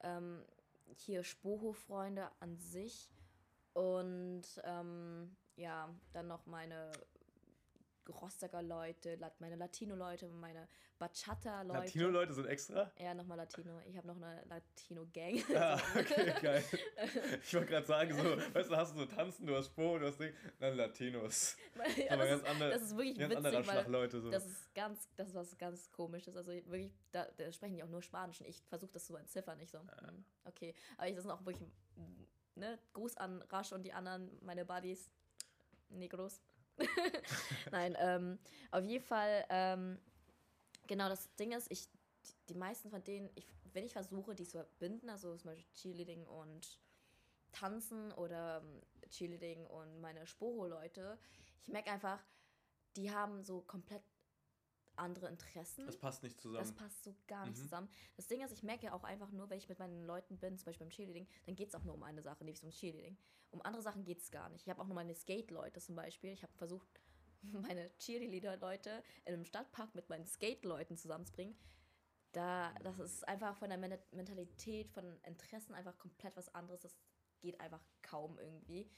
ähm, hier Spoho-Freunde an sich und ähm, ja, dann noch meine Rostocker Leute, meine Latino-Leute, meine Bachata-Leute. Latino-Leute sind extra? Ja, nochmal Latino. Ich habe noch eine Latino-Gang. Ah, okay, geil. Ich wollte gerade sagen, so, weißt du, hast du so Tanzen, du hast Spur, du hast Ding, dann Latinos. ja, Aber das, ganz ist, andere, das ist wirklich ganz anderer witzig, Schlag weil Leute. So. das ist ganz, das ist was ganz komisches. Also wirklich, da, da sprechen die auch nur Spanisch und ich versuche das so zu entziffern. Ich so, Ah. hm, okay. Aber ich, das sind auch wirklich, ne, Gruß an Rasch und die anderen, meine Buddies. Negros. Nein, ähm, auf jeden Fall, ähm, genau, das Ding ist, ich, die, meisten von denen, ich, wenn ich versuche, die zu verbinden, also zum Beispiel Cheerleading und Tanzen oder ähm, Cheerleading und meine Sporo-Leute, ich merke einfach, die haben so komplett andere Interessen. das passt nicht Das zusammen. passt so gar nicht Mhm. zusammen. Das Ding ist, ich merke auch einfach nur, wenn ich mit meinen Leuten bin, zum Beispiel beim Cheerleading, dann geht es auch nur um eine Sache, nämlich ums Cheerleading. Um andere Sachen geht es gar nicht. Ich habe auch nur meine Skate-Leute zum Beispiel. Ich habe versucht, meine Cheerleader-Leute in einem Stadtpark mit meinen Skate-Leuten zusammenzubringen. Da, das ist einfach von der Men Mentalität, von Interessen einfach komplett was anderes. Das geht einfach kaum irgendwie.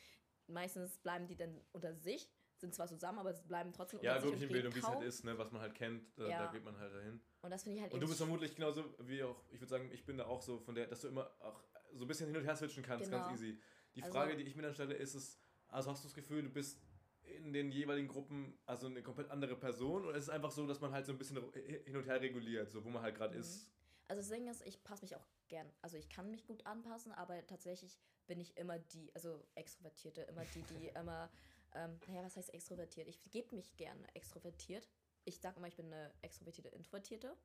Meistens bleiben die dann unter sich, sind zwar zusammen, aber sie bleiben trotzdem ja, wirklich in Bildung, wie es halt ist, ne, was man halt kennt, da, Ja. da geht man halt dahin. Und das finde ich halt Und du bist vermutlich genauso wie auch, ich würde sagen, ich bin da auch so von der, dass du immer auch so ein bisschen hin und her switchen kannst, Genau. ganz easy. Die Also- Frage, die ich mir dann stelle, ist es, also hast du das Gefühl, du bist in den jeweiligen Gruppen also eine komplett andere Person oder ist es einfach so, dass man halt so ein bisschen hin und her reguliert, so wo man halt gerade Mhm. ist? Also das Ding ist, ich passe mich auch gern, also ich kann mich gut anpassen, aber tatsächlich bin ich immer die, also Extrovertierte, immer die, die immer, ähm, naja, was heißt extrovertiert? Ich gebe mich gerne extrovertiert. Ich sage immer, ich bin eine extrovertierte, introvertierte.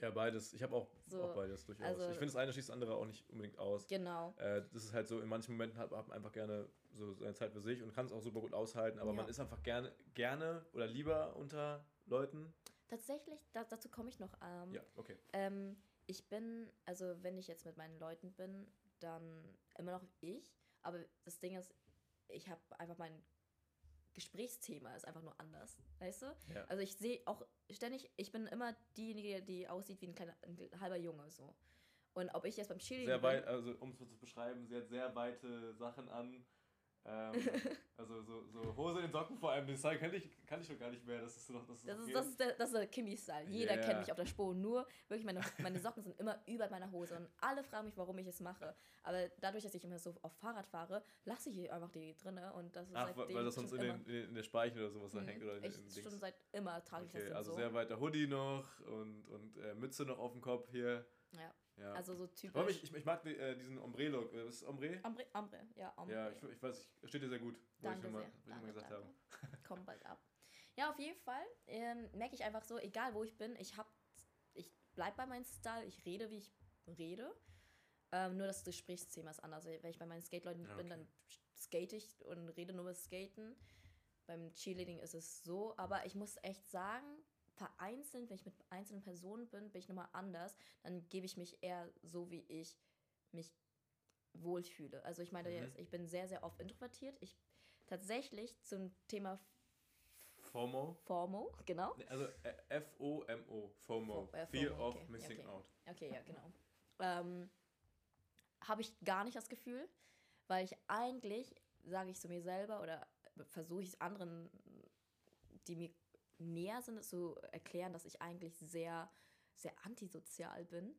Ja, beides. Ich habe auch, So, auch beides durchaus. also- ich finde, das eine schließt das andere auch nicht unbedingt aus. Genau. Äh, das ist halt so, in manchen Momenten hat man einfach gerne so seine Zeit für sich und kann es auch super gut aushalten, aber Ja. man ist einfach gerne, gerne oder lieber unter Leuten. Tatsächlich, da, dazu komme ich noch. Ähm, Ja, okay. Ähm, ich bin, also wenn ich jetzt mit meinen Leuten bin, dann immer noch ich. Aber das Ding ist, ich habe einfach mein Gesprächsthema ist einfach nur anders, weißt du? Ja. Also ich sehe auch ständig, ich bin immer diejenige, die aussieht wie ein kleiner, ein halber Junge so. Und ob ich jetzt beim Cheerleading Sehr weit, also um es zu beschreiben, sie hat sehr weite Sachen an. Ähm, also so, so Hose in den Socken vor allem, den Style kann ich, kann ich schon gar nicht mehr. Das ist so noch das Das okay. ist, das ist der, das ist der Kimi-Style. Jeder Yeah. kennt mich auf der Spur. Nur wirklich, meine, meine Socken sind immer über meiner Hose. Und alle fragen mich, warum ich es mache. Aber dadurch, dass ich immer so auf Fahrrad fahre, lasse ich einfach die drinne. Und das ist Ach, weil das sonst in, den, in, der Speichel oder sowas Mhm. hängt oder ich schon Dings. seit immer trage ich Okay, das also so. sehr weiter Hoodie noch und, und äh, Mütze noch auf dem Kopf hier. Ja. Ja. Also so typisch. ich, ich, ich mag die, äh, diesen Ombre-Look. Äh, Was ist Ombre? Ambre, Ambre, ja, Ambre. Ja, ich, ich weiß, ich, steht dir sehr gut. Wollte ich Danke nur mal, sehr. wollte ich Danke, mal gesagt danke. haben. Kommt bald ab. Ja, auf jeden Fall ähm, merke ich einfach so, egal wo ich bin, ich hab, ich bleib bei meinem Style, ich rede, wie ich rede. Ähm, nur das Gesprächsthema ist anders. Wenn ich bei meinen Skate-Leuten Ja, bin, okay. dann skate ich und rede nur über Skaten. Beim Cheerleading ist es so, aber ich muss echt sagen, vereinzelt, wenn ich mit einzelnen Personen bin, bin ich nochmal anders. Dann gebe ich mich eher so, wie ich mich wohlfühle. Also ich meine Mhm. jetzt, ich bin sehr, sehr oft introvertiert. Ich tatsächlich zum Thema FOMO. FOMO, genau. Also äh, F-O-M-O. FOMO. Fo- äh, Fear FOMO, of okay, Missing okay. Out. Okay, ja, genau. Ähm, Habe ich gar nicht das Gefühl, weil ich eigentlich, sage ich zu mir selber oder versuche ich es anderen, die mir näher sind, zu erklären, dass ich eigentlich sehr, sehr antisozial bin.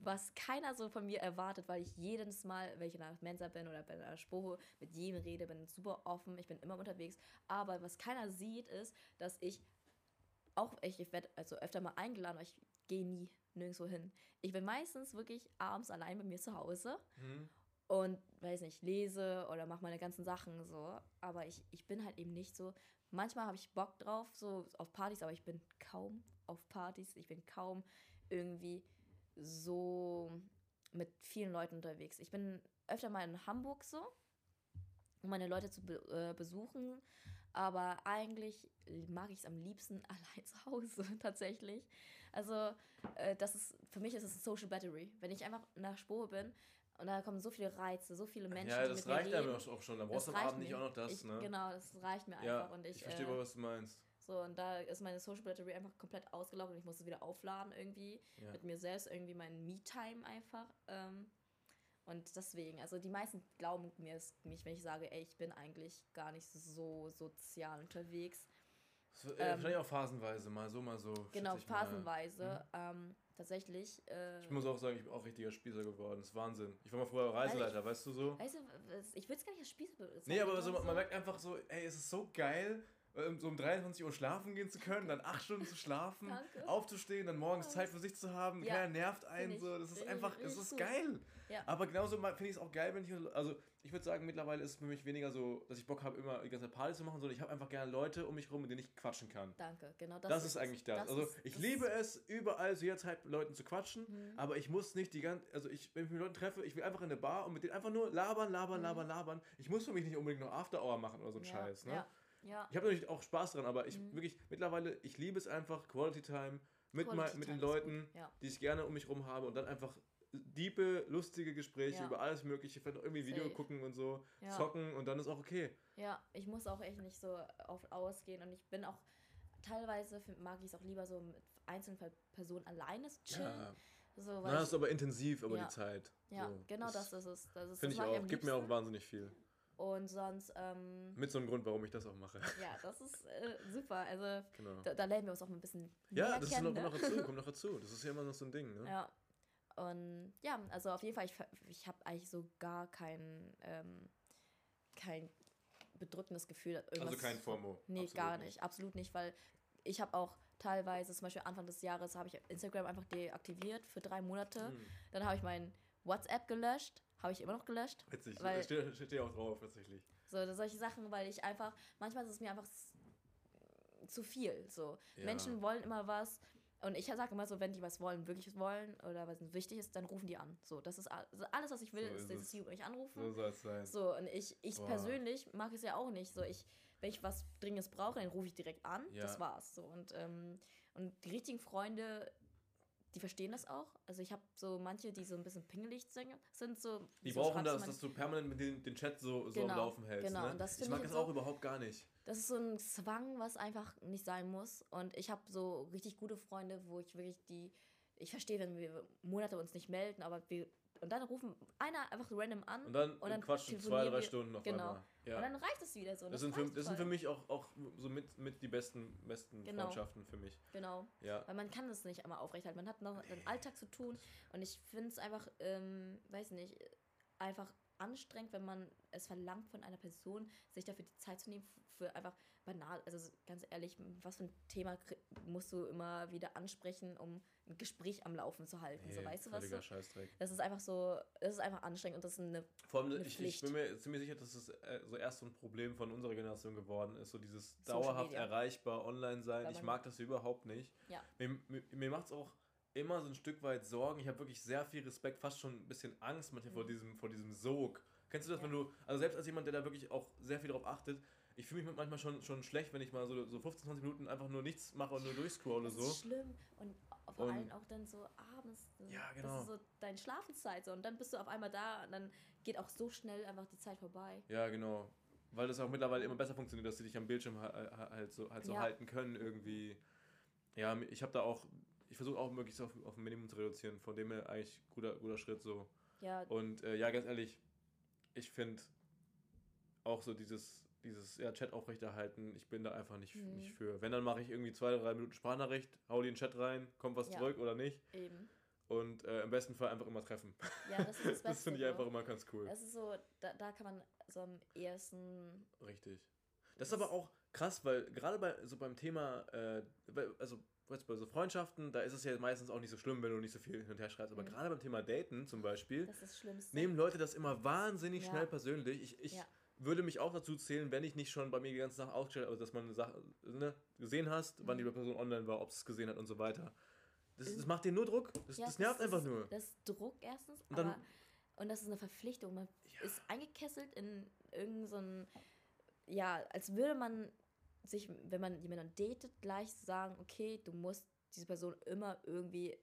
Was keiner so von mir erwartet, weil ich jedes Mal, wenn ich in einer Mensa bin oder bei einer Spoho, mit jedem rede, bin super offen, ich bin immer unterwegs. Aber was keiner sieht, ist, dass ich auch, ich, ich werde also öfter mal eingeladen, aber ich gehe nie nirgendwo hin. Ich bin meistens wirklich abends allein bei mir zu Hause Hm. und weiß nicht, lese oder mache meine ganzen Sachen so. Aber ich, ich bin halt eben nicht so. Manchmal habe ich Bock drauf, so auf Partys, aber ich bin kaum auf Partys. Ich bin kaum irgendwie so mit vielen Leuten unterwegs. Ich bin öfter mal in Hamburg so, um meine Leute zu be äh, besuchen. Aber eigentlich mag ich es am liebsten allein zu Hause tatsächlich. Also äh, das ist, für mich ist es Social Battery. Wenn ich einfach in der Spur bin und da kommen so viele Reize, so viele Menschen, Ja, das reicht einem auch schon. Dann brauchst du am Abend nicht auch noch das, ich, ne? Genau, das reicht mir Ja, einfach. Und ich, ich verstehe äh, mal, was du meinst. so, und da ist meine Social Battery einfach komplett ausgelaugt und ich muss es wieder aufladen irgendwie. Ja. Mit mir selbst irgendwie mein Me-Time einfach. Ähm, und deswegen, also die meisten glauben mir es mich, wenn ich sage, ey, ich bin eigentlich gar nicht so sozial unterwegs. So, äh, ähm, wahrscheinlich auch phasenweise, mal so, mal so. Genau, phasenweise. Ähm, tatsächlich. Äh, Ich muss auch sagen, ich bin auch richtiger Spießer geworden. Das ist Wahnsinn. Ich war mal früher Reiseleiter, weißt du so? weißt du, ich will es gar nicht als Spieße bezeichnen. Nee, aber so, man merkt einfach so, ey, es ist so geil, ähm, so um 23 Uhr schlafen gehen zu können, dann 8 Stunden zu schlafen, Danke. aufzustehen, dann morgens Zeit für sich zu haben, Ja, keiner nervt einen, ich so, das ist einfach, es ist geil. Ja. Aber genauso finde ich es auch geil, wenn ich, also ich würde sagen, mittlerweile ist es für mich weniger so, dass ich Bock habe, immer die ganze Zeit Party zu machen, sondern ich habe einfach gerne Leute um mich rum, mit denen ich quatschen kann. Danke, genau das, Das, ist eigentlich das. das also ist- ich das liebe ist- es, überall zu jeder Zeit mit Leuten zu quatschen, Mhm. aber ich muss nicht die ganze, also ich, wenn ich mit Leuten treffe, ich will einfach in eine Bar und mit denen einfach nur labern, labern, Mhm. labern, labern. Ich muss für mich nicht unbedingt noch After Hour machen oder so ein ja, Scheiß, ne? Ja, ja. Ich habe natürlich auch Spaß dran, aber ich Mhm. wirklich, mittlerweile, ich liebe es einfach, Quality Time mit, Quality mein, mit den Time ist Leuten, Ja. die ich gerne um mich rum habe und dann einfach diepe, lustige Gespräche Ja. über alles mögliche, vielleicht auch irgendwie Video Safe. gucken und so, Ja. zocken und dann ist auch okay. Ja, ich muss auch echt nicht so auf ausgehen und ich bin auch teilweise mag ich es auch lieber so mit einzelnen Ver- Personen alleine chillen. So, weil Na, ich, ist aber intensiv über Ja. die Zeit. ja, so, genau das, ist es. Das ist, Finde das ich auch. Gibt mir auch wahnsinnig viel. Und sonst, ähm, Mit so einem Grund, warum ich das auch mache. ja, das ist äh, super. Also Genau. da, da lernen wir uns auch ein bisschen Ja, das ist kennen. noch, ne? noch dazu, kommt noch dazu. Das ist ja immer noch so ein Ding, ne? Ja. Und ja, also auf jeden Fall, ich, ich habe eigentlich so gar kein, ähm, kein bedrückendes Gefühl. also kein FOMO. Nee, absolut gar nicht. Absolut nicht, weil ich habe auch teilweise, zum Beispiel Anfang des Jahres, habe ich Instagram einfach deaktiviert für drei Monate. Hm, Dann habe ich mein WhatsApp gelöscht, habe ich immer noch gelöscht. witzig, Weil- steht, steht ja auch drauf, tatsächlich. So, solche Sachen, weil ich einfach, manchmal ist es mir einfach zu viel. So. Ja. Menschen wollen immer was. Und ich sage immer so, wenn die was wollen, wirklich wollen oder was wichtig ist, dann rufen die an. So, das ist also alles, was ich will, So ist, dass sie mich anrufen. So soll es sein. So, und ich, ich Boah. persönlich mag es ja auch nicht. So, ich, wenn ich was Dringendes brauche, dann rufe ich direkt an. Ja. Das war's. So, und, ähm, und die richtigen Freunde, die verstehen das auch. Also ich habe so manche, die so ein bisschen pingelig sind, so. Die so brauchen das, dass du permanent mit den, den Chat so, so Genau, am Laufen hältst. genau. Ne? Und das ich mag ich das auch so- überhaupt gar nicht. Das ist so ein Zwang, was einfach nicht sein muss. Und ich habe so richtig gute Freunde, wo ich wirklich die. Ich verstehe, wenn wir Monate uns nicht melden, aber wir. Und dann rufen einer einfach random an. Und dann, Und dann quatschen zwei, drei Stunden auf genau. einmal. Ja. Und dann reicht es wieder so. das, sind für, das sind für mich auch, auch so mit, mit die besten, besten Genau. Freundschaften für mich. Genau. Ja. Weil man kann es nicht immer aufrechterhalten. Man hat noch den Alltag zu tun. Und ich finde es einfach, ähm, weiß nicht, einfach anstrengend, wenn man es verlangt von einer Person, sich dafür die Zeit zu nehmen, für einfach banal, also ganz ehrlich, was für ein Thema musst du immer wieder ansprechen, um ein Gespräch am Laufen zu halten, hey, so weißt du was? So? Scheißdreck. Das ist einfach so, das ist einfach anstrengend und das ist eine Vor allem, eine ich, ich, bin mir ziemlich sicher, dass es äh, so erst so ein Problem von unserer Generation geworden ist, so dieses Social dauerhaft Media. erreichbar, online sein, ich mag das überhaupt nicht. Ja. Mir, mir, mir macht es auch immer so ein Stück weit Sorgen. Ich habe wirklich sehr viel Respekt, fast schon ein bisschen Angst manchmal mhm. vor, diesem, vor diesem Sog. Kennst du das, ja. wenn du, also selbst als jemand, der da wirklich auch sehr viel drauf achtet, ich fühle mich manchmal schon, schon schlecht, wenn ich mal so, so 15, 20 Minuten einfach nur nichts mache und nur durchscrolle. Das so. ist schlimm. Und vor allem auch dann so abends. Ja, genau. Das ist so deine Schlafenszeit. So. Und dann bist du auf einmal da und dann geht auch so schnell einfach die Zeit vorbei. Ja, genau. Weil das auch mittlerweile immer besser funktioniert, dass sie dich am Bildschirm halt so, halt so ja. halten können irgendwie. Ja, ich habe da auch ich versuche auch möglichst auf, auf ein Minimum zu reduzieren, von dem her eigentlich guter, guter Schritt so. Ja. Und äh, ja, ganz ehrlich, ich finde auch so dieses, dieses ja, Chat aufrechterhalten, ich bin da einfach nicht, mhm. nicht für. Wenn, dann mache ich irgendwie zwei, drei Minuten Sprachnachricht, hau die in den Chat rein, kommt was ja. zurück oder nicht. Eben. Und äh, im besten Fall einfach immer treffen. Ja, das ist das Beste. das finde ich einfach immer ganz cool. Das ist so, da, da kann man so am ersten. Richtig. Das ist aber auch krass, weil gerade bei so beim Thema, äh, also jetzt bei so Freundschaften, da ist es ja meistens auch nicht so schlimm, wenn du nicht so viel hin und her schreibst. Aber mhm. gerade beim Thema Daten zum Beispiel, nehmen Leute das immer wahnsinnig ja. schnell persönlich. Ich, ich ja. würde mich auch dazu zählen, wenn ich nicht schon bei mir die ganze Sache ausgestellt habe, also dass man eine Sache ne, gesehen hast, mhm. wann die Person online war, ob es gesehen hat und so weiter. Das, das macht dir nur Druck. Das, ja, das nervt das einfach ist, nur. Das ist Druck erstens, und, dann, aber, und das ist eine Verpflichtung. Man ist eingekesselt in irgendein, so ja, als würde man sich, wenn man jemanden datet, gleich sagen, okay, du musst diese Person immer irgendwie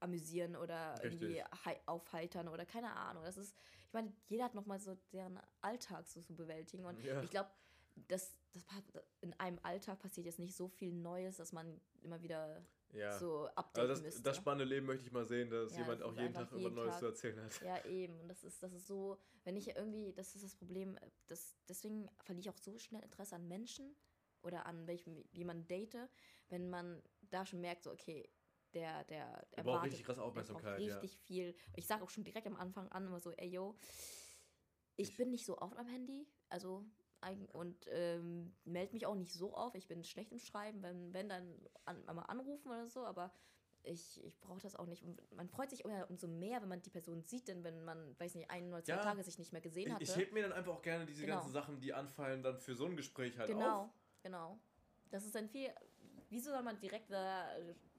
amüsieren oder Richtig. irgendwie aufheitern oder keine Ahnung. Das ist, ich meine, jeder hat nochmal so deren Alltag so zu bewältigen und ja. ich glaube, das, das in einem Alltag passiert jetzt nicht so viel Neues, dass man immer wieder ja. so updaten also das, müsste. Das spannende Leben möchte ich mal sehen, dass ja, jemand das auch jeden Tag immer Neues zu erzählen hat. Ja, eben. Und das ist, das ist so, wenn ich irgendwie, das ist das Problem, das, deswegen verliere ich auch so schnell Interesse an Menschen oder an welchem jemanden date, wenn man da schon merkt, so, okay, der, der, der braucht richtig krass Aufmerksamkeit. richtig ja. viel. Ich sage auch schon direkt am Anfang an immer so, ey yo, ich, ich bin nicht so oft am Handy, also und ähm, melde mich auch nicht so auf. Ich bin schlecht im Schreiben, wenn, wenn dann an, mal anrufen oder so, aber ich, ich brauche das auch nicht. Und man freut sich umso mehr, wenn man die Person sieht, denn wenn man, weiß nicht, ein oder zwei ja, Tage sich nicht mehr gesehen hat. Ich, ich heb mir dann einfach auch gerne diese genau. ganzen Sachen, die anfallen, dann für so ein Gespräch halt genau, auf. Genau, genau. Das ist dann viel. Wieso soll man direkt da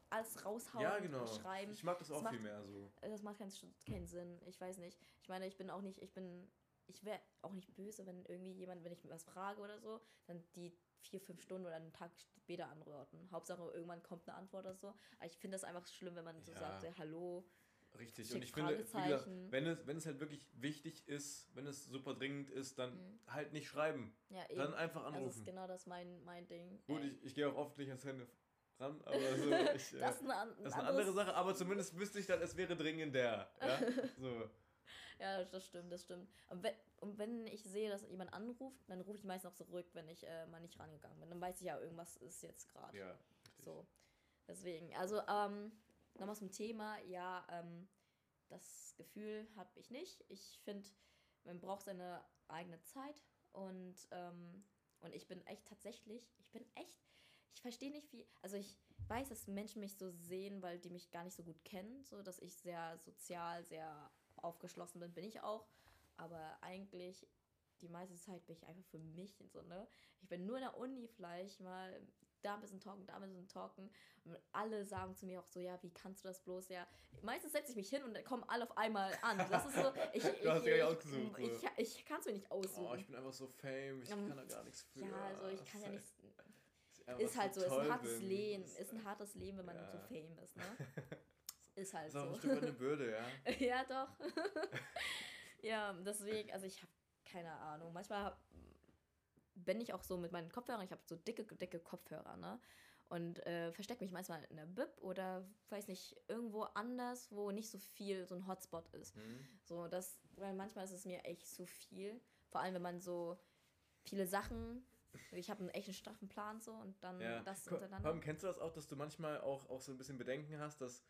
alles raushauen ja, genau. und schreiben? Ich mag das auch das viel mehr so. Das macht keinen, keinen Sinn. Ich weiß nicht. Ich meine, ich bin auch nicht, ich bin ich wäre auch nicht böse, wenn irgendwie jemand, wenn ich was frage oder so, dann die vier, fünf Stunden oder einen Tag später antworten. Hauptsache irgendwann kommt eine Antwort oder so. Aber ich finde das einfach schlimm, wenn man so ja. sagt, ja, hallo. Richtig, und ich finde, gesagt, wenn es, wenn es halt wirklich wichtig ist, wenn es super dringend ist, dann mhm. halt nicht schreiben. Ja, eben. Dann einfach anrufen. Das ist genau das mein, mein Ding. Gut, ich, ich gehe auch oft nicht ans Handy ran, aber so, ich, das, ist eine, das ist eine andere Sache, aber zumindest wüsste ich dann, es wäre dringender. Ja? so. Ja, das stimmt, das stimmt. Und wenn, und wenn ich sehe, dass jemand anruft, dann rufe ich meistens auch zurück, wenn ich äh, mal nicht rangegangen bin. Dann weiß ich ja, irgendwas ist jetzt gerade. Ja. Richtig. So. Deswegen, also ähm, nochmal zum Thema. Ja, ähm, das Gefühl habe ich nicht. Ich finde, man braucht seine eigene Zeit und, ähm, und ich bin echt tatsächlich, ich bin echt, ich verstehe nicht wie, also ich weiß, dass Menschen mich so sehen, weil die mich gar nicht so gut kennen, so dass ich sehr sozial, sehr aufgeschlossen bin, bin ich auch. Aber eigentlich die meiste Zeit bin ich einfach für mich so, ne? Ich bin nur in der Uni vielleicht mal da ein bisschen talken, da ein bisschen talken. Und alle sagen zu mir auch so, ja, wie kannst du das bloß? Ja, meistens setze ich mich hin und dann kommen alle auf einmal an. Das ist so, ich, ich, ich, ausgesucht, ich, ich, ich kann es mir nicht aussuchen. Oh, ich bin einfach so fame, ich um, kann da gar nichts für. Ja, also ich kann ja nichts. Ist halt so, ist ein hartes bin. Leben, ist ein hartes Leben, wenn man ja. so fame ist, ne? Ist halt ist so. Ist auch ein Stück eine Bürde, ja. ja, doch. ja, deswegen, also ich habe keine Ahnung. Manchmal bin ich auch so mit meinen Kopfhörern, ich habe so dicke, dicke Kopfhörer, ne? Und äh, verstecke mich manchmal in der Bib oder weiß nicht, irgendwo anders, wo nicht so viel so ein Hotspot ist. Mhm. So, das, weil manchmal ist es mir echt zu viel. Vor allem, wenn man so viele Sachen ich habe einen echten straffen Plan so und dann ja. das hintereinander. Komm, kennst du das auch, dass du manchmal auch, auch so ein bisschen Bedenken hast, dass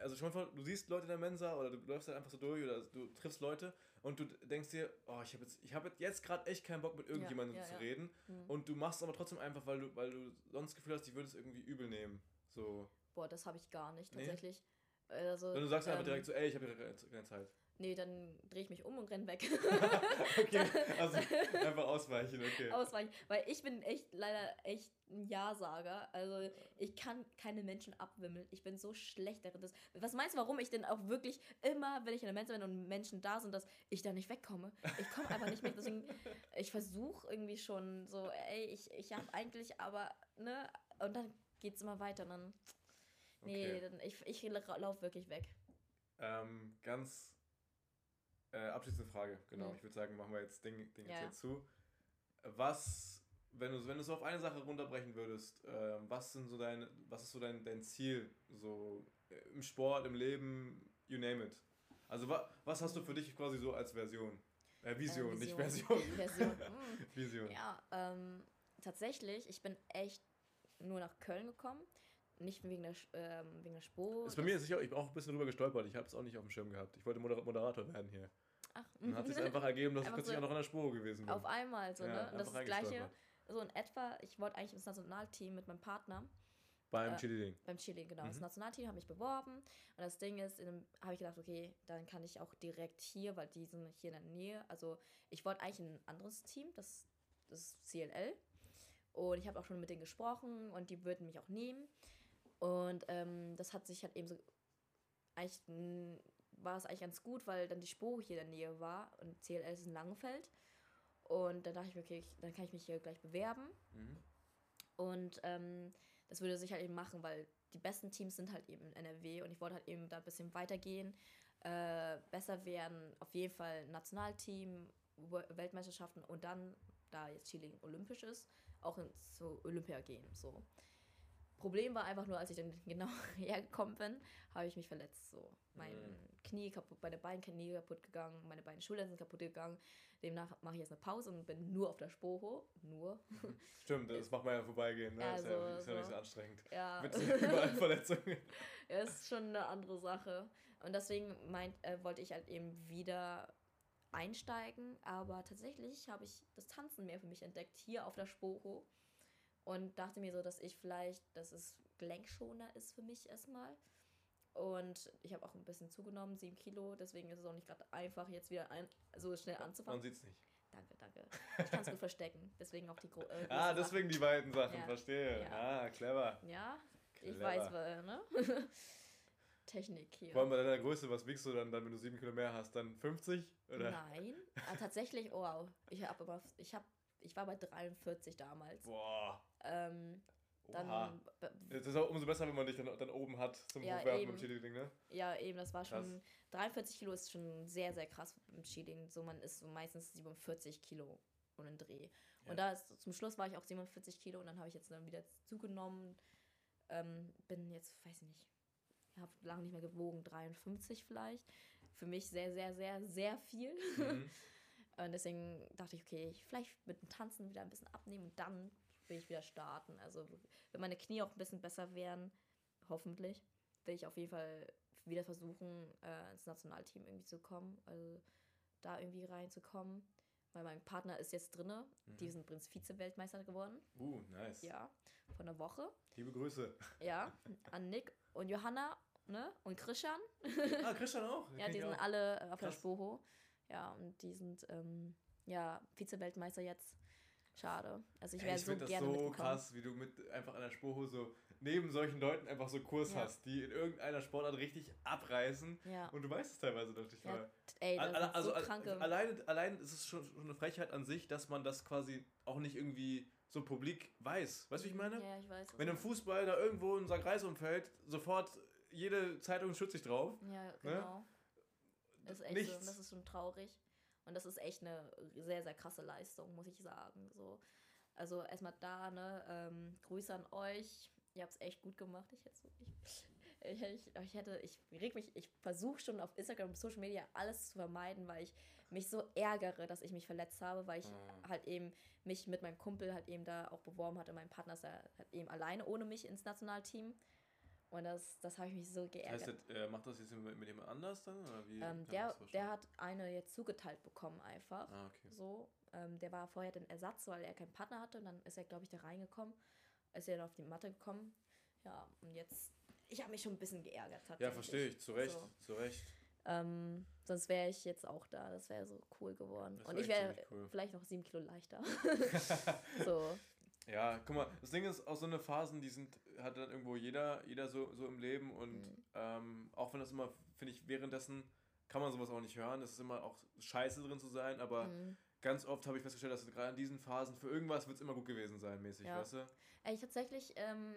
also schon mal, du siehst Leute in der Mensa oder du läufst halt einfach so durch oder du triffst Leute und du denkst dir, oh, ich habe jetzt, ich habe jetzt gerade echt keinen Bock mit irgendjemandem ja, ja, zu ja. reden mhm. und du machst es aber trotzdem einfach, weil du, weil du sonst das Gefühl hast, ich würde es irgendwie übel nehmen. So. Boah, das habe ich gar nicht tatsächlich. Nee? Also, Wenn du sagst ähm, einfach direkt so, ey, ich habe keine Zeit. Nee, dann drehe ich mich um und renn weg. okay, also einfach ausweichen, okay. Ausweichen, weil ich bin echt leider echt ein Ja-Sager. Also ich kann keine Menschen abwimmeln. Ich bin so schlecht darin. Das, was meinst du, warum ich denn auch wirklich immer, wenn ich in der Mensa bin und Menschen da sind, dass ich da nicht wegkomme? Ich komme einfach nicht weg. Deswegen, ich versuche irgendwie schon so, ey, ich, ich habe eigentlich aber, ne? Und dann geht es immer weiter. Und dann, nee, okay. dann, ich, ich laufe wirklich weg. Ähm, ganz äh, abschließende Frage, genau. Mhm. Ich würde sagen, machen wir jetzt Ding, Ding ja. jetzt zu. Was, wenn du, wenn du so auf eine Sache runterbrechen würdest, äh, was sind so deine, was ist so dein, dein Ziel, so äh, im Sport, im Leben, you name it. Also wa, was hast du für dich quasi so als Version? Äh, Vision, äh, Vision. nicht Version. Version. Mm. Vision. Ja, ähm, tatsächlich, ich bin echt nur nach Köln gekommen. Nicht wegen der, ähm, wegen der Spur. Ist bei mir sicher, ich bin auch ein bisschen drüber gestolpert. Ich habe es auch nicht auf dem Schirm gehabt. Ich wollte Moder Moderator werden hier. Ach, Dann hat sich einfach ergeben, dass ich plötzlich so auch noch in der Spur gewesen bin. Auf einmal so, ja, ne? Und das ist das Gleiche. So in etwa, ich wollte eigentlich ins Nationalteam mit meinem Partner. Beim äh, Chili-Ding. Beim Chili, genau. Mhm. Das Nationalteam habe ich beworben. Und das Ding ist, habe ich gedacht, okay, dann kann ich auch direkt hier, weil die sind hier in der Nähe. Also ich wollte eigentlich ein anderes Team, das, das ist CLL. Und ich habe auch schon mit denen gesprochen und die würden mich auch nehmen. Und ähm, das hat sich halt eben so. Eigentlich war es eigentlich ganz gut, weil dann die Spur hier in der Nähe war und CLL ist in Langenfeld. Und dann dachte ich mir, okay, dann kann ich mich hier gleich bewerben. Mhm. Und ähm, das würde sich halt eben machen, weil die besten Teams sind halt eben in NRW und ich wollte halt eben da ein bisschen weitergehen, äh, besser werden, auf jeden Fall Nationalteam, Weltmeisterschaften und dann, da jetzt Chile olympisch ist, auch ins Olympia gehen. So. Problem war einfach nur, als ich dann genau hergekommen bin, habe ich mich verletzt. So. Mein mhm. Knie kaputt, meine Beine Knie kaputt gegangen, meine beiden Schultern sind kaputt gegangen. Demnach mache ich jetzt eine Pause und bin nur auf der Sporo. Nur. Mhm. Stimmt, das macht man ja vorbeigehen. Ne? Also, ist, ja, ist ja nicht so anstrengend. Ja. Mit überall Verletzungen. ja, ist schon eine andere Sache. Und deswegen meint, äh, wollte ich halt eben wieder einsteigen. Aber tatsächlich habe ich das Tanzen mehr für mich entdeckt, hier auf der Sporo und dachte mir so, dass ich vielleicht, dass es gelenkschonender ist für mich erstmal. Und ich habe auch ein bisschen zugenommen, sieben Kilo, deswegen ist es auch nicht gerade einfach, jetzt wieder ein, so schnell anzufangen. Man sieht es nicht. Danke, danke. Ich kann es gut verstecken, deswegen auch die Gro äh, Ah, deswegen Sachen. die beiden Sachen, ja. verstehe. Ja. Ah, clever. Ja, clever. ich weiß, ne? Technik hier. Vor allem bei deiner Größe, was wiegst du dann, dann wenn du sieben Kilo mehr hast? Dann 50? Oder? Nein, ah, tatsächlich, oh, wow. Ich habe ich habe ich war bei 43 damals. Boah. Ähm, dann. Es ist auch umso besser, wenn man dich dann, dann oben hat zum ja, Hochwerfen beim Cheating, ne? Ja, eben, das war schon. Krass. 43 Kilo ist schon sehr, sehr krass im Cheating. So, man ist so meistens 47 Kilo und ein Dreh. Ja. Und da ist, zum Schluss war ich auch 47 Kilo und dann habe ich jetzt dann wieder zugenommen. Ähm, bin jetzt, weiß ich nicht, habe lange nicht mehr gewogen, 53 vielleicht. Für mich sehr, sehr, sehr, sehr viel. Mhm. Und deswegen dachte ich, okay, ich vielleicht mit dem Tanzen wieder ein bisschen abnehmen und dann will ich wieder starten. Also wenn meine Knie auch ein bisschen besser wären, hoffentlich, will ich auf jeden Fall wieder versuchen, äh, ins Nationalteam irgendwie zu kommen. Also da irgendwie reinzukommen. Weil mein Partner ist jetzt drinne. Mhm. Die sind übrigens Vize-Weltmeister geworden. Uh, nice. Ja, von der Woche. Liebe Grüße. Ja, an Nick und Johanna ne? und Christian. Ah, Christian auch? ja, die sind auch. alle auf Krass. der Spoho. Ja, und die sind ähm, ja Vize-Weltmeister jetzt. Schade. Also ich wäre so gerne Ich finde das so krass, wie du mit einfach einer Spurhose so neben solchen Leuten einfach so Kurs ja. hast, die in irgendeiner Sportart richtig abreißen. Ja. Und du weißt es teilweise noch nicht mal. ey, das also, also, so kranke. Allein, allein ist es schon, schon eine Frechheit an sich, dass man das quasi auch nicht irgendwie so publik weiß. Weißt du, wie ich meine? Ja, ich weiß. Wenn im Fußball da irgendwo ein Kreis umfällt, sofort jede Zeitung schützt sich drauf. Ja, ne? genau. Ne? Das ist echt Nichts. so, das ist schon traurig. Und das ist echt eine sehr, sehr krasse Leistung, muss ich sagen. So. Also erstmal da, ne, ähm, Grüße an euch. Ihr habt es echt gut gemacht. Ich hätte so, ich, ich, ich, hätte, ich reg mich, ich versuche schon auf Instagram und Social Media alles zu vermeiden, weil ich mich so ärgere, dass ich mich verletzt habe, weil ich mhm. halt eben mich mit meinem Kumpel halt eben da auch beworben hatte. Mein Partner ist ja halt eben alleine ohne mich ins Nationalteam. Und das, das habe ich mich so geärgert. Heißt, das, äh, macht das jetzt mit, mit jemand anders dann? Oder wie ähm, der, das der hat eine jetzt zugeteilt bekommen einfach. Ah, okay. So. Ähm, der war vorher den Ersatz, weil er keinen Partner hatte. Und dann ist er, glaube ich, da reingekommen. Ist er dann auf die Matte gekommen. Ja, und jetzt. Ich habe mich schon ein bisschen geärgert. Ja, verstehe ich, zu Recht, So. zu Recht. Ähm, sonst wäre ich jetzt auch da. Das wäre so cool geworden. Das und ich wäre cool. vielleicht noch sieben Kilo leichter. so. Ja, guck mal, das Ding ist, auch so eine Phasen, die sind, hat dann irgendwo jeder, jeder so, so im Leben und Mhm. ähm, auch wenn das immer, finde ich, währenddessen kann man sowas auch nicht hören, es ist immer auch scheiße drin zu sein, aber Mhm. ganz oft habe ich festgestellt, dass gerade in diesen Phasen für irgendwas wird es immer gut gewesen sein, mäßig, Ja. weißt du? Ey, tatsächlich ähm,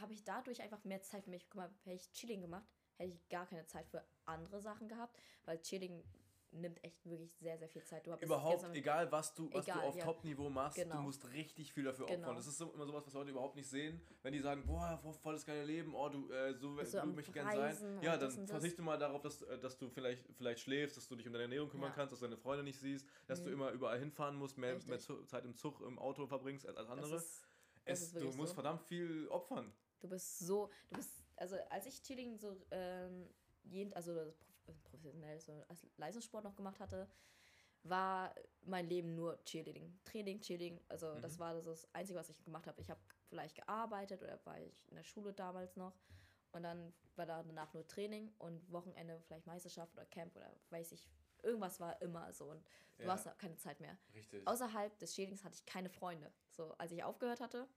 habe ich dadurch einfach mehr Zeit für mich. Guck mal, hätte ich Chilling gemacht, hätte ich gar keine Zeit für andere Sachen gehabt, weil Chilling nimmt echt wirklich sehr, sehr viel Zeit. Du Überhaupt, egal was du, was Egal, du auf ja. Top-Niveau machst, du Genau. musst richtig viel dafür opfern. Genau. Das ist so, immer sowas, was Leute überhaupt nicht sehen, wenn die sagen, boah, voll das geile Leben, oh, du, äh, so, Bist so du möchte ich gerne sein. Ja, dann verzichte mal darauf, dass, äh, dass du vielleicht, vielleicht schläfst, dass du dich um deine Ernährung kümmern Ja. kannst, dass du deine Freunde nicht siehst, dass du Mhm. immer überall hinfahren musst, mehr, Richtig. mehr Zeit im Zug, im Auto verbringst als, als andere. ist, es, du musst so. verdammt viel opfern. Du bist so, du bist, also als ich Cheerleading so, ähm, jeden, also professionell so als Leistungssport noch gemacht hatte, war mein Leben nur Cheerleading. Training, Cheerleading, also das Mhm. war das, das Einzige, was ich gemacht habe. Ich habe vielleicht gearbeitet oder war ich in der Schule damals noch und dann war da danach nur Training und Wochenende vielleicht Meisterschaft oder Camp oder weiß ich, irgendwas war immer so und du Ja. hast keine Zeit mehr. Richtig. Außerhalb des Cheerleadings hatte ich keine Freunde. So, als ich aufgehört hatte,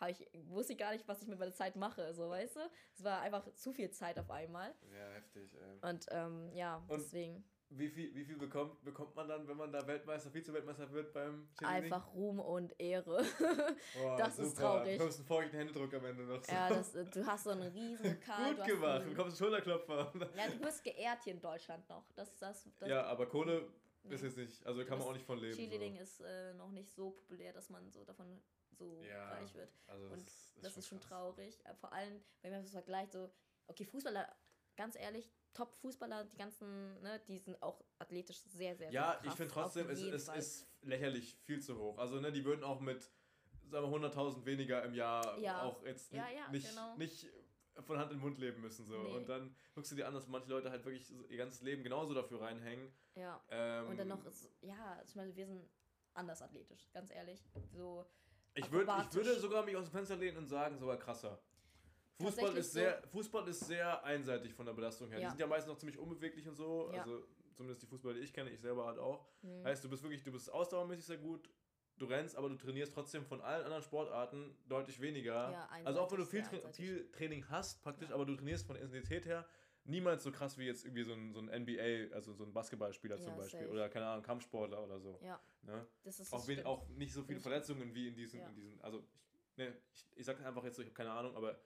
habe ich, wusste ich gar nicht, was ich mit meiner Zeit mache. So, weißt du? Es war einfach zu viel Zeit auf einmal. ja, heftig. Ey. Und ähm, ja, Und- deswegen Wie viel, wie viel bekommt, bekommt man dann, wenn man da Weltmeister, Vize-Weltmeister wird beim Cheerleading? einfach Ruhm und Ehre. Boah, das ist super. traurig. Du bekommst einen feuchten Händedruck am Ende noch. So. ja, das, äh, du hast so einen riesen Karl. Gut du gemacht, du einen- bekommst einen Schulterklopfer. Ja, du wirst geehrt hier in Deutschland noch. Das, das, das, ja, aber Kohle ist jetzt nicht, also kann man auch nicht von leben. Cheerleading so. ist äh, noch nicht so populär, dass man so davon so Ja, reich wird. Also Und das, Das ist schon krass. traurig. Äh, Vor allem, wenn man das vergleicht, so, okay, Fußballer, ganz ehrlich, Top-Fußballer, die ganzen, ne, die sind auch athletisch sehr, sehr, Ja, sehr ich krass, finde trotzdem, es, es ist lächerlich viel zu hoch. Also, ne, die würden auch mit, sagen wir, 100.000 weniger im Jahr Ja. auch jetzt Ja, nicht, ja, nicht, genau. nicht von Hand in Mund leben müssen. So. Nee. Und dann guckst du dir an, dass manche Leute halt wirklich ihr ganzes Leben genauso dafür reinhängen. Ja. Ähm, Und dann noch, ist, ja, zum Beispiel, wir sind anders athletisch, ganz ehrlich. So, Ich, würd, ich würde sogar mich aus dem Fenster lehnen und sagen, sogar krasser. Fußball ist, sehr, Fußball ist sehr einseitig von der Belastung her. Die Ja. sind ja meistens noch ziemlich unbeweglich und so. Ja. Also zumindest die Fußballer, die ich kenne, ich selber halt auch. hm, Heißt, du bist wirklich, du bist ausdauermäßig sehr gut, du rennst, aber du trainierst trotzdem von allen anderen Sportarten deutlich weniger. Ja, also auch wenn du viel, Tra viel Training hast, praktisch, aber du trainierst von der Intensität her niemals so krass wie jetzt irgendwie so ein, so ein NBA, also so ein Basketballspieler zum Ja, Beispiel. safe. Oder keine Ahnung, Kampfsportler oder so. ja, Ne? das ist Auch, das wen, stimmt. auch nicht so viele Verletzungen wie in diesen, Ja. in diesen also ich, ne, ich, ich sag einfach jetzt so, ich habe keine Ahnung, aber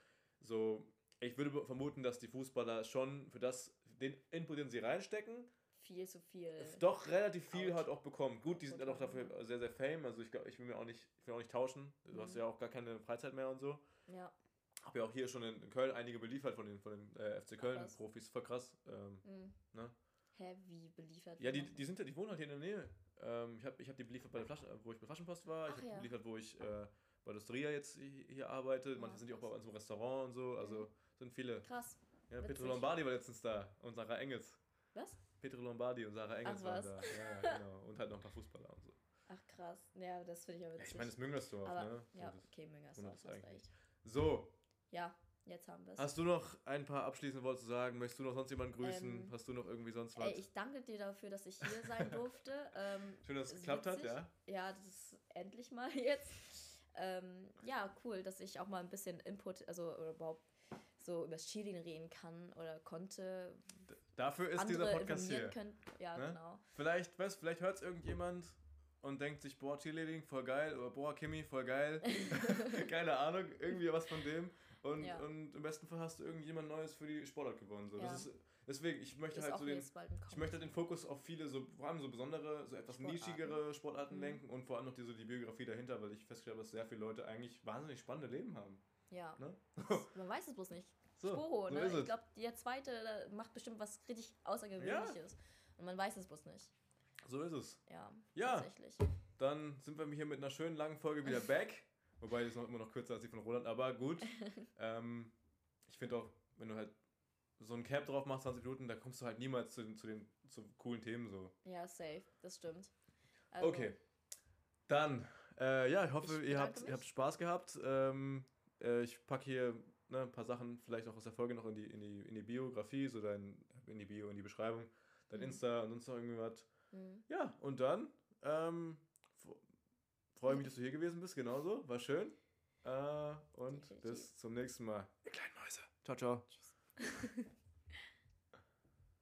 so, ich würde vermuten, dass die Fußballer schon für das, den Input, den sie reinstecken, viel zu viel. doch relativ viel Out. halt auch bekommen. Gut, die sind ja doch dafür sehr, sehr fame, also ich glaube, ich will mir auch nicht, ich will auch nicht tauschen. Du hast Mhm. ja auch gar keine Freizeit mehr und so. Ja, Hab ja auch hier schon in Köln einige beliefert von den, von den äh, FC Ach, Köln was. Profis, voll krass. Ähm, hm. ne? Hä, wie beliefert? Ja, die, die sind ja, die wohnen halt hier in der Nähe. Ähm, ich habe ich hab die beliefert bei der Flaschen, wo ich bei Flaschenpost war. ich habe ja. die beliefert, wo ich äh, bei der Storia jetzt hi- hier arbeite. Manche Ah, sind ja auch bei uns im Restaurant und so. Also sind viele. Krass. Ja, witzig. Petro Lombardi war letztens da und Sarah Engels. Was? Petro Lombardi und Sarah Engels Ach, waren da. Ja, ja, genau. Und halt noch ein paar Fußballer und so. Ach krass. Ja, das finde ich ja Ja, witzig. ich meine, das Müngersdorf, Aber, ne? Ja, okay, Müngersdorf, hast recht. so, Ja, jetzt haben wir es. hast du noch ein paar abschließende Worte zu sagen? Möchtest du noch sonst jemanden grüßen? Ähm, hast du noch irgendwie sonst was? Ey, ich danke dir dafür, dass ich hier sein durfte. ähm, Schön, dass es geklappt hat, ja? ja, das ist endlich mal jetzt. Ähm, ja, cool, dass ich auch mal ein bisschen Input, also überhaupt so über das Cheerleading reden kann oder konnte. D dafür ist dieser Podcast hier. können. Ja, Ne? genau. Vielleicht, weißt, vielleicht hört es irgendjemand und denkt sich, boah, Cheerleading, voll geil, oder boah, Kimi, voll geil. Keine Ahnung, irgendwie was von dem. Und, Ja. und im besten Fall hast du irgendjemand Neues für die Sportart gewonnen. So. Ja. Das ist, deswegen, ich möchte Ist halt so den, ich möchte den Fokus auf viele, so, vor allem so besondere, so etwas Sportarten. nischigere Sportarten Mhm. lenken und vor allem noch diese, die Biografie dahinter, weil ich festgestellt habe, dass sehr viele Leute eigentlich wahnsinnig spannende Leben haben. Ja, Ne? man weiß es bloß nicht. So, Sporo, so ne? ist Ich es. glaube, der zweite macht bestimmt was richtig Außergewöhnliches. Und man weiß es bloß nicht. So ist es. Ja, Ja. tatsächlich. Dann sind wir hier mit einer schönen langen Folge wieder back. Wobei die ist noch immer noch kürzer als die von Roland, aber gut. ähm, ich finde auch, wenn du halt so ein Cap drauf machst, 20 Minuten, da kommst du halt niemals zu den, zu den zu coolen Themen so. Ja, safe, das stimmt. Also, Okay. Dann, äh, ja, ich hoffe, Ich ihr, habt, ihr habt. Spaß gehabt. Ähm, äh, ich packe hier ne, ein paar Sachen vielleicht auch aus der Folge noch in die, in die, in die Biografie, so dein, in die Bio, in die Beschreibung, dein Mhm. Insta und sonst noch irgendwie was. mhm. Ja, und dann ähm, freue mich, dass du hier gewesen bist, genauso. War schön. Äh, und Definitiv. bis zum nächsten Mal. Ihr kleinen Mäuse. Ciao, ciao. Tschüss.